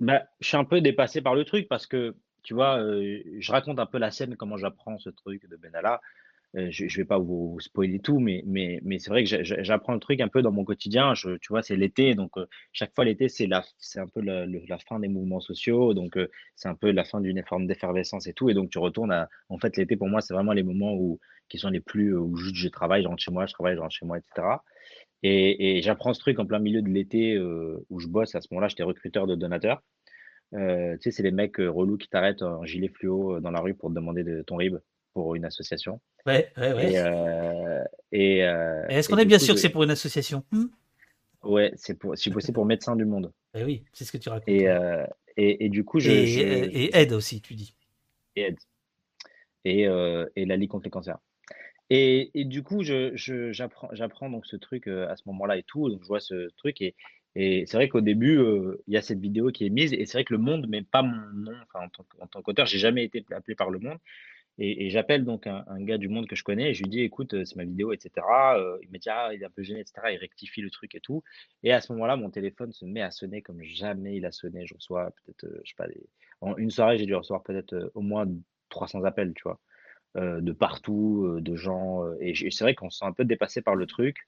Bah, je suis un peu dépassé par le truc parce que, tu vois, euh, je raconte un peu la scène, comment j'apprends ce truc de Benalla. Euh, je ne vais pas vous, spoiler tout, mais, c'est vrai que j'apprends le truc un peu dans mon quotidien. Tu vois, c'est l'été, donc euh, chaque fois l'été, c'est un peu la, fin des mouvements sociaux, donc c'est un peu la fin d'une forme d'effervescence et tout. Et donc tu retournes à, en fait, l'été pour moi, c'est vraiment les moments où, qui sont les plus, où je travaille, je rentre chez moi, je travaille, je rentre chez moi, etc. Et, et j'apprends ce truc en plein milieu de l'été où je bosse. À ce moment-là, j'étais recruteur de donateurs. Euh, tu sais, c'est les mecs relous qui t'arrêtent en gilet fluo dans la rue pour te demander de ton RIB pour une association. Ouais, ouais, ouais. Et, est-ce qu'on est bien sûr que c'est pour une association? Hmm? Ouais, c'est pour, si possible pour Médecins du Monde. Eh oui, c'est ce que tu racontes. Et, et, du coup, je et, aide aussi, tu dis. Et aide. Et, et la Ligue contre les cancers. Et, et, du coup, j'apprends je, j'apprends donc ce truc à ce moment-là et tout. Donc, je vois ce truc et, et c'est vrai qu'au début, il y a cette vidéo qui est mise, et c'est vrai que le monde, mais pas mon nom, enfin, en tant, qu'auteur, j'ai jamais été appelé par le monde. Et, j'appelle donc un, gars du monde que je connais, et je lui dis, écoute, c'est ma vidéo, etc. il me dit, ah, il est un peu gêné, etc. Il rectifie le truc et tout. Et à ce moment-là, mon téléphone se met à sonner comme jamais il a sonné. Je reçois peut-être, je sais pas, en une soirée, j'ai dû recevoir peut-être au moins 300 appels, tu vois, de partout, de gens. et c'est vrai qu'on se sent un peu dépassé par le truc.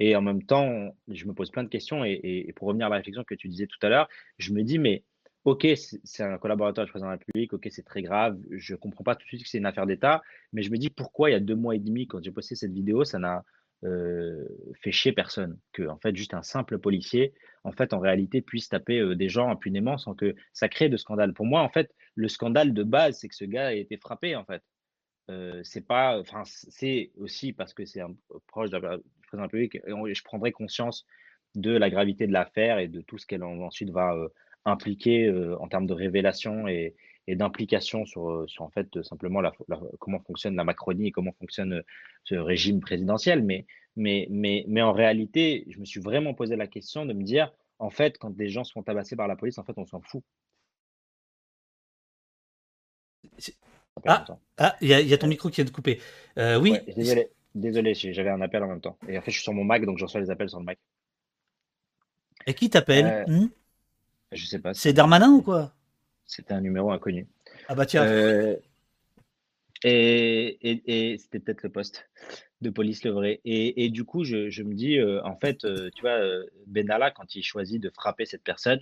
Et en même temps, je me pose plein de questions. Et, pour revenir à la réflexion que tu disais tout à l'heure, je me dis, mais ok, c'est un collaborateur du président de la République, ok, c'est très grave. Je ne comprends pas tout de suite que c'est une affaire d'État. Mais je me dis, pourquoi il y a deux mois et demi, quand j'ai posté cette vidéo, ça n'a euh, fait chier personne. Que, en fait, juste un simple policier, en fait, en réalité, puisse taper euh, des gens impunément sans que ça crée de scandale. Pour moi, en fait, le scandale de base, c'est que ce gars a été frappé, en fait. Euh, c'est pas, enfin, c'est aussi parce que c'est un proche de la, un public, et je prendrai conscience de la gravité de l'affaire et de tout ce qu'elle ensuite va euh, impliquer euh, en termes de révélation et, d'implication sur, euh, sur, en fait simplement la, comment fonctionne la Macronie et comment fonctionne ce régime présidentiel. Mais, mais, mais, mais en réalité, je me suis vraiment posé la question de me dire, en fait, quand des gens sont tabassés par la police, en fait, on s'en fout. Ah, ah, il y, a ton micro qui vient de couper. oui. désolé. Désolé, j'avais un appel en même temps. Et en fait, je suis sur mon Mac, donc je reçois les appels sur le Mac. Et qui t'appelle? Euh, hmm? Je sais pas. C'est Darmanin ou quoi? C'était un numéro inconnu. Ah bah tiens. Euh, et, et, c'était peut-être le poste de police le vrai. Et, du coup, je, me dis, euh, en fait, tu vois, Benalla, quand il choisit de frapper cette personne,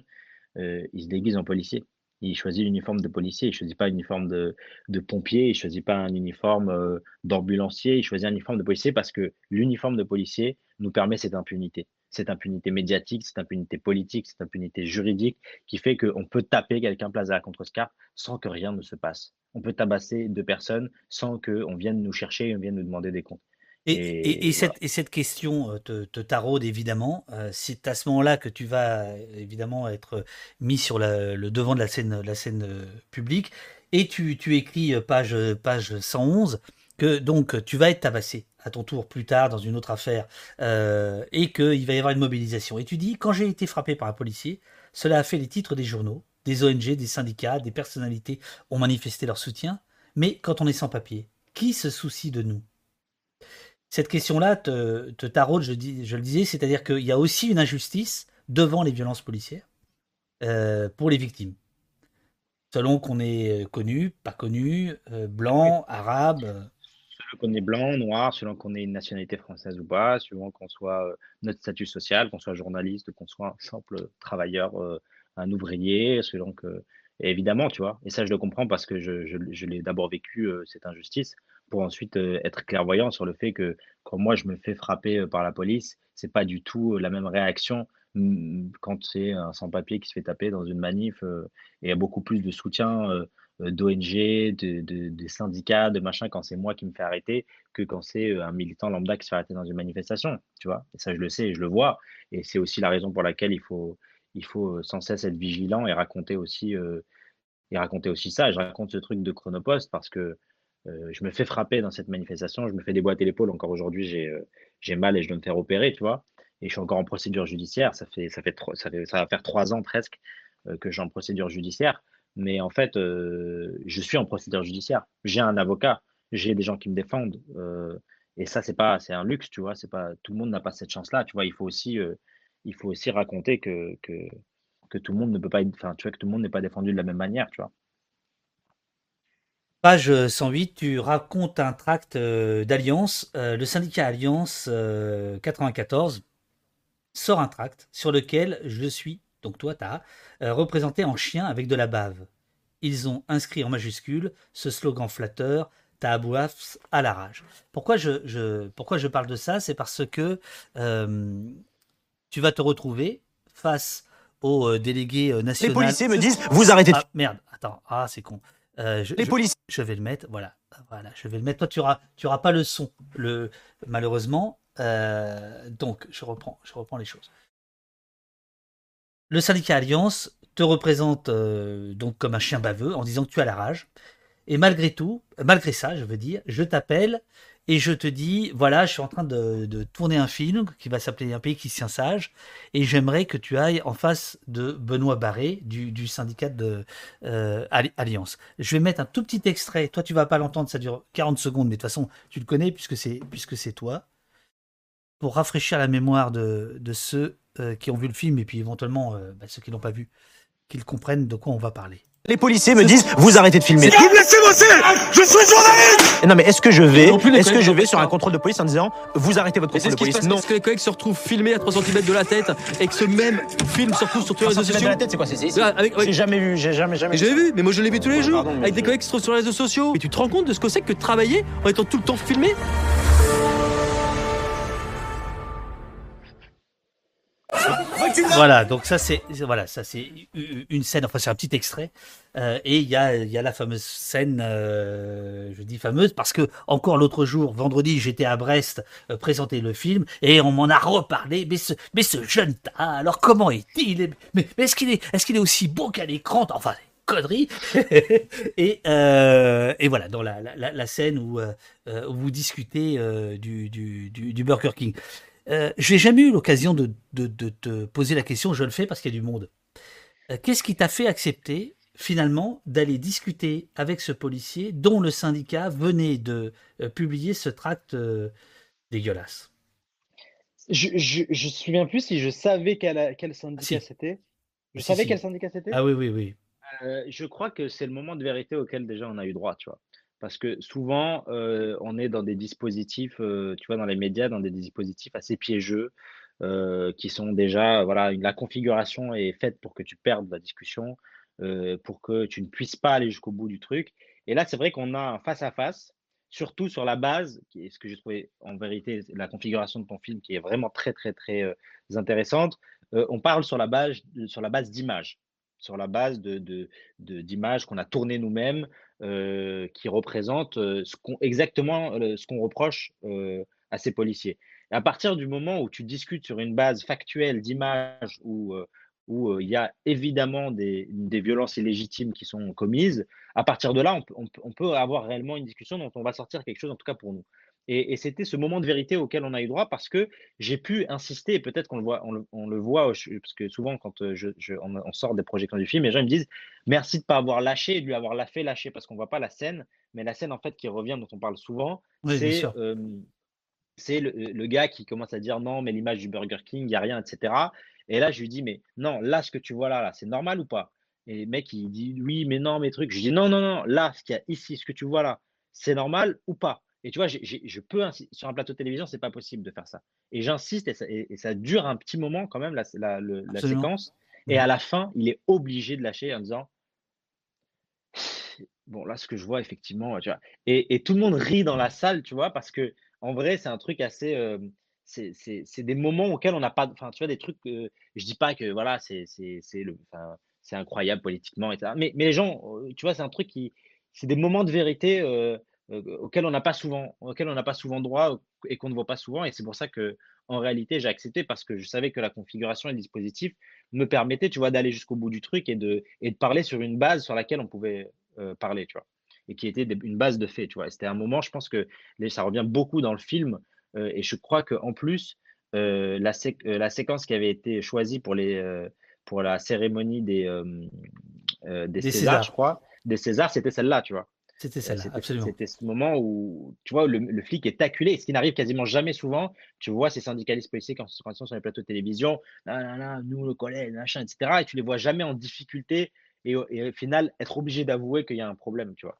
il se déguise en policier il choisit l'uniforme de policier, il ne choisit pas l'uniforme de, pompier, il ne choisit pas un uniforme euh, d'ambulancier, il choisit un uniforme de policier parce que l'uniforme de policier nous permet cette impunité. Cette impunité médiatique, cette impunité politique, cette impunité juridique qui fait qu'on peut taper quelqu'un place à la contrescarpe sans que rien ne se passe. On peut tabasser deux personnes sans qu'on vienne nous chercher et on vienne nous demander des comptes. Et, cette, question euh, te, taraude évidemment. Euh, c'est à ce moment-là que tu vas évidemment être mis sur le devant de la scène, la scène euh, publique. Et tu, écris page, page 111 que donc tu vas être tabassé à ton tour plus tard dans une autre affaire et qu'il va y avoir une mobilisation. Et tu dis, quand j'ai été frappé par un policier, cela a fait les titres des journaux, des ONG, des syndicats, des personnalités ont manifesté leur soutien. Mais quand on est sans papier, qui se soucie de nous? Cette question-là te, te taraude, je, je le disais, c'est-à-dire qu'il y a aussi une injustice devant les violences policières euh, pour les victimes. Selon qu'on est connu, pas connu, euh, blanc, arabe. Selon qu'on est blanc, noir, selon qu'on ait une nationalité française ou pas, selon qu'on soit euh, notre statut social, qu'on soit journaliste, qu'on soit un simple travailleur, un ouvrier, selon que. évidemment, tu vois, et ça je le comprends parce que je, je l'ai d'abord vécu, cette injustice pour ensuite être clairvoyant sur le fait que quand moi je me fais frapper par la police, c'est pas du tout la même réaction mmh, quand c'est un sans-papier qui se fait taper dans une manif. et il y a beaucoup plus de soutien d'ONG, de, des syndicats, de machin quand c'est moi qui me fais arrêter que quand c'est un militant lambda qui se fait arrêter dans une manifestation. Tu vois? Et ça, je le sais et je le vois. Et c'est aussi la raison pour laquelle il faut, il faut sans cesse être vigilant et raconter aussi il racontait aussi ça. Je raconte ce truc de Chronopost parce que je me fais frapper dans cette manifestation, je me fais déboîter l'épaule. Encore aujourd'hui, j'ai mal et je dois me faire opérer, tu vois. Et je suis encore en procédure judiciaire. Ça fait, ça va faire trois ans presque que je suis en procédure judiciaire. Mais en fait, je suis en procédure judiciaire. J'ai un avocat, j'ai des gens qui me défendent. et ça, c'est pas, c'est un luxe, tu vois. C'est pas, tout le monde n'a pas cette chance-là, tu vois. Il faut aussi, il faut aussi raconter que, que, que tout le monde ne peut pas, enfin, tu vois, que tout le monde n'est pas défendu de la même manière, tu vois. Page 108, tu racontes un tract d'Alliance. le syndicat Alliance 94 sort un tract sur lequel je suis, donc toi, tu as représenté en chien avec de la bave. Ils ont inscrit en majuscule ce slogan flatteur Taabouafs à la rage. Pourquoi je, pourquoi je parle de ça? C'est parce que tu vas te retrouver face aux délégués nationaux. Les policiers me disent Vous arrêtez. Ah, merde, attends, ah, c'est con. Euh, je, les policiers. Je, vais le mettre, voilà, voilà, je vais le mettre. Toi, tu auras, tu auras pas le son, le malheureusement. Euh, donc, je reprends, je reprends les choses. Le syndicat Alliance te représente euh, donc comme un chien baveux en disant que tu as la rage. Et malgré tout, malgré ça, je veux dire, je t'appelle et je te dis, voilà, je suis en train de, tourner un film qui va s'appeler Un pays qui tient sage, et j'aimerais que tu ailles en face de Benoît Barré du, syndicat de euh, Alliance. Je vais mettre un tout petit extrait, toi tu vas pas l'entendre, ça dure 40 secondes, mais de toute façon tu le connais puisque c'est toi, pour rafraîchir la mémoire de, ceux euh, qui ont vu le film et puis éventuellement euh, bah, ceux qui l'ont pas vu, qu'ils comprennent de quoi on va parler. Les policiers me disent vous arrêtez de filmer. Vous me laissez bosser Je suis journaliste Non mais est-ce que je vais est-ce que je vais sur un contrôle de police en disant vous arrêtez votre contrôle de police Non. Est-ce que les collègues se retrouvent filmés à 3 cm de la tête et que ce même film se retrouve sur tous les réseaux sociaux de la tête c'est quoi c'est ici J'ai jamais vu, j'ai jamais jamais. J'ai vu, mais moi je l'ai vu tous les jours avec des collègues qui se trouvent sur les réseaux sociaux. Mais tu te rends compte de ce que c'est que de travailler en étant tout le temps filmé voilà, donc ça c'est voilà, ça c'est une scène, enfin c'est un petit extrait, euh, et il y a, y a la fameuse scène, euh, je dis fameuse parce que encore l'autre jour, vendredi, j'étais à Brest euh, présenter le film et on m'en a reparlé. Mais ce, mais ce jeune tas, alors comment est-il? Mais, est-ce qu'il est, est-ce qu'il est aussi beau qu'à l'écran? Enfin, connerie. et, et voilà, dans la, la, la scène où, où vous discutez du, du, du Burger King. Euh, je n'ai jamais eu l'occasion de, te poser la question, je le fais parce qu'il y a du monde. Euh, qu'est-ce qui t'a fait accepter finalement d'aller discuter avec ce policier dont le syndicat venait de euh, publier ce tract dégueulasse? Je, je, je me souviens plus si je savais quel, quel syndicat c'était. Je savais quel syndicat c'était? Ah oui, oui, oui. je crois que c'est le moment de vérité auquel déjà on a eu droit, tu vois. Parce que souvent, euh, on est dans des dispositifs, euh, tu vois, dans les médias, dans des dispositifs assez piégeux, euh, qui sont déjà, voilà, la configuration est faite pour que tu perdes la discussion, pour que tu ne puisses pas aller jusqu'au bout du truc. Et là, c'est vrai qu'on a un face à face, surtout sur la base, qui est ce que j'ai trouvé en vérité la configuration de ton film, qui est vraiment très, très, très intéressante. on parle sur la base, sur la base d'images sur la base d'images qu'on a tournées nous-mêmes, euh, qui représentent euh, exactement euh, ce qu'on reproche à ces policiers. à partir du moment où tu discutes sur une base factuelle d'images où il y a évidemment des, violences illégitimes qui sont commises, à partir de là, on peut avoir réellement une discussion dont on va sortir quelque chose, en tout cas pour nous. Et, c'était ce moment de vérité auquel on a eu droit parce que j'ai pu insister, peut-être qu'on le voit, on le, voit, parce que souvent quand euh, je, on, sort des projections du film, les gens me disent merci de ne pas avoir lâché et de lui avoir la fait lâcher parce qu'on ne voit pas la scène, mais la scène en fait qui revient, dont on parle souvent, c'est c'est le, gars qui commence à dire non, mais l'image du Burger King, il n'y a rien, etc. Et là, je lui dis mais non, là, ce que tu vois là, là c'est normal ou pas? Et le mec, il dit oui, mais non, mes trucs. Je dis non, non, non, là, ce qu'il y a ici, ce que tu vois là, c'est normal ou pas? Et tu vois, je peux sur un plateau de télévision, c'est pas possible de faire ça. Et j'insiste, et, ça, dure un petit moment quand même, la, la, séquence. Et à la fin, il est obligé de lâcher en disant Bon, là, ce que je vois, effectivement, tu vois. Et, tout le monde rit dans la salle, tu vois, parce que en vrai, c'est un truc assez. Euh, c'est des moments auxquels on n'a pas. Enfin, tu vois, des trucs. Je je dis pas que, voilà, c'est incroyable politiquement, etc. Mais, mais les gens, euh, tu vois, c'est un truc qui. C'est des moments de vérité. Euh, auquel on n'a pas souvent, auquel on n'a pas souvent droit et qu'on ne voit pas souvent. Et c'est pour ça que, en réalité, j'ai accepté parce que je savais que la configuration et le dispositif me permettaient, tu vois, d'aller jusqu'au bout du truc et de, et de parler sur une base sur laquelle on pouvait parler, tu vois, et qui était une base de fait, tu vois. C'était un moment, je pense que ça revient beaucoup dans le film, et je crois qu'en plus, la, la, séquence qui avait été choisie pour, les, pour la cérémonie des, des, des Césars, je crois, des Césars, c'était celle-là, tu vois. C'était celle-là, absolument. C'était ce moment où, tu vois, le, flic est acculé, ce qui n'arrive quasiment jamais souvent. Tu vois ces syndicalistes policiers quand, ils sont sur les plateaux de télévision, nous, le collègue, machin, etc. Et tu les vois jamais en difficulté et, et au final être obligé d'avouer qu'il y a un problème, tu vois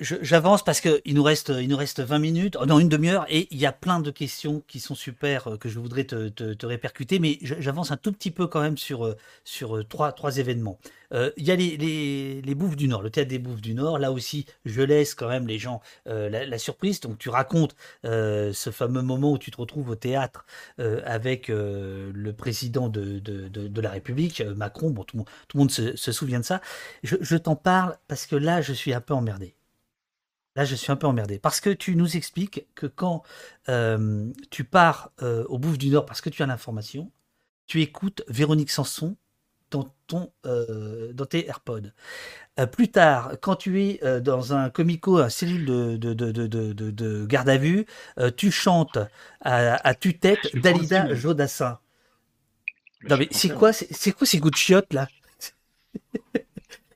j'avance parce qu'il nous reste, il nous reste 20 minutes, oh non une demi-heure, et il y a plein de questions qui sont super euh, que je voudrais te, te, répercuter, mais j'avance un tout petit peu quand même sur euh, sur euh, trois trois événements. il y a les, les, les, Bouffes du Nord, le théâtre des Bouffes du Nord. Là aussi, je laisse quand même les gens la, surprise. Donc tu racontes ce fameux moment où tu te retrouves au théâtre avec le président de, de, de, la République, Macron. Bon, tout, tout le monde se, souvient de ça. Je t'en parle parce que là, je suis un peu emmerdé. Là, je suis un peu emmerdé. Parce que tu nous expliques que quand euh, tu pars euh, au Bouffe du Nord parce que tu as l'information, tu écoutes Véronique Sanson dans, ton, euh, dans tes AirPods. plus tard, quand tu es dans un comico, un cellule de, de, de, de garde à vue, tu chantes à, à tue-tête Dalida Jodassin. Non mais c'est quoi, c'est quoi ces goûts de chiottes là?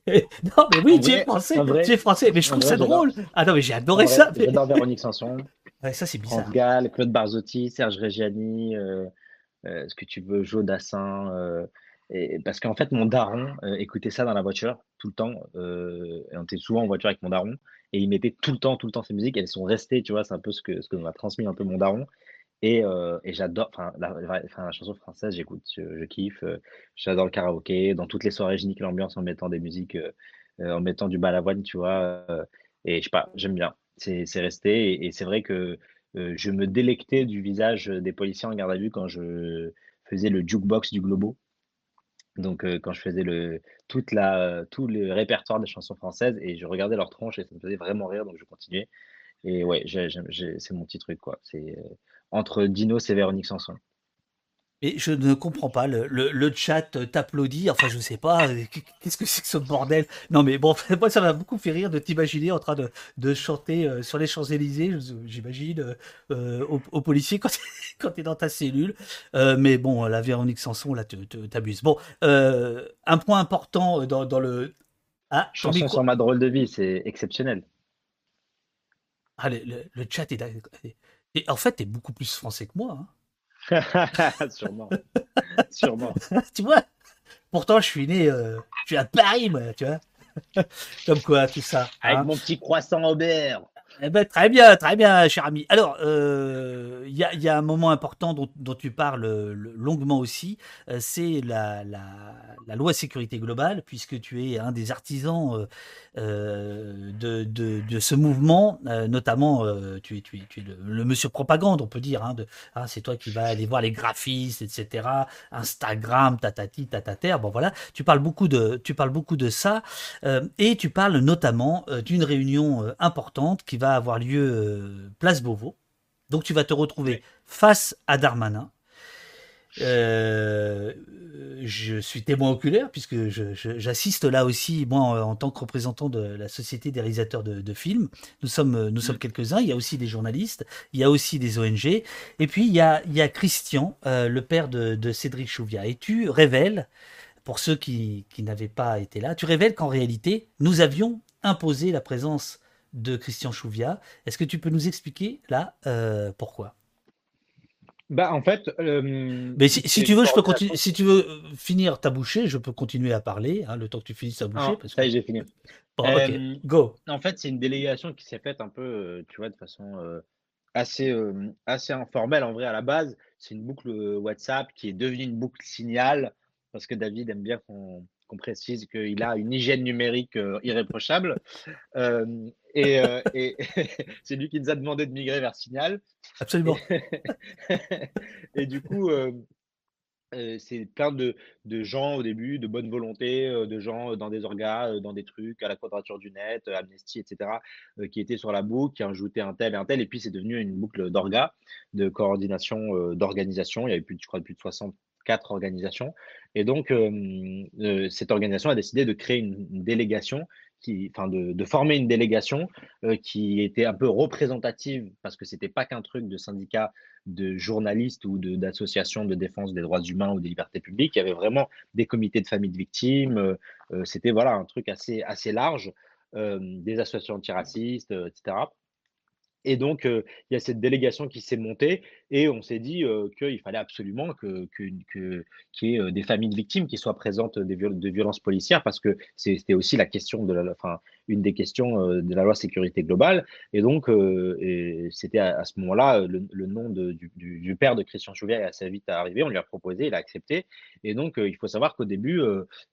non, mais oui, tu es français, tu es français, mais je trouve ça drôle. Ah non, mais j'ai adoré ça. J'adore Véronique Sanson. Ouais, ça, c'est bizarre. France Gall, Claude Barzotti, Serge Reggiani, euh, euh, ce que tu veux, Joe Dassin. Euh, et, parce qu'en fait, mon daron écoutait ça dans la voiture tout le temps. et on était souvent en voiture avec mon daron. Et il mettait tout le temps, tout le temps ces musiques. Elles sont restées, tu vois, c'est un peu ce que, ce que m'a transmis un peu mon daron. Et, et j'adore, enfin la, chanson française, j'écoute, je, kiffe. j'adore le karaoké. Dans toutes les soirées, je nique l'ambiance en mettant des musiques, en mettant du balavoine, tu vois. et je sais pas, j'aime bien. C'est resté. Et, c'est vrai que je me délectais du visage des policiers en garde à vue quand je faisais le jukebox du Globo. Donc, quand je faisais le, tout le répertoire des chansons françaises et je regardais leur tronche et ça me faisait vraiment rire, donc je continuais. Et ouais, c'est mon petit truc, quoi. Entre Dinos et Véronique Sanson. Et je ne comprends pas, le, le, chat t'applaudit, enfin je sais pas, euh, qu'est-ce que c'est que ce bordel? Non mais bon, moi ça m'a beaucoup fait rire de t'imaginer en train de, de chanter euh, sur les Champs-Élysées, j'imagine, euh, aux, policiers quand, quand tu es dans ta cellule. mais bon, la Véronique Sanson, là, t'abuses. Bon, un point important dans, dans le... Ah, Chanson sur ma drôle de vie, c'est exceptionnel. Ah, le, le, chat est... Et en fait, tu es beaucoup plus français que moi. Hein. Sûrement. Sûrement. tu vois? Pourtant, je suis né, euh, je suis à Paris, moi, tu vois. Comme quoi, tout ça. Avec hein. mon petit croissant au beurre. Eh ben, très bien, très bien, cher ami. Alors, il euh, y, a, y, a, un moment important dont, dont tu parles longuement aussi, euh, c'est la, la, la, loi sécurité globale, puisque tu es un des artisans euh, de, de, de, ce mouvement, notamment tu es, tu es, tu es le, monsieur propagande, on peut dire. Hein, ah, c'est toi qui vas aller voir les graphistes, etc. Instagram, tatati, tatater. Bon voilà, tu parles beaucoup de, tu parles beaucoup de ça, et tu parles notamment d'une réunion importante qui va avoir lieu euh, place Beauvau. Donc tu vas te retrouver face à Darmanin. Euh, je suis témoin oculaire puisque j'assiste là aussi, moi, en, tant que représentant de la Société des réalisateurs de, films. Nous sommes, nous sommes mm. quelques-uns. Il y a aussi des journalistes, il y a aussi des ONG. Et puis, il y a, il y a Christian, euh, le père de, Cédric Chouviat. Et tu révèles, pour ceux qui, qui n'avaient pas été là, tu révèles qu'en réalité, nous avions imposé la présence de Christian Chouviat. Est-ce que tu peux nous expliquer là euh, pourquoi? Bah en fait, euh, mais si, tu veux, je peux continuer. Si tu veux euh, finir ta bouchée, je peux continuer à parler hein, le temps que tu finisses ta bouchée. parce ça j'ai fini. go. En fait, c'est une délégation qui s'est faite un peu, tu vois, de façon assez assez informelle en vrai à la base. C'est une boucle WhatsApp qui est devenue une boucle signal parce que David aime bien qu'on qu'on précise qu'il a une hygiène numérique euh, Euh, et, euh, c'est lui qui nous a demandé de migrer vers Signal. Absolument. Et, du coup, c'est plein de de gens au début, de bonne volonté, de gens, dans des orgas, dans des trucs, à la Quadrature du Net, Amnesty et cetera, qui étaient sur la boucle, qui ajoutaient un tel et un tel et puis c'est devenu une boucle d'orgas, de coordination, d'organisation. Il y avait plus je crois plus de 64 organisations et donc cette organisation a décidé de créer une délégation de, former une délégation euh, qui était un peu représentative parce que c'était pas qu'un truc de syndicat de journalistes ou d'associations de, défense des droits humains ou des libertés publiques. Il y avait vraiment des comités de familles de victimes. Euh, euh, c'était voilà un truc assez large, des associations antiracistes, etc. Et donc, il y a cette délégation qui s'est montée et on s'est dit qu'il fallait absolument que, qu'il y ait des familles de victimes qui soient présentes des de violences policières parce que c'était aussi la question de enfin, une des questions de la loi sécurité globale. Et donc, c'était à, ce moment-là, le, nom du, père de Christian Chouvier est assez vite arrivé. On lui a proposé, il a accepté. Et donc, il faut savoir qu'au début,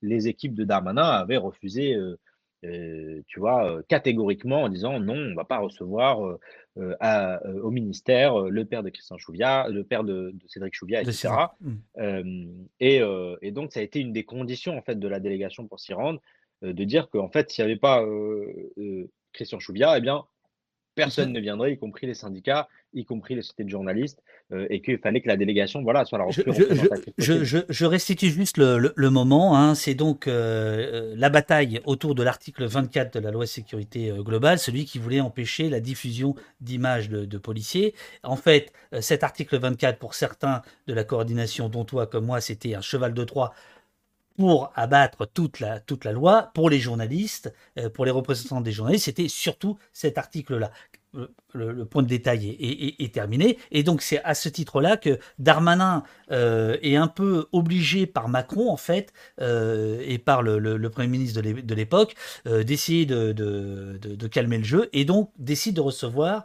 les équipes de Darmanin avaient refusé euh, tu vois, euh, catégoriquement en disant non, on ne va pas recevoir euh, au ministère le père de Christian Chouviat, le père de, Cédric Chouviat, etc. Mmh. Et, et, donc, ça a été une des conditions en fait de la délégation pour s'y rendre, de dire qu'en fait, s'il n'y avait pas Christian Chouviat, eh bien, personne ne viendrait, y compris les syndicats, y compris les sociétés de journalistes, euh, et qu'il fallait que la délégation voilà, soit la je, je, je, je, restitue juste le, le, moment. Hein. C'est donc euh, euh, la bataille autour de l'article 24 de la loi sécurité globale, celui qui voulait empêcher la diffusion d'images de, de, policiers. En fait, cet article 24, pour certains de la coordination, dont toi comme moi, c'était un cheval de Troie pour abattre toute la, toute la loi, pour les journalistes, pour les représentants des journalistes, c'était surtout cet article-là. Le, point de détail est, terminé. Et donc c'est à ce titre-là que Darmanin euh, est un peu obligé par Macron, en fait, euh, et par le, Premier ministre de l'époque, d'essayer de, calmer le jeu, et donc décide de recevoir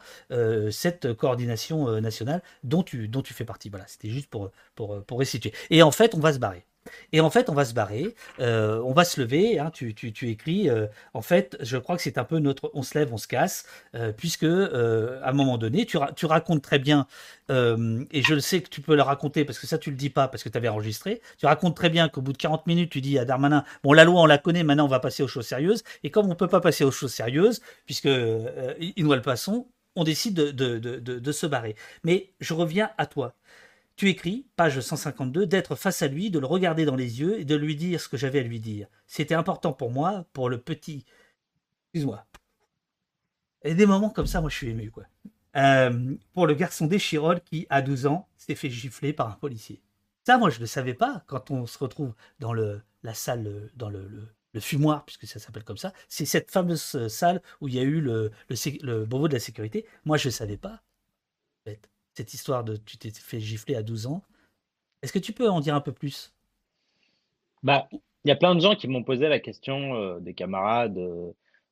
cette coordination nationale dont tu, fais partie. Voilà, c'était juste pour, pour, pour restituer. Et en fait, on va se barrer. Et en fait, on va se barrer, euh, on va se lever. Hein, tu, tu, tu, écris. Euh, en fait, je crois que c'est un peu notre. On se lève, on se casse, euh, puisque à un moment donné, tu, racontes très bien, et je le sais que tu peux le raconter parce que ça, tu le dis pas parce que tu avais enregistré. Tu racontes très bien qu'au bout de 40 minutes, tu dis à Darmanin Bon, la loi, on la connaît, maintenant, on va passer aux choses sérieuses. Et comme on peut pas passer aux choses sérieuses, puisque nous le passons, on décide de, de, de, de se barrer. Mais je reviens à toi tu écris, page 152, d'être face à lui, de le regarder dans les yeux et de lui dire ce que j'avais à lui dire. C'était important pour moi, pour le petit. Excuse-moi. Et des moments comme ça, moi je suis ému, quoi. Euh, pour le garçon d'Echirol qui, à 12 ans, s'est fait gifler par un policier. Ça, moi, je ne le savais pas quand on se retrouve dans le, la salle, dans le, fumoir, puisque ça s'appelle comme ça. C'est cette fameuse salle où il y a eu le, le, le de la sécurité. Moi, je ne savais pas. En fait cette histoire de tu t'es fait gifler à 12 ans. Est-ce que tu peux en dire un peu plus? Bah, il y a plein de gens qui m'ont posé la question, euh, des camarades, euh,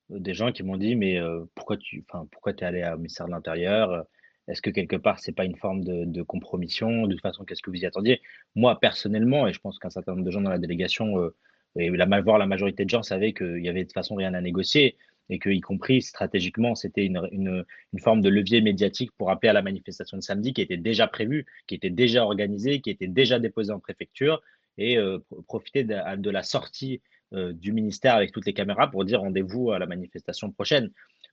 des gens qui m'ont dit mais euh, pourquoi tu pourquoi es allé au ministère de l'Intérieur? Est-ce que quelque part c'est pas une forme de, compromission? De toute façon, qu'est-ce que vous y attendiez? Moi personnellement, et je pense qu'un certain nombre de gens dans la délégation et la, voire la majorité de gens savaient qu'il y avait de toute façon rien à négocier et que, y compris stratégiquement, c'était une, une, une, forme de levier médiatique pour appeler à la manifestation de samedi qui était déjà prévue, qui était déjà organisée, qui était déjà déposée en préfecture, et euh, profiter de, de, la sortie euh, du ministère avec toutes les caméras pour dire rendez-vous à la manifestation prochaine.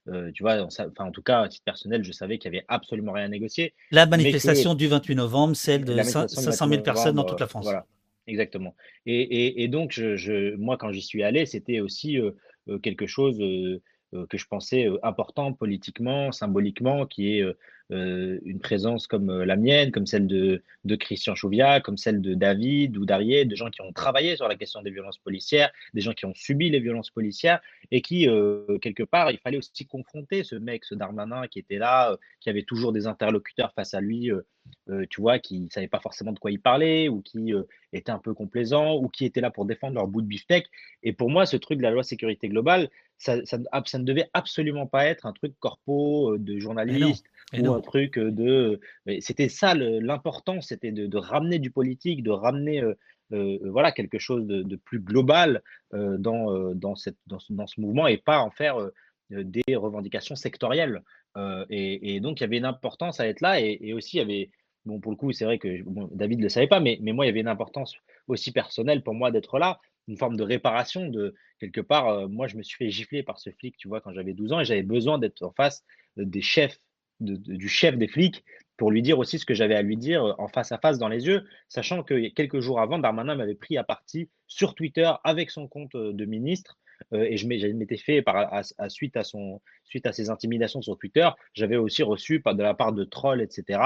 Euh, tu vois, enfin, en tout cas, à titre personnel, je savais qu'il n'y avait absolument rien à négocier. La manifestation du 28 novembre, celle de 500 000 personnes dans toute la France. Voilà, exactement. Et, et, et donc, je, je, moi, quand j'y suis allé, c'était aussi euh, quelque chose euh, euh, que je pensais important politiquement, symboliquement, qui est une présence comme la mienne, comme celle de, de Christian Chouviat, comme celle de David ou d'Arié, de gens qui ont travaillé sur la question des violences policières, des gens qui ont subi les violences policières et qui, quelque part, il fallait aussi confronter ce mec, ce Darmanin qui était là, qui avait toujours des interlocuteurs face à lui, tu vois, qui ne savaient pas forcément de quoi il parlait ou qui étaient un peu complaisants ou qui étaient là pour défendre leur bout de beefsteak. Et pour moi, ce truc de la loi sécurité globale, ça, ça, ça ne devait absolument pas être un truc corpo de journaliste ou un truc de. C'était ça l'important, c'était de, ramener du politique, de ramener voilà quelque chose de, plus global dans, dans, cette, dans, ce mouvement et pas en faire des revendications sectorielles. Et, donc il y avait une importance à être là et, aussi il y avait bon, pour le coup, c'est vrai que David ne le savait pas, mais, mais moi, il y avait une importance aussi personnelle pour moi d'être là, une forme de réparation de quelque part. Euh, moi, je me suis fait gifler par ce flic, tu vois, quand j'avais 12 ans, et j'avais besoin d'être en face des chefs, du chef des flics, pour lui dire aussi ce que j'avais à lui dire en face à face dans les yeux, sachant que quelques jours avant, Darmanin m'avait pris à partie sur Twitter avec son compte de ministre euh, et je m'étais fait par, à, suite, à son, suite à ses intimidations sur Twitter, j'avais aussi reçu de la part de trolls, etc.,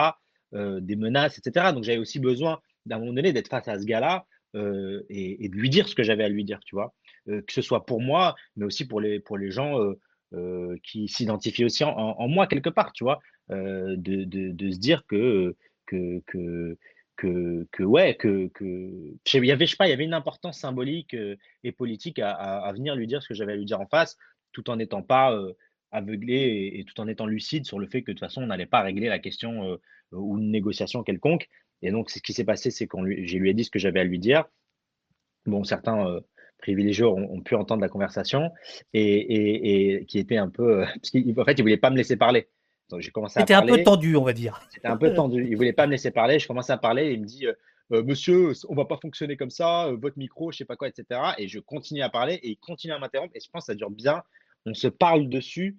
euh, des menaces, etc. Donc j'avais aussi besoin d'un moment donné d'être face à ce gars-là euh, et, de lui dire ce que j'avais à lui dire, tu vois, que ce soit pour moi, mais aussi pour les, pour les gens qui s'identifient aussi en, moi quelque part, tu vois, de, de, de, se dire que, que, que que, ouais, que, que il y avait, je sais pas, il y avait une importance symbolique euh, et politique à, venir lui dire ce que j'avais à lui dire en face, tout en n'étant pas euh, aveuglé et, tout en étant lucide sur le fait que de toute façon on n'allait pas régler la question euh, ou une négociation quelconque. Et donc, ce qui s'est passé, c'est qu'on lui, j'ai lui ai dit ce que j'avais à lui dire. Bon, certains privilégiés ont, pu entendre la conversation et, et qui était un peu, parce qu'en fait, il voulait pas me laisser parler. C'était un peu tendu, on va dire. C'était un peu tendu. Il voulait pas me laisser parler. Je commence à parler et il me dit euh, euh, Monsieur, on va pas fonctionner comme ça, euh, votre micro, je sais pas quoi, etc. Et je continue à parler et il continue à m'interrompre. Et je pense que ça dure bien. On se parle dessus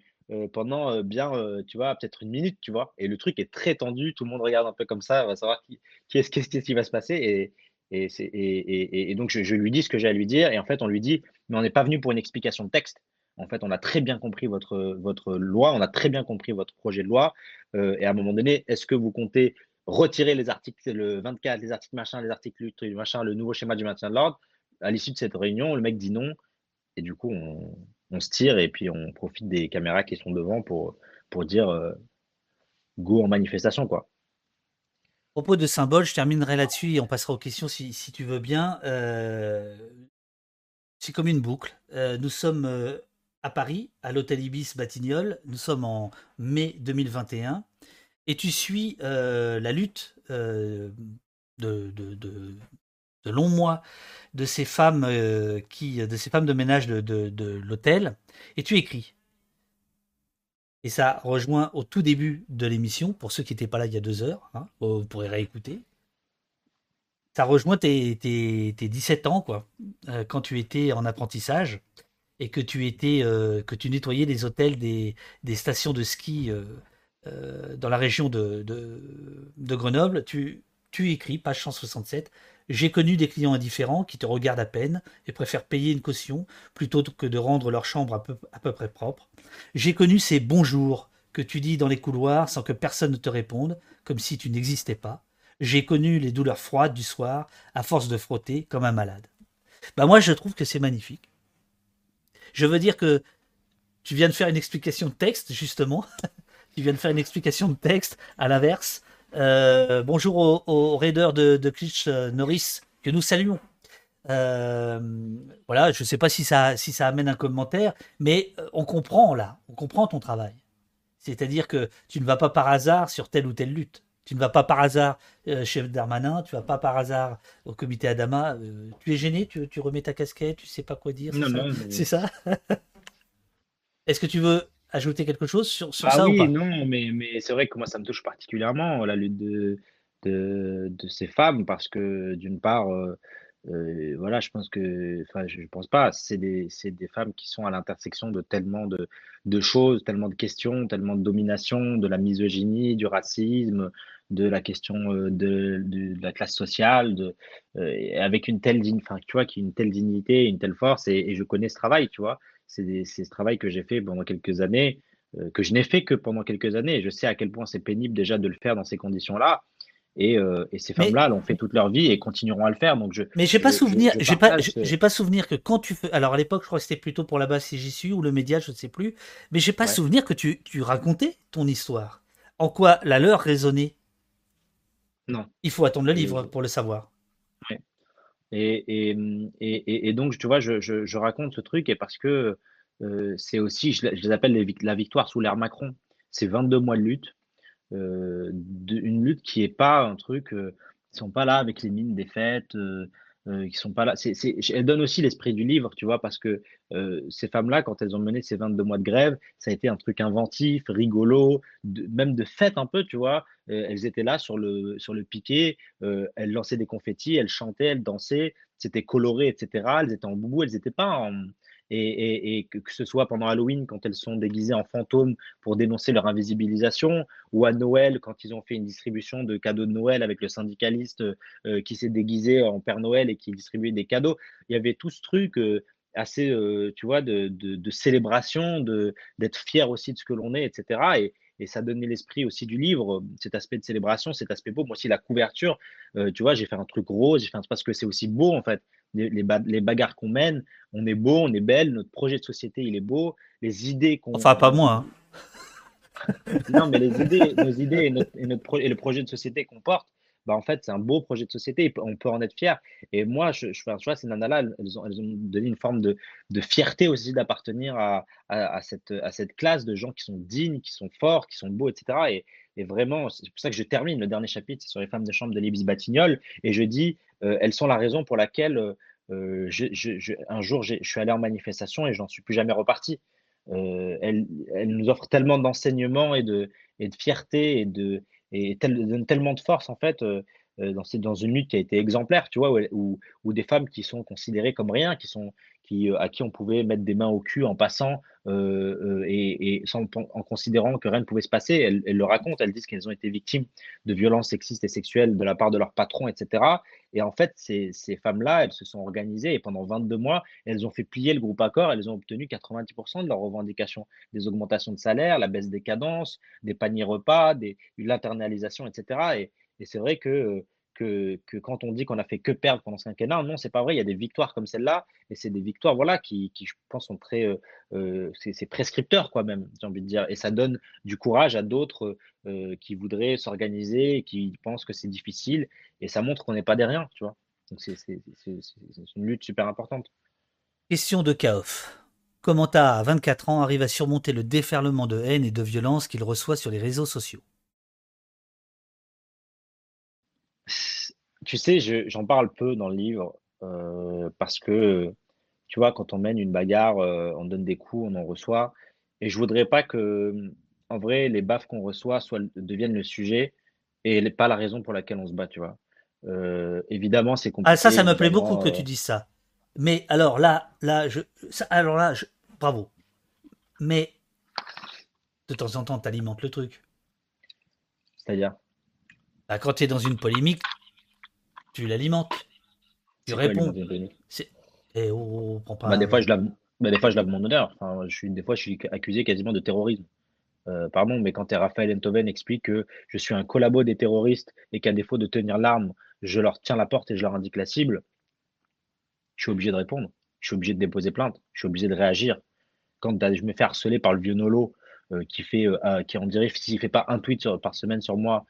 pendant bien, tu vois, peut-être une minute, tu vois. Et le truc est très tendu. Tout le monde regarde un peu comme ça, on va savoir qui, qui est-ce, qu'est-ce qui va se passer. Et, et, donc, je, je, lui dis ce que j'ai à lui dire. Et en fait, on lui dit Mais on n'est pas venu pour une explication de texte. En fait, on a très bien compris votre, votre loi, on a très bien compris votre projet de loi. Euh, et à un moment donné, est-ce que vous comptez retirer les articles, le 24, les articles machin, les articles machin, le nouveau schéma du maintien de l'ordre? À l'issue de cette réunion, le mec dit non. Et du coup, on, se tire et puis on profite des caméras qui sont devant pour, pour dire euh, go en manifestation. quoi. Propos de symbole, je terminerai là-dessus et on passera aux questions si, tu veux bien. Euh, c'est comme une boucle. nous sommes à Paris, à l'hôtel Ibis Batignolles. Nous sommes en mai 2021 et tu suis euh, la lutte euh, de, de, longs mois de ces femmes euh, qui, de ces femmes de ménage de, l'hôtel et tu écris. Et ça rejoint au tout début de l'émission, pour ceux qui n'étaient pas là il y a deux heures, hein, vous pourrez réécouter. Ça rejoint tes, tes, tes 17 ans, quoi, quand tu étais en apprentissage et que tu étais, euh, que tu nettoyais les hôtels des, des stations de ski euh, euh, dans la région de, de, Grenoble, tu, tu écris, page 167, j'ai connu des clients indifférents qui te regardent à peine et préfèrent payer une caution plutôt que de rendre leur chambre à peu, près propre. J'ai connu ces bonjours que tu dis dans les couloirs sans que personne ne te réponde, comme si tu n'existais pas. J'ai connu les douleurs froides du soir à force de frotter comme un malade. Bah moi je trouve que c'est magnifique. Je veux dire que tu viens de faire une explication de texte, justement. tu viens de faire une explication de texte à l'inverse. Euh, bonjour aux, aux, raiders de, de euh, Norris que nous saluons. Euh, voilà, je ne sais pas si ça, si ça amène un commentaire, mais on comprend là, on comprend ton travail. C'est-à-dire que tu ne vas pas par hasard sur telle ou telle lutte. Tu ne vas pas par hasard chez Darmanin, tu ne vas pas par hasard au comité Adama. tu es gêné, tu, tu, remets ta casquette, tu sais pas quoi dire. Non, non. C'est ça? Est-ce que tu veux ajouter quelque chose sur, sur ah ça oui, ou pas? non, mais, mais c'est vrai que moi ça me touche particulièrement la lutte de, de, de ces femmes parce que d'une part, euh, voilà, je pense que, enfin, je, pense pas, c'est des, des, femmes qui sont à l'intersection de tellement de, de, choses, tellement de questions, tellement de domination, de la misogynie, du racisme, de la question euh, de, de, la classe sociale, de, euh, avec une telle, enfin, tu vois, qui une telle dignité, une telle force, et, et je connais ce travail, tu vois, c'est ce travail que j'ai fait pendant quelques années, que je n'ai fait que pendant quelques années, et je sais à quel point c'est pénible déjà de le faire dans ces conditions-là. Euh, et, ces femmes-là l'ont fait toute leur vie et continueront à le faire. Donc je, mais j'ai pas souvenir, j'ai pas, j'ai pas souvenir que quand tu fais, alors à l'époque je crois que c'était plutôt pour la base CJSU ou le média, je ne sais plus, mais j'ai pas souvenir que tu, tu racontais ton histoire. En quoi la leur résonnait? Non. Il faut attendre le livre pour le savoir. Et, et, et, donc tu vois, je, je, raconte ce truc et parce que euh, c'est aussi, je, les appelle la victoire sous l'ère Macron. C'est 22 mois de lutte euh, une lutte qui est pas un truc, euh, ils sont pas là avec les mines des fêtes, euh, qui sont pas là. C'est, c'est, elles donnent aussi l'esprit du livre, tu vois, parce que euh, ces femmes-là, quand elles ont mené ces 22 mois de grève, ça a été un truc inventif, rigolo, même de fête un peu, tu vois. Euh, elles étaient là sur le, sur le piquet, elles lançaient des confettis, elles chantaient, elles dansaient, c'était coloré, etc. Elles étaient en boubou, elles n'étaient pas en, et, que, ce soit pendant Halloween quand elles sont déguisées en fantômes pour dénoncer leur invisibilisation, ou à Noël quand ils ont fait une distribution de cadeaux de Noël avec le syndicaliste euh, qui s'est déguisé en Père Noël et qui distribuait des cadeaux. Il y avait tout ce truc euh, assez, euh, tu vois, de, de, célébration, d'être fier aussi de ce que l'on est, etc. Et, et ça donnait l'esprit aussi du livre, cet aspect de célébration, cet aspect beau. Moi aussi, la couverture, tu vois, j'ai fait un truc rose, j'ai fait un parce que c'est aussi beau en fait les, bagarres qu'on mène, on est beau, on est belle, notre projet de société, il est beau, les idées qu'on... Enfin, pas moi. Hein. non, mais les idées, nos idées et, notre, et, le projet de société qu'on porte, bah, en fait, c'est un beau projet de société, on peut en être fier. Et moi, je, je, vois, ces nanas-là, elles ont, elles ont, donné une forme de, de fierté aussi d'appartenir à, à, cette, à cette classe de gens qui sont dignes, qui sont forts, qui sont beaux, etc. Et, et vraiment, c'est pour ça que je termine le dernier chapitre sur les femmes de chambre de Libis Batignolles. Et je dis, euh, elles sont la raison pour laquelle euh, un jour, je suis allé en manifestation et je n'en suis plus jamais reparti. Euh, elles, nous offrent tellement d'enseignements et de, fierté et, de, et tellement de force, en fait, dans, une lutte qui a été exemplaire, tu vois, où, des femmes qui sont considérées comme rien, qui sont, euh, à qui on pouvait mettre des mains au cul en passant euh, euh, et, sans, en considérant que rien ne pouvait se passer. Elles, le racontent, elles disent qu'elles ont été victimes de violences sexistes et sexuelles de la part de leur patron, etc. Et en fait, ces, femmes-là, elles se sont organisées et pendant 22 mois, elles ont fait plier le groupe Accord. Elles ont obtenu 90% de leurs revendications, des augmentations de salaire, la baisse des cadences, des paniers repas, des, l'internalisation, etc. Et, et c'est vrai que que, quand on dit qu'on a fait que perdre pendant ce quinquennat, non, c'est pas vrai. Il y a des victoires comme celle-là, et c'est des victoires, voilà, qui, je pense, sont très, euh, euh, c'est prescripteurs, quoi, même, j'ai envie de dire, et ça donne du courage à d'autres euh, qui voudraient s'organiser, qui pensent que c'est difficile, et ça montre qu'on n'est pas derrière, tu vois. Donc c'est une lutte super importante. Question de Kaof. Comment à 24 ans, arrive à surmonter le déferlement de haine et de violence qu'il reçoit sur les réseaux sociaux? Tu sais, j'en parle peu dans le livre euh, parce que, tu vois, quand on mène une bagarre, euh, on donne des coups, on en reçoit. Et je voudrais pas que, en vrai, les baffes qu'on reçoit soient, deviennent le sujet et pas la raison pour laquelle on se bat, tu vois. Euh, évidemment, c'est compliqué. Ah, ça, ça me plaît beaucoup que tu dises ça. Mais alors là, là, je, alors là, bravo. Mais de temps en temps, tu alimentes le truc. C'est-à-dire? Bah, Quand tu es dans une polémique, tu l'alimentes. Tu réponds. Et prend pas. Bah, des fois, je lave, bah, des fois, je lave mon honneur. Enfin, je suis, des fois, je suis accusé quasiment de terrorisme. Euh, pardon, mais quand Raphaël Enthoven explique que je suis un collabo des terroristes et qu'à défaut de tenir l'arme, je leur tiens la porte et je leur indique la cible, je suis obligé de répondre. Je suis obligé de déposer plainte. Je suis obligé de réagir. Quand je me fais harceler par le vieux Nolo euh, qui fait, euh, qui en dirait, s'il fait pas un tweet par semaine sur moi,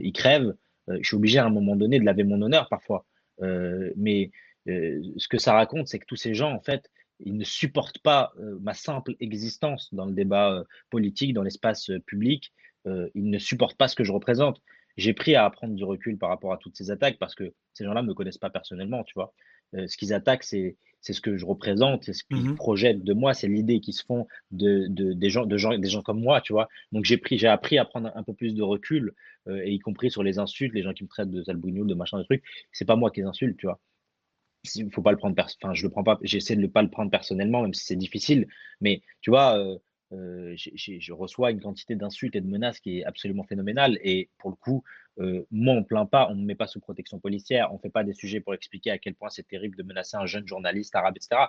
il crève. Euh, je suis obligé à un moment donné de laver mon honneur parfois. Euh, mais euh, ce que ça raconte, c'est que tous ces gens, en fait, ils ne supportent pas ma simple existence dans le débat politique, dans l'espace public. ils ne supportent pas ce que je représente. J'ai pris à prendre du recul par rapport à toutes ces attaques parce que ces gens-là ne me connaissent pas personnellement, tu vois. Ce qu'ils attaquent, c'est c'est ce que je représente, c'est ce qu'ils mmh projettent de moi, c'est l'idée qu'ils se font de, des, gens, de gens, des gens comme moi, tu vois. Donc j'ai pris, j'ai appris à prendre un peu plus de recul, euh, et y compris sur les insultes, les gens qui me traitent de salbougnoul, de machin, de trucs. C'est pas moi qui les insulte, tu vois. Il faut pas le prendre, enfin je le prends pas, j'essaie de ne pas le prendre personnellement, même si c'est difficile. Mais tu vois, euh, euh, je reçois une quantité d'insultes et de menaces qui est absolument phénoménale. Et pour le coup, euh, moi, on ne plaint pas, on ne met pas sous protection policière, on ne fait pas des sujets pour expliquer à quel point c'est terrible de menacer un jeune journaliste arabe, etc.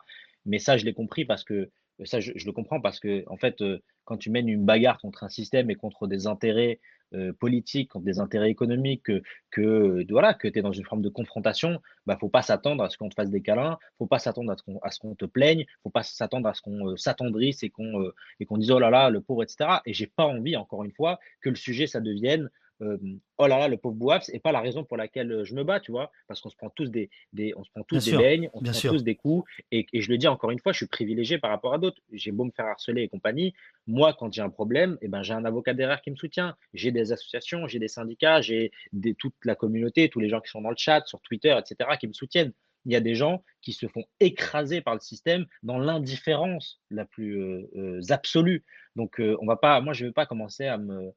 Mais ça, je l'ai compris parce que ça, je, le comprends parce que, en fait, quand tu mènes une bagarre contre un système et contre des intérêts politiques, contre des intérêts économiques, que, voilà, tu es dans une forme de confrontation, bah, faut pas s'attendre à ce qu'on te fasse des câlins, faut pas s'attendre à ce qu'on te plaigne, faut pas s'attendre à ce qu'on s'attendrisse et qu'on et qu'on dise oh là là, le pauvre, etc. Et j'ai pas envie, encore une fois, que le sujet, ça devienne oh là là, le pauvre Bouaf, n'est pas la raison pour laquelle je me bats, tu vois, parce qu'on se prend tous des, des on se prend tous des beignes, on se prend tous des coups, et, et, je le dis encore une fois, je suis privilégié par rapport à d'autres. J'ai beau me faire harceler et compagnie, moi, quand j'ai un problème, eh ben, j'ai un avocat derrière qui me soutient, j'ai des associations, j'ai des syndicats, j'ai toute la communauté, tous les gens qui sont dans le chat, sur Twitter, etc., qui me soutiennent. il y a des gens qui se font écraser par le système dans l'indifférence la plus absolue. Donc, on va pas, moi, je ne vais pas commencer à me,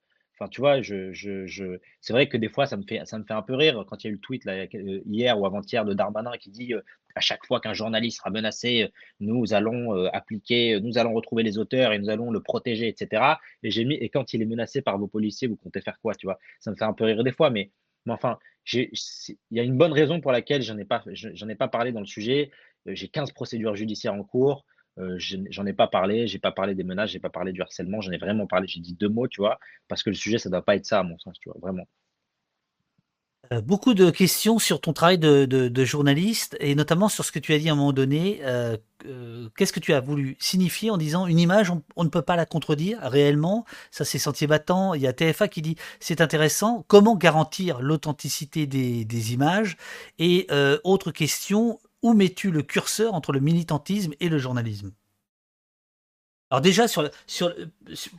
Tu vois, je, je, c'est vrai que des fois, ça me, fait, ça me fait un peu rire quand il y a eu le tweet là, hier ou avant-hier de Darmanin qui dit à chaque fois qu'un journaliste sera menacé, nous allons appliquer, nous allons retrouver les auteurs et nous allons le protéger, etc. Et j'ai mis, et quand il est menacé par vos policiers, vous comptez faire quoi, tu vois? Ça me fait un peu rire des fois, mais, mais enfin, il y a une bonne raison pour laquelle j'en ai pas, j'en ai pas parlé dans le sujet. J'ai 15 procédures judiciaires en cours. J'en ai pas parlé, j'ai pas parlé des menaces, j'ai pas parlé du harcèlement, j'en ai vraiment parlé, j'ai dit deux mots, tu vois, parce que le sujet, ça doit pas être ça, à mon sens, tu vois, vraiment. Beaucoup de questions sur ton travail de, journaliste et notamment sur ce que tu as dit à un moment donné. Qu'est-ce que tu as voulu signifier en disant une image, on, ne peut pas la contredire réellement Ça, c'est Sentier Battant. Il y a TFA qui dit c'est intéressant. Comment garantir l'authenticité des, images Et autre question, où mets-tu le curseur entre le militantisme et le journalisme? Alors déjà, sur, sur,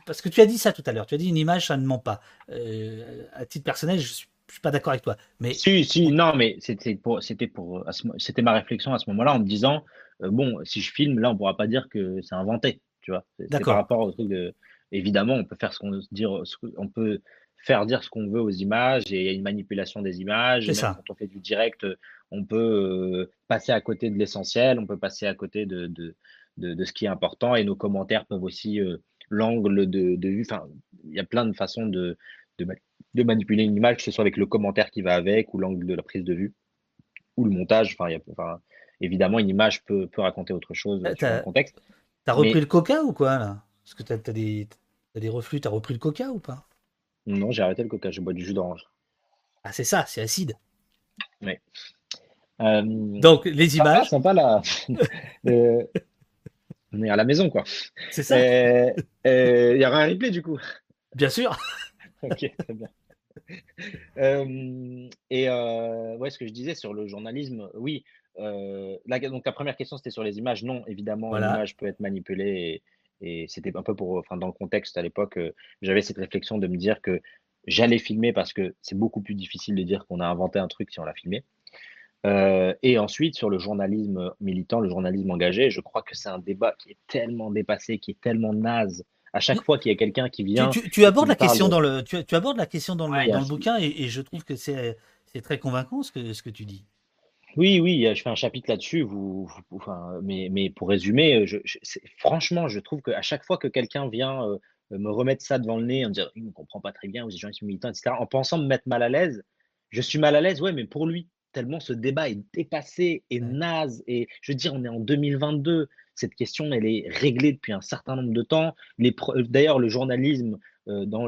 parce que tu as dit ça tout à l'heure, tu as dit une image, ça ne ment pas. Euh, à titre personnel, je ne suis, pas d'accord avec toi. Mais... Si, si, non, mais c'était pour, c'était pour, c'était ma réflexion à ce moment-là en me disant, euh, bon, si je filme, là, on ne pourra pas dire que c'est inventé, tu vois. C'est par rapport au truc de, évidemment, on peut faire ce qu'on dire, on peut faire dire ce qu'on veut aux images et il y a une manipulation des images. Même ça. quand on fait du direct, on peut euh, passer à côté de l'essentiel, on peut passer à côté de, de, de, ce qui est important et nos commentaires peuvent aussi euh, l'angle de, de, vue. Enfin, il y a plein de façons de, de, manipuler une image, que ce soit avec le commentaire qui va avec ou l'angle de la prise de vue ou le montage. Enfin, il y a, enfin évidemment, une image peut, peut raconter autre chose dans le contexte. T'as repris le coca ou quoi là? Parce que t'as as des, as des reflux, t'as repris le coca ou pas? Non, j'ai arrêté le coca, je bois du jus d'orange. Ah, c'est ça, c'est acide. Oui. Euh, Donc, les images. Sympa, là. euh, on est à la maison, quoi. C'est ça. Euh, euh, il y aura un replay, du coup. Bien sûr. ok, très bien. et ouais, ce que je disais sur le journalisme, oui. La, donc, la première question, c'était sur les images. Non, évidemment, voilà. l'image peut être manipulée. Et, c'était un peu pour. Enfin, dans le contexte à l'époque, j'avais cette réflexion de me dire que j'allais filmer parce que c'est beaucoup plus difficile de dire qu'on a inventé un truc si on l'a filmé. Euh, et ensuite, sur le journalisme militant, le journalisme engagé, je crois que c'est un débat qui est tellement dépassé, qui est tellement naze. À chaque fois qu'il y a quelqu'un qui vient. Tu, abordes la question dans le, tu, abordes la question dans le, dans le bouquin et, je trouve que c'est très convaincant ce que, ce que tu dis. Oui, oui, je fais un chapitre là-dessus. Vous, enfin, mais, mais pour résumer, je, franchement, je trouve qu'à chaque fois que quelqu'un vient euh, me remettre ça devant le nez, en disant il ne comprend pas très bien, vous êtes journaliste militant, etc., en pensant me mettre mal à l'aise, je suis mal à l'aise, ouais, mais pour lui tellement ce débat est dépassé et naze. Et je veux dire, on est en 2022. Cette question, elle est réglée depuis un certain nombre de temps. D'ailleurs, le journalisme euh, dans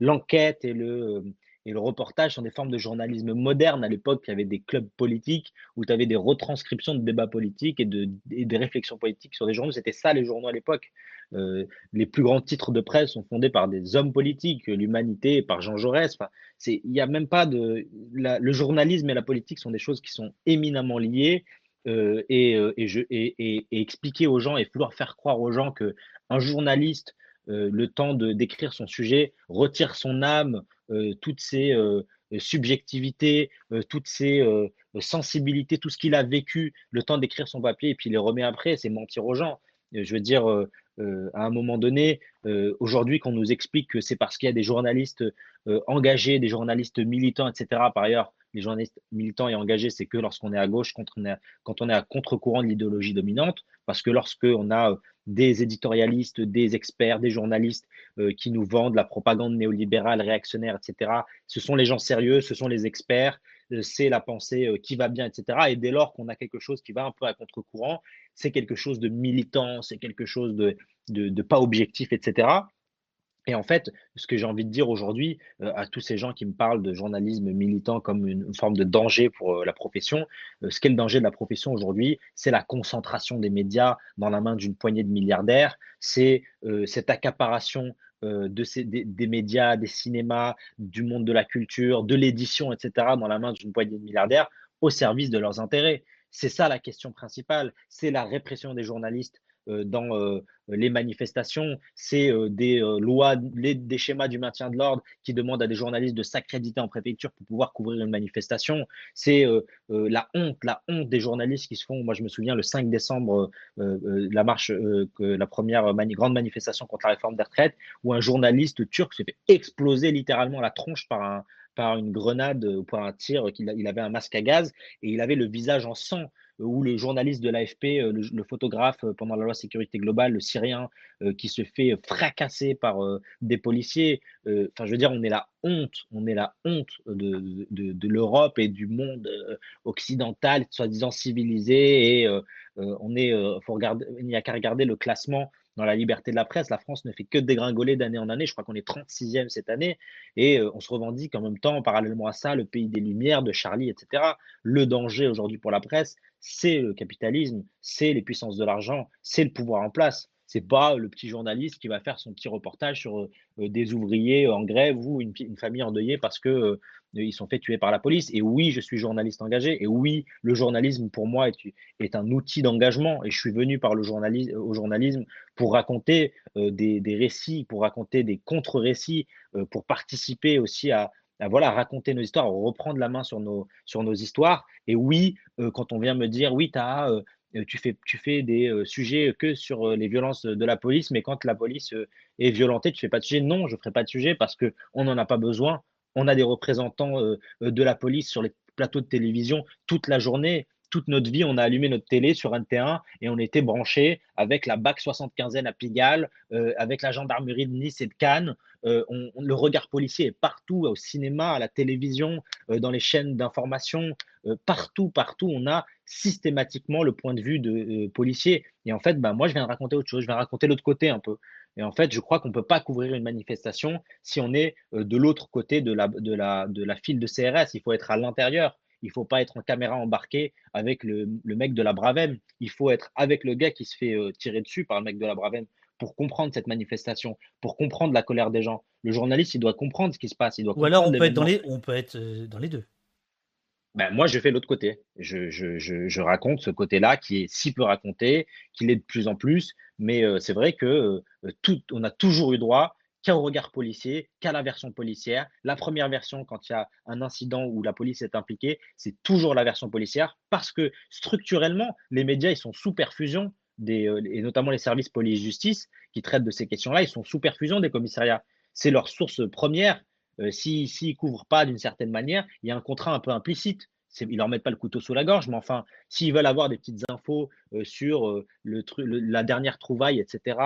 l'enquête et le, euh, et le reportage sont des formes de journalisme moderne. À l'époque, il y avait des clubs politiques où tu avais des retranscriptions de débats politiques et, de, des réflexions politiques sur des journaux. C'était ça les journaux à l'époque. Euh, les plus grands titres de presse sont fondés par des hommes politiques, l'humanité par Jean Jaurès. Enfin, n'y a même pas de. le journalisme et la politique sont des choses qui sont éminemment liées. Euh, et, euh, et, je, et, et, expliquer aux gens et vouloir faire croire aux gens que un journaliste, le temps de d'écrire son sujet, retire son âme toutes ces euh, subjectivités, euh, toutes ces sensibilités, tout ce qu'il a vécu le temps d'écrire son papier et puis il les remet après, c'est mentir aux gens. Je veux dire, à un moment donné, aujourd'hui, qu'on nous explique que c'est parce qu'il y a des journalistes engagés, des journalistes militants, etc. Par ailleurs, les journalistes militants et engagés, c'est que lorsqu'on est à gauche, quand on est, quand on est à contre-courant de l'idéologie dominante, parce que lorsqu'on a des éditorialistes, des experts, des journalistes euh, qui nous vendent la propagande néolibérale, réactionnaire, etc., ce sont les gens sérieux, ce sont les experts, euh, c'est la pensée euh, qui va bien, etc. Et dès lors qu'on a quelque chose qui va un peu à contre-courant, c'est quelque chose de militant, c'est quelque chose de, de, de pas objectif, etc. Et en fait, ce que j'ai envie de dire aujourd'hui euh, à tous ces gens qui me parlent de journalisme militant comme une, forme de danger pour euh, la profession, euh, ce qu'est le danger de la profession aujourd'hui, c'est la concentration des médias dans la main d'une poignée de milliardaires, c'est cette accaparation des, des, médias, des cinémas, du monde de la culture, de l'édition, etc., dans la main d'une poignée de milliardaires au service de leurs intérêts. C'est ça la question principale, c'est la répression des journalistes dans les manifestations, c'est des lois, des schémas du maintien de l'ordre qui demandent à des journalistes de s'accréditer en préfecture pour pouvoir couvrir une manifestation. C'est la honte, la honte des journalistes qui se font. Moi, je me souviens le 5 décembre, la marche, la première grande manifestation contre la réforme des retraites, où un journaliste turc s'est fait exploser littéralement la tronche par un, par une grenade ou par un tir, il avait un masque à gaz et il avait le visage en sang où le journaliste de l'AFP, euh, le, photographe euh, pendant la loi sécurité globale, le Syrien, euh, qui se fait fracasser par des policiers. Enfin, je veux dire, on est la honte, on est la honte de, de, l'Europe et du monde occidental, soi-disant civilisé. Et on est, il n'y a qu'à regarder le classement dans la liberté de la presse. La France ne fait que dégringoler d'année en année. Je crois qu'on est 36e cette année. Et on se revendique en même temps, parallèlement à ça, le pays des Lumières, de Charlie, etc. Le danger aujourd'hui pour la presse, c'est le capitalisme, c'est les puissances de l'argent, c'est le pouvoir en place. C'est pas le petit journaliste qui va faire son petit reportage sur euh, des ouvriers en grève ou une, famille endeuillée parce que euh, ils sont fait tuer par la police. Et oui, je suis journaliste engagé. Et oui, le journalisme pour moi est, un outil d'engagement. Et je suis venu par le journalisme, au journalisme pour raconter euh, des, récits, pour raconter des contre-récits, pour participer aussi à, voilà, raconter nos histoires, reprendre la main sur nos, histoires. Et oui, euh, quand on vient me dire, oui, euh, euh, tu, fais, tu des sujets que sur les violences de la police, mais quand la police est violentée, tu fais pas de sujet. Non, je ne ferai pas de sujet parce qu'on n'en a pas besoin. On a des représentants de la police sur les plateaux de télévision toute la journée toute notre vie, on a allumé notre télé sur un T1 et on était branché avec la BAC 75N à Pigalle, avec la gendarmerie de Nice et de Cannes, euh, le regard policier est partout, au cinéma, à la télévision, euh, dans les chaînes d'information, euh, partout, partout, on a systématiquement le point de vue de policier. Et en fait, bah, moi, je viens de raconter autre chose, je viens raconter l'autre côté un peu. Et en fait, je crois qu'on ne peut pas couvrir une manifestation si on est de l'autre côté de de, la, de la file de CRS. Il faut être à l'intérieur. Il ne faut pas être en caméra embarquée avec le, le, mec de la Bravem. Il faut être avec le gars qui se fait tirer dessus par le mec de la Bravem pour comprendre cette manifestation, pour comprendre la colère des gens. Le journaliste, il doit comprendre ce qui se passe. Il doit Ou alors on peut, être dans les, on peut être euh, dans les deux. Ben, moi, je fais l'autre côté. Je, je, je, raconte ce côté-là qui est si peu raconté, qu'il est de plus en plus. Mais euh, c'est vrai que euh, tout, on a toujours eu droit au regard policier, qu'à la version policière. La première version, quand il y a un incident où la police est impliquée, c'est toujours la version policière parce que structurellement, les médias, ils sont sous perfusion euh, et notamment les services police-justice qui traitent de ces questions-là, ils sont sous perfusion des commissariats. C'est leur source première. Euh, S'ils ne couvrent pas d'une certaine manière, il y a un contrat un peu implicite. Ils ne leur mettent pas le couteau sous la gorge, mais enfin, s'ils veulent avoir des petites infos euh, sur le, la dernière trouvaille, etc.,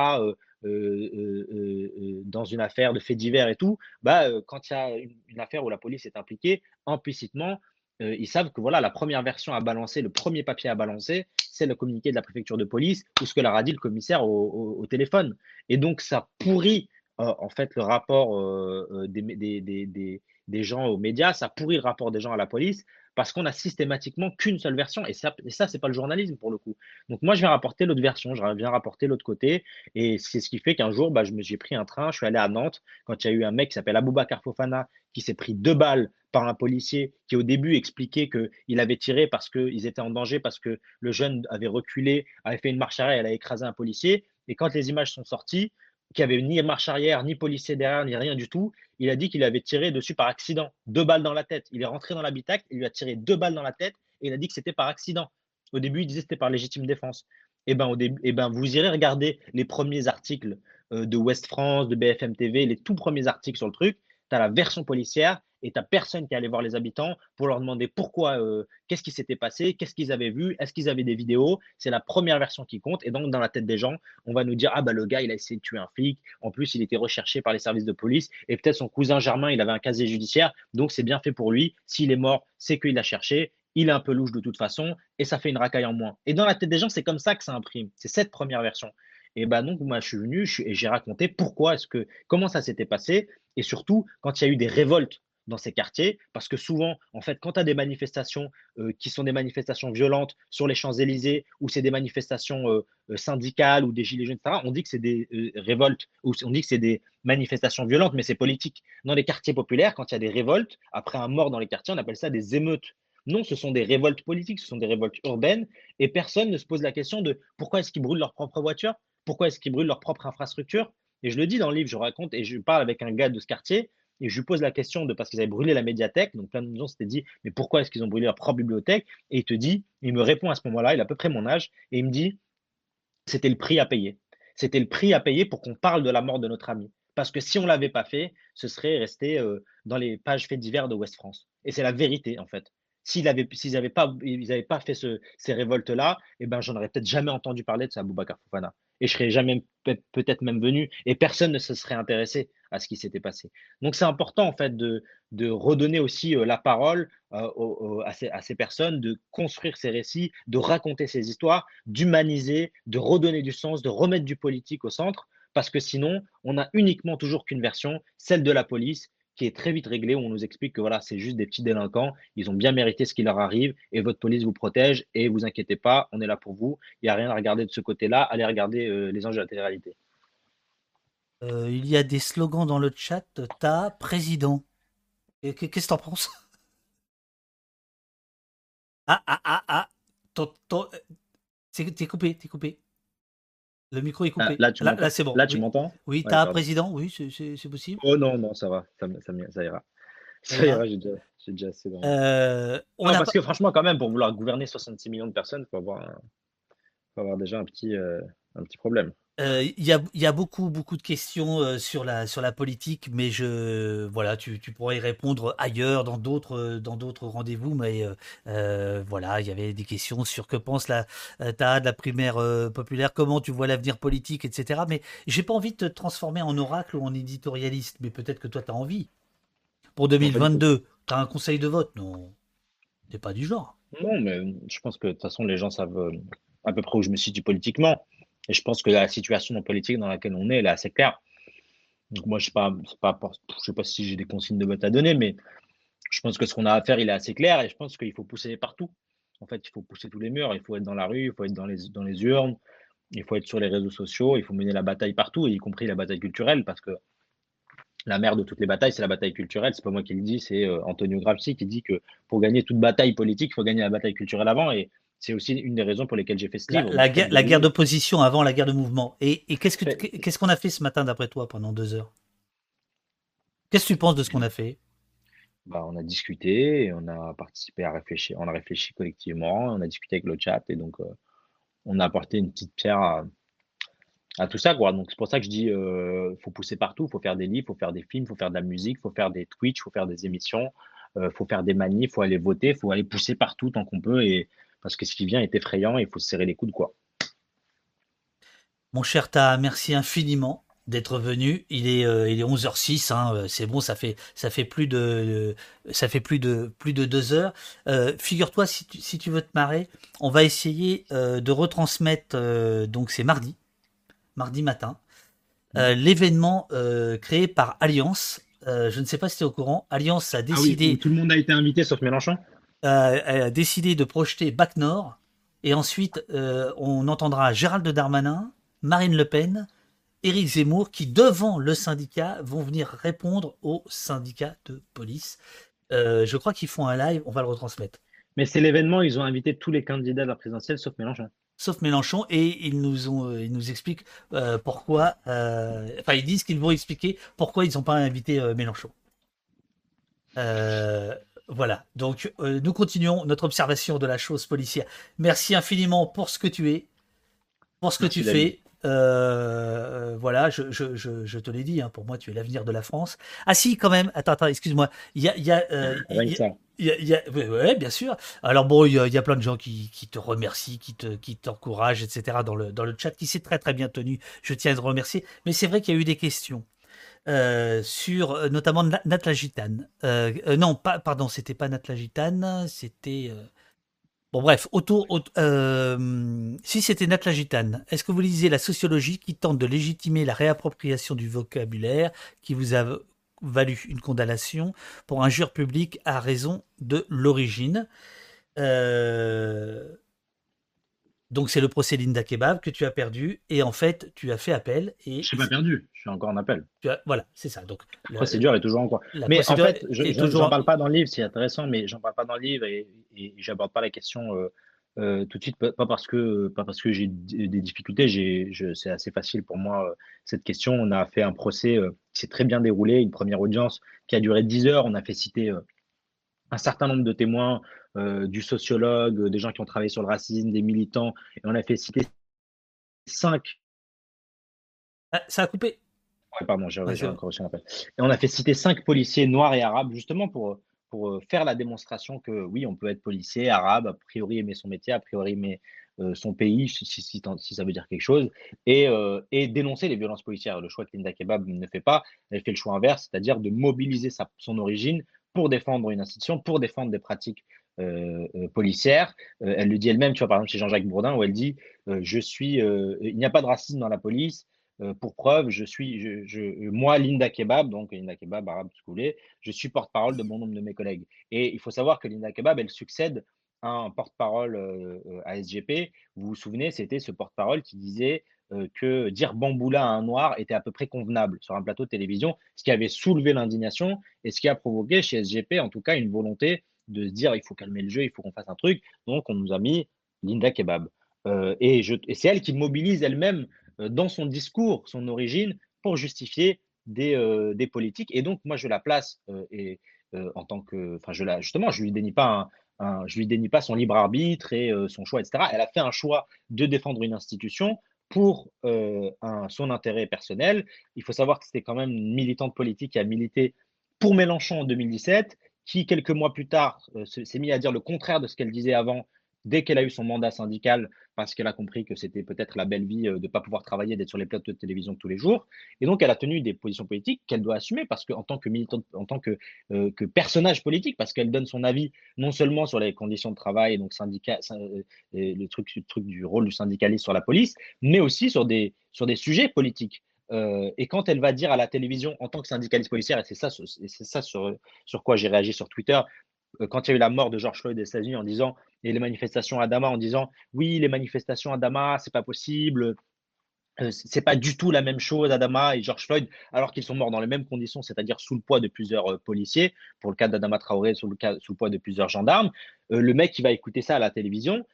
dans une affaire de faits divers et tout, bah, quand il y a une, affaire où la police est impliquée, implicitement, ils savent que voilà, la première version à balancer, le premier papier à balancer, c'est le communiqué de la préfecture de police ou ce que leur a dit le commissaire au, téléphone. Et donc, ça pourrit euh, en fait le rapport euh, euh, des, des, gens aux médias, ça pourrit le rapport des gens à la police parce qu'on a systématiquement qu'une seule version. Et ça, et ça c'est pas le journalisme pour le coup. Donc moi, je viens rapporter l'autre version, je viens rapporter l'autre côté. Et c'est ce qui fait qu'un jour, bah, j'ai pris un train, je suis allé à Nantes quand il y a eu un mec qui s'appelle Aboubacar Fofana qui s'est pris deux balles par un policier qui au début expliquait qu'il avait tiré parce qu'ils étaient en danger, parce que le jeune avait reculé, avait fait une marche arrière, elle a écrasé un policier. Et quand les images sont sorties, qui avait ni marche arrière, ni policier derrière, ni rien du tout. Il a dit qu'il avait tiré dessus par accident, deux balles dans la tête. Il est rentré dans l'habitacle, il lui a tiré deux balles dans la tête et il a dit que c'était par accident. Au début, il disait que c'était par légitime défense. Eh ben, eh ben, vous irez regarder les premiers articles euh, de West France, de BFM TV, les tout premiers articles sur le truc. Tu as la version policière et tu personne qui allait voir les habitants pour leur demander pourquoi, euh, qu'est-ce qui s'était passé, qu'est-ce qu'ils avaient vu, est-ce qu'ils avaient des vidéos. C'est la première version qui compte. Et donc, dans la tête des gens, on va nous dire Ah, bah, le gars, il a essayé de tuer un flic. En plus, il était recherché par les services de police. Et peut-être son cousin Germain, il avait un casier judiciaire. Donc, c'est bien fait pour lui. S'il est mort, c'est qu'il l'a cherché. Il est un peu louche de toute façon. Et ça fait une racaille en moins. Et dans la tête des gens, c'est comme ça que ça imprime. C'est cette première version. Et ben donc, moi, je suis venu et j'ai raconté pourquoi est-ce que, comment ça s'était passé. Et surtout, quand il y a eu des révoltes dans ces quartiers, parce que souvent, en fait, quand tu as des manifestations euh, qui sont des manifestations violentes sur les Champs-Élysées, ou c'est des manifestations euh, euh, syndicales ou des gilets jaunes, etc., on dit que c'est des révoltes, ou on dit que c'est des manifestations violentes, mais c'est politique. Dans les quartiers populaires, quand il y a des révoltes, après un mort dans les quartiers, on appelle ça des émeutes. Non, ce sont des révoltes politiques, ce sont des révoltes urbaines, et personne ne se pose la question de pourquoi est-ce qu'ils brûlent leur propre voiture, pourquoi est-ce qu'ils brûlent leur propre infrastructure. Et je le dis dans le livre, je raconte et je parle avec un gars de ce quartier et je lui pose la question de parce qu'ils avaient brûlé la médiathèque. Donc plein de gens s'étaient dit mais pourquoi est-ce qu'ils ont brûlé leur propre bibliothèque? Et il te dit, il me répond à ce moment-là, il a à peu près mon âge, et il me dit c'était le prix à payer. C'était le prix à payer pour qu'on parle de la mort de notre ami. Parce que si on ne l'avait pas fait, ce serait resté euh, dans les pages faits divers de West France. Et c'est la vérité, en fait. S'ils n'avaient pas, fait ces révoltes-là, eh ben, aurais peut-être jamais entendu parler de ça, Boubacar Fofana. Et je serais jamais peut-être même venu, et personne ne se serait intéressé à ce qui s'était passé. Donc c'est important en fait de, redonner aussi euh, la parole euh, à, ces, à, ces, personnes, de construire ces récits, de raconter ces histoires, d'humaniser, de redonner du sens, de remettre du politique au centre, parce que sinon on n'a uniquement toujours qu'une version, celle de la police, qui est très vite réglée, où on nous explique que voilà, c'est juste des petits délinquants, ils ont bien mérité ce qui leur arrive, et votre police vous protège, et vous inquiétez pas, on est là pour vous, il n'y a rien à regarder de ce côté-là, allez regarder euh, les enjeux de la télé-réalité. Euh, il y a des slogans dans le chat, ta président. Qu'est-ce que t'en penses? Ah, ah, ah, ah. T'es coupé, t'es coupé. Le micro est coupé. là, là, c'est bon. Là, tu m'entends? Oui, t'as président, oui, c'est possible. Oh non, non, ça va, ça, ça, ira. Ça ira, j'ai déjà, déjà, assez. Euh, parce que franchement, quand même, pour vouloir gouverner 66 millions de personnes, il faut avoir, faut avoir déjà un petit, euh, un petit problème. Euh, il y, a, y, a, beaucoup, beaucoup de questions euh, sur, la, sur la politique, mais je, voilà, tu, tu pourrais y répondre ailleurs, dans d'autres, dans d'autres rendez-vous. Mais euh, voilà, il y avait des questions sur que pense la TAA de la primaire populaire, comment tu vois l'avenir politique, etc. Mais j'ai pas envie de te transformer en oracle ou en éditorialiste, mais peut-être que toi, tu as envie. Pour 2022, tu as un conseil de vote, non T'es pas du genre. Non, mais je pense que de toute façon, les gens savent à peu près où je me situe politiquement. Et je pense que la situation politique dans laquelle on est, elle est assez claire. Donc moi, je ne sais, pas, sais pas si j'ai des consignes de vote à donner, mais je pense que ce qu'on a à faire, il est assez clair et je pense qu'il faut pousser partout. En fait, il faut pousser tous les murs, il faut être dans la rue, il faut être dans les, urnes, il faut être sur les réseaux sociaux, il faut mener la bataille partout, y compris la bataille culturelle, parce que la mère de toutes les batailles, c'est la bataille culturelle. C'est pas moi qui le dis, c'est euh, Antonio Gramsci qui dit que pour gagner toute bataille politique, il faut gagner la bataille culturelle avant. C'est aussi une des raisons pour lesquelles j'ai fait ce livre. La, guerre, la guerre d'opposition avant la guerre de mouvement. Et, qu'est-ce qu'on a fait ce matin d'après toi pendant deux heures? Qu'est-ce que tu penses de ce qu'on a fait? Bah, on a discuté, on a participé à réfléchir, on a réfléchi collectivement, on a discuté avec le chat et donc euh, on a apporté une petite pierre à, tout ça. Quoi. Donc c'est pour ça que je dis, il euh, faut pousser partout, il faut faire des livres, il faut faire des films, il faut faire de la musique, il faut faire des Twitch, il faut faire des émissions, il euh, faut faire des manifs, il faut aller voter, il faut aller pousser partout tant qu'on peut et parce que ce qui vient est effrayant et il faut se serrer les coudes. quoi. Mon cher Ta, merci infiniment d'être venu. Il est, euh, il est 11h06, hein, euh, c'est bon, ça fait, ça fait plus de, ça fait plus de, plus de deux heures. Euh, figure-toi, si tu, si tu veux te marrer, on va essayer de retransmettre, donc c'est mardi, mardi matin, mmh. l'événement créé par Alliance. je ne sais pas si tu es au courant. Alliance a décidé. Ah oui, tout le monde a été invité sauf Mélenchon a décidé de projeter Bac Nord. Et ensuite, euh, on entendra Gérald Darmanin, Marine Le Pen, Éric Zemmour, qui, devant le syndicat, vont venir répondre au syndicat de police. Euh, je crois qu'ils font un live, on va le retransmettre. Mais c'est l'événement, ils ont invité tous les candidats de la présidentielle, sauf Mélenchon. Sauf Mélenchon, et ils nous, ont, euh, ils nous expliquent pourquoi. enfin, ils disent qu'ils vont expliquer pourquoi ils n'ont pas invité Mélenchon. Voilà, donc euh, nous continuons notre observation de la chose policière. Merci infiniment pour ce que tu es, pour ce que tu fais. Euh, voilà, je, te l'ai dit, hein, pour moi tu es l'avenir de la France. Ah si, quand même, attends, attends, excuse-moi. Il y a... Y a, bien sûr. Alors bon, il y, a plein de gens qui, te remercient, qui te, qui t'encouragent, etc. dans le, dans le chat, qui s'est très très bien tenu. Je tiens à te remercier. Mais c'est vrai qu'il y a eu des questions. Euh, sur euh, notamment Nat. Euh, non, pardon, c'était pas Nat Gitane, c'était. Bon, bref, autour. si c'était Nat Gitane, est-ce que vous lisez la sociologie qui tente de légitimer la réappropriation du vocabulaire qui vous a valu une condamnation pour injure publique à raison de l'origine? Donc c'est le procès Linda Kebab que tu as perdu et en fait tu as fait appel et Je n'ai pas perdu, je suis encore en appel. tu as- voilà c'est ça donc La procédure est toujours en cours. Mais en fait, je n'en toujours- parle pas dans le livre, c'est intéressant, mais j'en parle pas dans le livre et, et j'aborde pas la question euh, euh, tout de suite, pas parce que, pas parce que j'ai des difficultés, j'ai, c'est assez facile pour moi euh, cette question. On a fait un procès qui s'est très bien déroulé, une première audience qui a duré 10 heures. On a fait citer un certain nombre de témoins, euh, du sociologue, euh, des gens qui ont travaillé sur le racisme, des militants, et on a fait citer cinq Ah, ça a coupé Ouais, pardon, j'ai je- encore reçu un appel. Et on a fait citer cinq policiers noirs et arabes, justement pour, pour euh, faire la démonstration que oui, on peut être policier, arabe, a priori aimer son métier, a priori aimer euh, son pays, si, si, si, si ça veut dire quelque chose, et, euh, et dénoncer les violences policières. Le choix que Linda Kebab ne fait pas, elle fait le choix inverse, c'est-à-dire de mobiliser sa, son origine pour défendre une institution, pour défendre des pratiques euh, euh, policières. Euh, elle le dit elle-même, tu vois, par exemple, chez Jean-Jacques Bourdin, où elle dit euh, Je suis, il n'y a pas de racisme dans la police. Pour preuve, je suis, je, moi, Linda Kebab, donc Linda Kebab, arabe, voulez, je suis porte-parole de bon nombre de mes collègues. Et il faut savoir que Linda Kebab, elle succède à un porte-parole à SGP. Vous vous souvenez, c'était ce porte-parole qui disait que dire bamboula à un noir était à peu près convenable sur un plateau de télévision, ce qui avait soulevé l'indignation et ce qui a provoqué chez SGP, en tout cas, une volonté de se dire il faut calmer le jeu, il faut qu'on fasse un truc. Donc, on nous a mis Linda Kebab. Euh, et c'est elle qui mobilise elle-même euh, dans son discours, son origine, pour justifier des, euh, politiques. Et donc, moi, je la place euh, euh, en tant que. Enfin, justement, je lui je lui dénie pas son libre arbitre et euh, son choix, etc. Elle a fait un choix de défendre une institution pour un- son intérêt personnel. Il faut savoir que c'était quand même une militante politique qui a milité pour Mélenchon en 2017, qui, quelques mois plus tard, se- s'est mis à dire le contraire de ce qu'elle disait avant, dès qu'elle a eu son mandat syndical, parce qu'elle a compris que c'était peut-être la belle vie euh, de ne pas pouvoir travailler, d'être sur les plateaux de télévision tous les jours. Et donc, elle a tenu des positions politiques qu'elle doit assumer, parce tant que militante, en tant que, euh, que personnage politique, parce qu'elle donne son avis non seulement sur les conditions de travail, donc syndicat, euh, et le truc, le truc du rôle du syndicaliste sur la police, mais aussi sur des, sujets politiques. Et quand elle va dire à la télévision en tant que syndicaliste policière, et c'est ça, ça sur, quoi j'ai réagi sur Twitter, quand il y a eu la mort de George Floyd aux États-Unis en disant, et les manifestations à Damas en disant, oui, les manifestations à Damas, c'est pas possible, euh, c'est pas du tout la même chose Adama et George Floyd, alors qu'ils sont morts dans les mêmes conditions, c'est-à-dire sous le poids de plusieurs euh, policiers, pour le cas d'Adama Traoré, sous le, poids de plusieurs gendarmes. Euh, le mec qui va écouter ça à la télévision,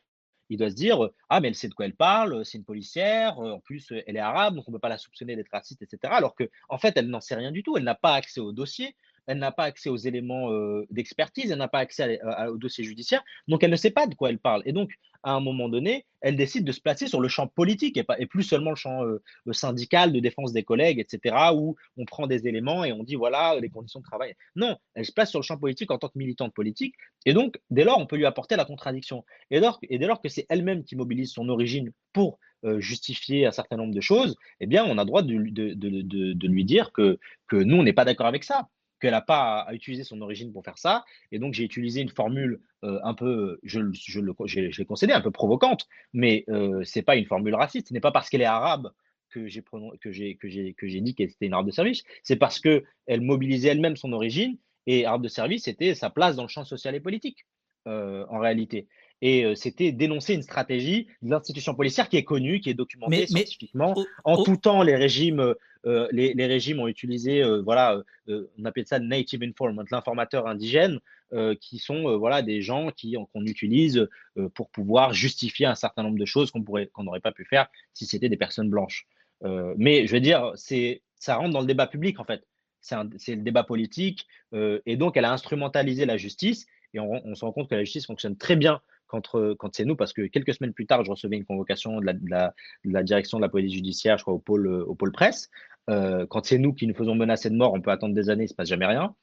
il doit se dire euh, Ah, mais elle sait de quoi elle parle, euh, c'est une policière, euh, en plus, euh, elle est arabe, donc on ne peut pas la soupçonner d'être raciste, etc. Alors qu'en en fait, elle n'en sait rien du tout, elle n'a pas accès au dossier, elle n'a pas accès aux éléments euh, d'expertise, elle n'a pas accès au dossier judiciaire, donc elle ne sait pas de quoi elle parle. Et donc, à un moment donné, elle décide de se placer sur le champ politique et, pas, et plus seulement le champ euh, syndical de défense des collègues, etc., où on prend des éléments et on dit voilà les conditions de travail. Non, elle se place sur le champ politique en tant que militante politique, et donc dès lors, on peut lui apporter la contradiction. Et, dès lors que c'est elle-même qui mobilise son origine pour euh, justifier un certain nombre de choses, eh bien, on a droit de, de lui dire que, que nous, on n'est pas d'accord avec ça qu'elle n'a pas à, à, utiliser son origine pour faire ça. Et donc, j'ai utilisé une formule euh, un peu, je, je, le, je, je l'ai concédé, un peu provocante, mais euh, ce n'est pas une formule raciste. Ce n'est pas parce qu'elle est arabe que j'ai, que j'ai, que j'ai, que j'ai dit qu'elle était une arabe de service. C'est parce qu'elle mobilisait elle-même son origine et arabe de service, c'était sa place dans le champ social et politique, euh, en réalité. Et c'était dénoncer une stratégie de l'institution policière qui est connue, qui est documentée mais, scientifiquement. Mais, oh, en oh, tout temps, les régimes, euh, les, régimes ont utilisé, euh, voilà, on appelle ça native informant, l'informateur indigène, euh, qui sont voilà des gens qui qu'on utilise pour pouvoir justifier un certain nombre de choses qu'on pourrait qu'on n'aurait pas pu faire si c'était des personnes blanches. Euh, mais je veux dire, c'est ça rentre dans le débat public en fait. C'est le débat politique et donc elle a instrumentalisé la justice et on, se rend compte que la justice fonctionne très bien quand, c'est nous, parce que quelques semaines plus tard, je recevais une convocation de la, direction de la police judiciaire, je crois, au pôle presse. Euh, quand c'est nous qui nous faisons menacer de mort, on peut attendre des années, il ne se passe jamais rien.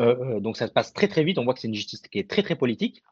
Euh, donc ça se passe très très vite, on voit que c'est une justice qui est très très politique.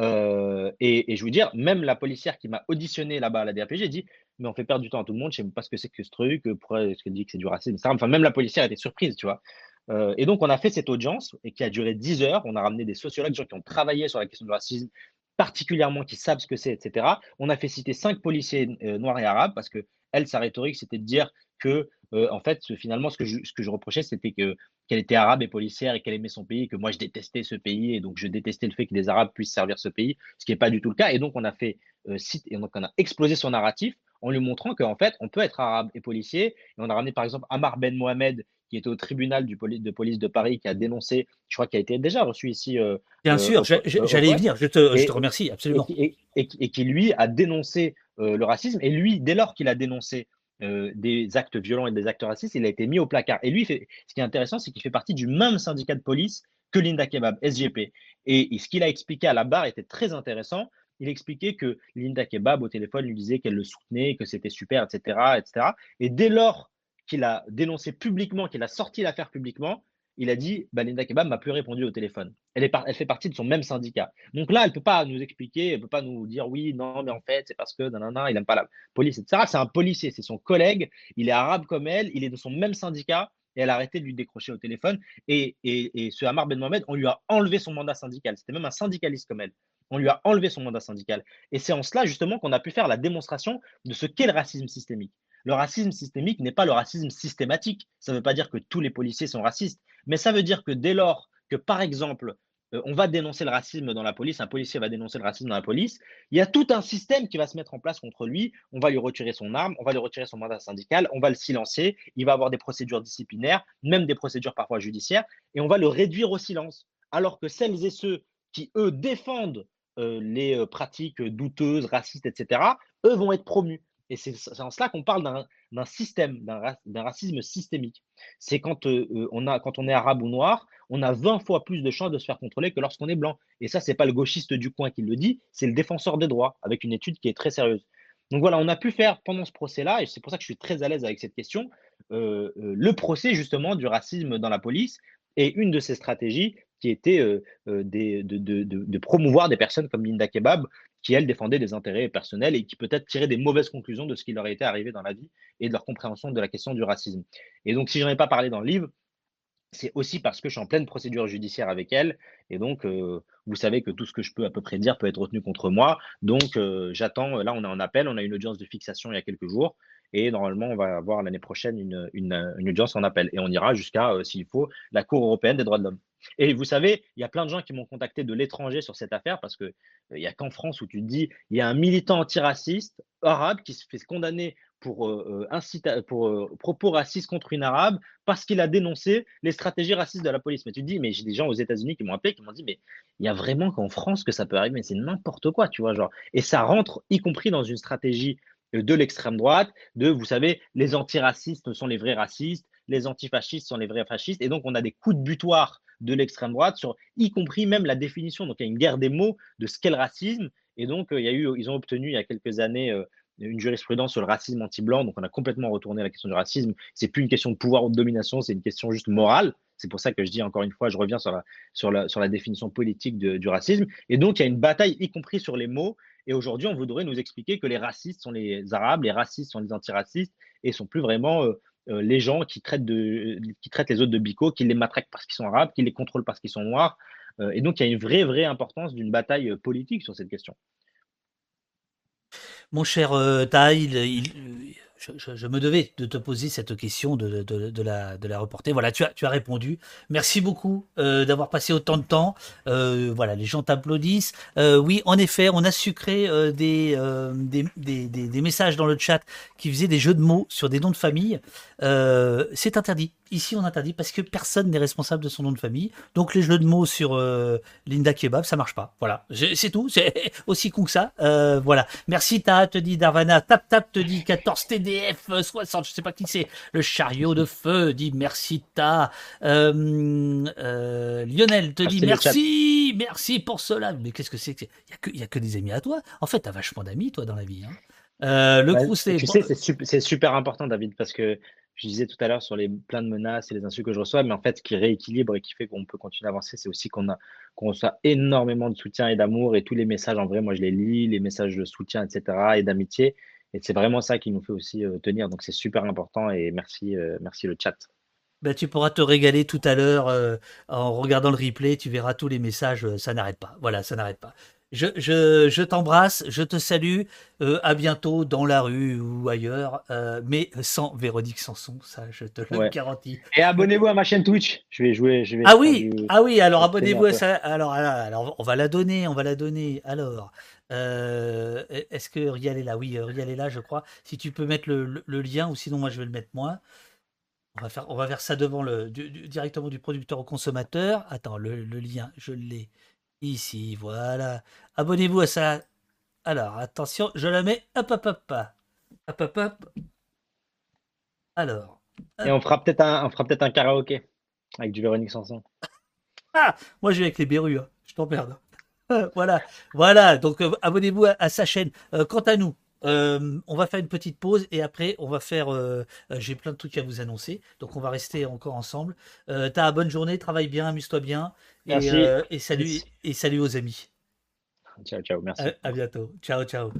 Euh, et, je veux dire, même la policière qui m'a auditionné là-bas à la DRPG dit Mais on fait perdre du temps à tout le monde, je ne sais pas ce que c'est que ce truc, pourquoi est-ce qu'elle dit que c'est du racisme, etc. Enfin, même la policière était surprise, tu vois. Euh, et donc, on a fait cette audience et qui a duré 10 heures. On a ramené des sociologues, des gens qui ont travaillé sur la question du racisme, particulièrement qui savent ce que c'est, etc. On a fait citer cinq policiers euh, noirs et arabes parce que elle, sa rhétorique, c'était de dire que, euh, en fait, finalement, ce que je, ce que je reprochais, c'était que qu'elle était arabe et policière et qu'elle aimait son pays, que moi je détestais ce pays et donc je détestais le fait que des Arabes puissent servir ce pays, ce qui n'est pas du tout le cas. Et donc on a fait euh, et donc on a explosé son narratif en lui montrant qu'en fait on peut être arabe et policier. Et on a ramené par exemple Amar Ben Mohamed qui était au tribunal du de police de Paris, qui a dénoncé, je crois qu'il a été déjà reçu ici. Euh, Bien sûr, j'allais y venir, je te, je te, remercie, absolument. Et, et, qui, lui, a dénoncé le racisme. Et lui, dès lors qu'il a dénoncé euh, des actes violents et des actes racistes, il a été mis au placard. Et lui, fait, ce qui est intéressant, c'est qu'il fait partie du même syndicat de police que Linda Kebab, SGP. Et, ce qu'il a expliqué à la barre était très intéressant. Il expliquait que Linda Kebab, au téléphone, lui disait qu'elle le soutenait, que c'était super, etc., etc. Et dès lors qu'il a dénoncé publiquement, qu'il a sorti l'affaire publiquement, il a dit bah, Linda Kebab m'a plus répondu au téléphone. Elle, est elle fait partie de son même syndicat. Donc là, elle ne peut pas nous expliquer, elle ne peut pas nous dire oui, non, mais en fait, c'est parce que nanana, il n'aime pas la police, etc. C'est un policier, c'est son collègue, il est arabe comme elle, il est de son même syndicat et elle a arrêté de lui décrocher au téléphone. Et, et, et ce Hamar Ben Mohamed, on lui a enlevé son mandat syndical. C'était même un syndicaliste comme elle. On lui a enlevé son mandat syndical. Et c'est en cela, justement, qu'on a pu faire la démonstration de ce qu'est le racisme systémique. Le racisme systémique n'est pas le racisme systématique. Ça ne veut pas dire que tous les policiers sont racistes, mais ça veut dire que dès lors que, par exemple, euh, on va dénoncer le racisme dans la police, un policier va dénoncer le racisme dans la police, il y a tout un système qui va se mettre en place contre lui. On va lui retirer son arme, on va lui retirer son mandat syndical, on va le silencer, il va avoir des procédures disciplinaires, même des procédures parfois judiciaires, et on va le réduire au silence. Alors que celles et ceux qui, eux, défendent euh, les euh, pratiques douteuses, racistes, etc., eux vont être promus. Et c'est en cela qu'on parle d'un système, d'un racisme systémique. C'est quand, euh, euh, on quand on est arabe ou noir, on a 20 fois plus de chances de se faire contrôler que lorsqu'on est blanc. Et ça, ce n'est pas le gauchiste du coin qui le dit, c'est le défenseur des droits, avec une étude qui est très sérieuse. Donc voilà, on a pu faire pendant ce procès-là, et c'est pour ça que je suis très à l'aise avec cette question, euh, le procès justement du racisme dans la police. Et une de ces stratégies qui était de, de, promouvoir des personnes comme Linda Kebab, qui, elles, défendaient des intérêts personnels et qui peut-être tiraient des mauvaises conclusions de ce qui leur était arrivé dans la vie et de leur compréhension de la question du racisme. Et donc, si je n'en ai pas parlé dans le livre, c'est aussi parce que je suis en pleine procédure judiciaire avec elle. Et donc, euh, vous savez que tout ce que je peux à peu près dire peut être retenu contre moi. Donc, euh, j'attends. Là, on est en appel. On a une audience de fixation il y a quelques jours. Et normalement, on va avoir l'année prochaine une, une, audience en appel. Et on ira jusqu'à, euh, s'il faut, la Cour européenne des droits de l'homme. Et vous savez, il y a plein de gens qui m'ont contacté de l'étranger sur cette affaire parce qu'il euh, n'y a qu'en France où tu te dis, il y a un militant antiraciste arabe qui se fait condamner pour, euh, euh, pour propos racistes contre une arabe parce qu'il a dénoncé les stratégies racistes de la police. Mais tu te dis, mais j'ai des gens aux États-Unis qui m'ont appelé, qui m'ont dit, mais il y a vraiment qu'en France que ça peut arriver, mais c'est n'importe quoi, tu vois, genre. Et ça rentre, y compris dans une stratégie de l'extrême droite, de, vous savez, les antiracistes sont les vrais racistes, les antifascistes sont les vrais fascistes, et donc on a des coups de butoir de l'extrême droite, sur y compris même la définition. Donc il y a une guerre des mots de ce qu'est le racisme. Et donc euh, il y a eu, ils ont obtenu il y a quelques années euh, une jurisprudence sur le racisme anti-blanc. Donc on a complètement retourné la question du racisme. C'est plus une question de pouvoir ou de domination, c'est une question juste morale. C'est pour ça que je dis encore une fois, je reviens sur la, sur la, sur la définition politique du racisme. Et donc il y a une bataille, y compris sur les mots. Et aujourd'hui, on voudrait nous expliquer que les racistes sont les arabes, les racistes sont les antiracistes et sont plus vraiment euh, les gens qui traitent, de, qui traitent les autres de bico, qui les matraquent parce qu'ils sont arabes, qui les contrôlent parce qu'ils sont noirs. Euh, et donc, il y a une vraie, vraie importance d'une bataille euh, politique sur cette question. Mon cher Taï, je, me devais de te poser cette question, de, la, reporter. Voilà, tu as, tu as répondu. Merci beaucoup euh, d'avoir passé autant de temps. Euh, voilà, les gens t'applaudissent. Euh, oui, en effet, on a sucré des, des, des, des, messages dans le chat qui faisaient des jeux de mots sur des noms de famille. c'est interdit. Ici, on interdit parce que personne n'est responsable de son nom de famille. Donc, les jeux de mots sur Linda Kebab, ça marche pas. Voilà, c'est tout. C'est aussi con que ça. voilà. Merci, Ta, te dit Darvana. Tap, tap, te dit 14 TD. DF60, je sais pas qui c'est, le chariot de feu, dit merci ta. Euh, euh, Lionel te dit merci, merci pour cela. Mais qu'est-ce que c'est Il n'y a, que, y a que des amis à toi. En fait, tu as vachement d'amis, toi, dans la vie. Hein. Euh, le Tu sais, c'est super, important, David, parce que je disais tout à l'heure sur les plein de menaces et les insultes que je reçois, mais en fait, ce qui rééquilibre et qui fait qu'on peut continuer à avancer, c'est aussi qu'on a qu'on reçoit énormément de soutien et d'amour et tous les messages, en vrai, moi, je les lis, les messages de soutien, etc., et d'amitié. Et c'est vraiment ça qui nous fait aussi euh, tenir. Donc c'est super important et merci, euh, merci le chat. Bah, tu pourras te régaler tout à l'heure euh, en regardant le replay. Tu verras tous les messages. ça n'arrête pas. Voilà, ça n'arrête pas. Je, je, je t'embrasse, je te salue. Euh, à bientôt dans la rue ou ailleurs, euh, mais sans Véronique Sanson, ça je te le Ouais. garantis. Et abonnez-vous à ma chaîne Twitch. Je vais jouer. Je vais Ah oui, du- ah oui, alors abonnez-vous à ça. Alors, alors, alors, on va la donner, on va la donner. Alors, euh, est-ce que Rial est là? Oui, Rial est là, je crois. Si tu peux mettre le, le- le lien, ou sinon moi je vais le mettre moi. On va faire, on va faire ça devant le, du- du- directement du producteur au consommateur. Attends, le, le lien, je l'ai ici. Voilà. Abonnez-vous à ça. Alors, attention, je la mets. Hop, hop, hop. Hop, hop, hop. Alors. Et on fera peut-être un, on fera peut-être un karaoké avec du Véronique Sanson. Moi, je vais avec les berrues. hein. Je t'emmerde. voilà, voilà. Donc, euh, abonnez-vous à, à sa chaîne. Euh, quant à nous, euh, on va faire une petite pause et après, on va faire. euh, euh, J'ai plein de trucs à vous annoncer. Donc, on va rester encore ensemble. T'as une bonne journée, travaille bien, amuse-toi bien. Et, euh, et salut, et salut aux amis. Ciao, ciao. Merci. À, à bientôt. Ciao, ciao.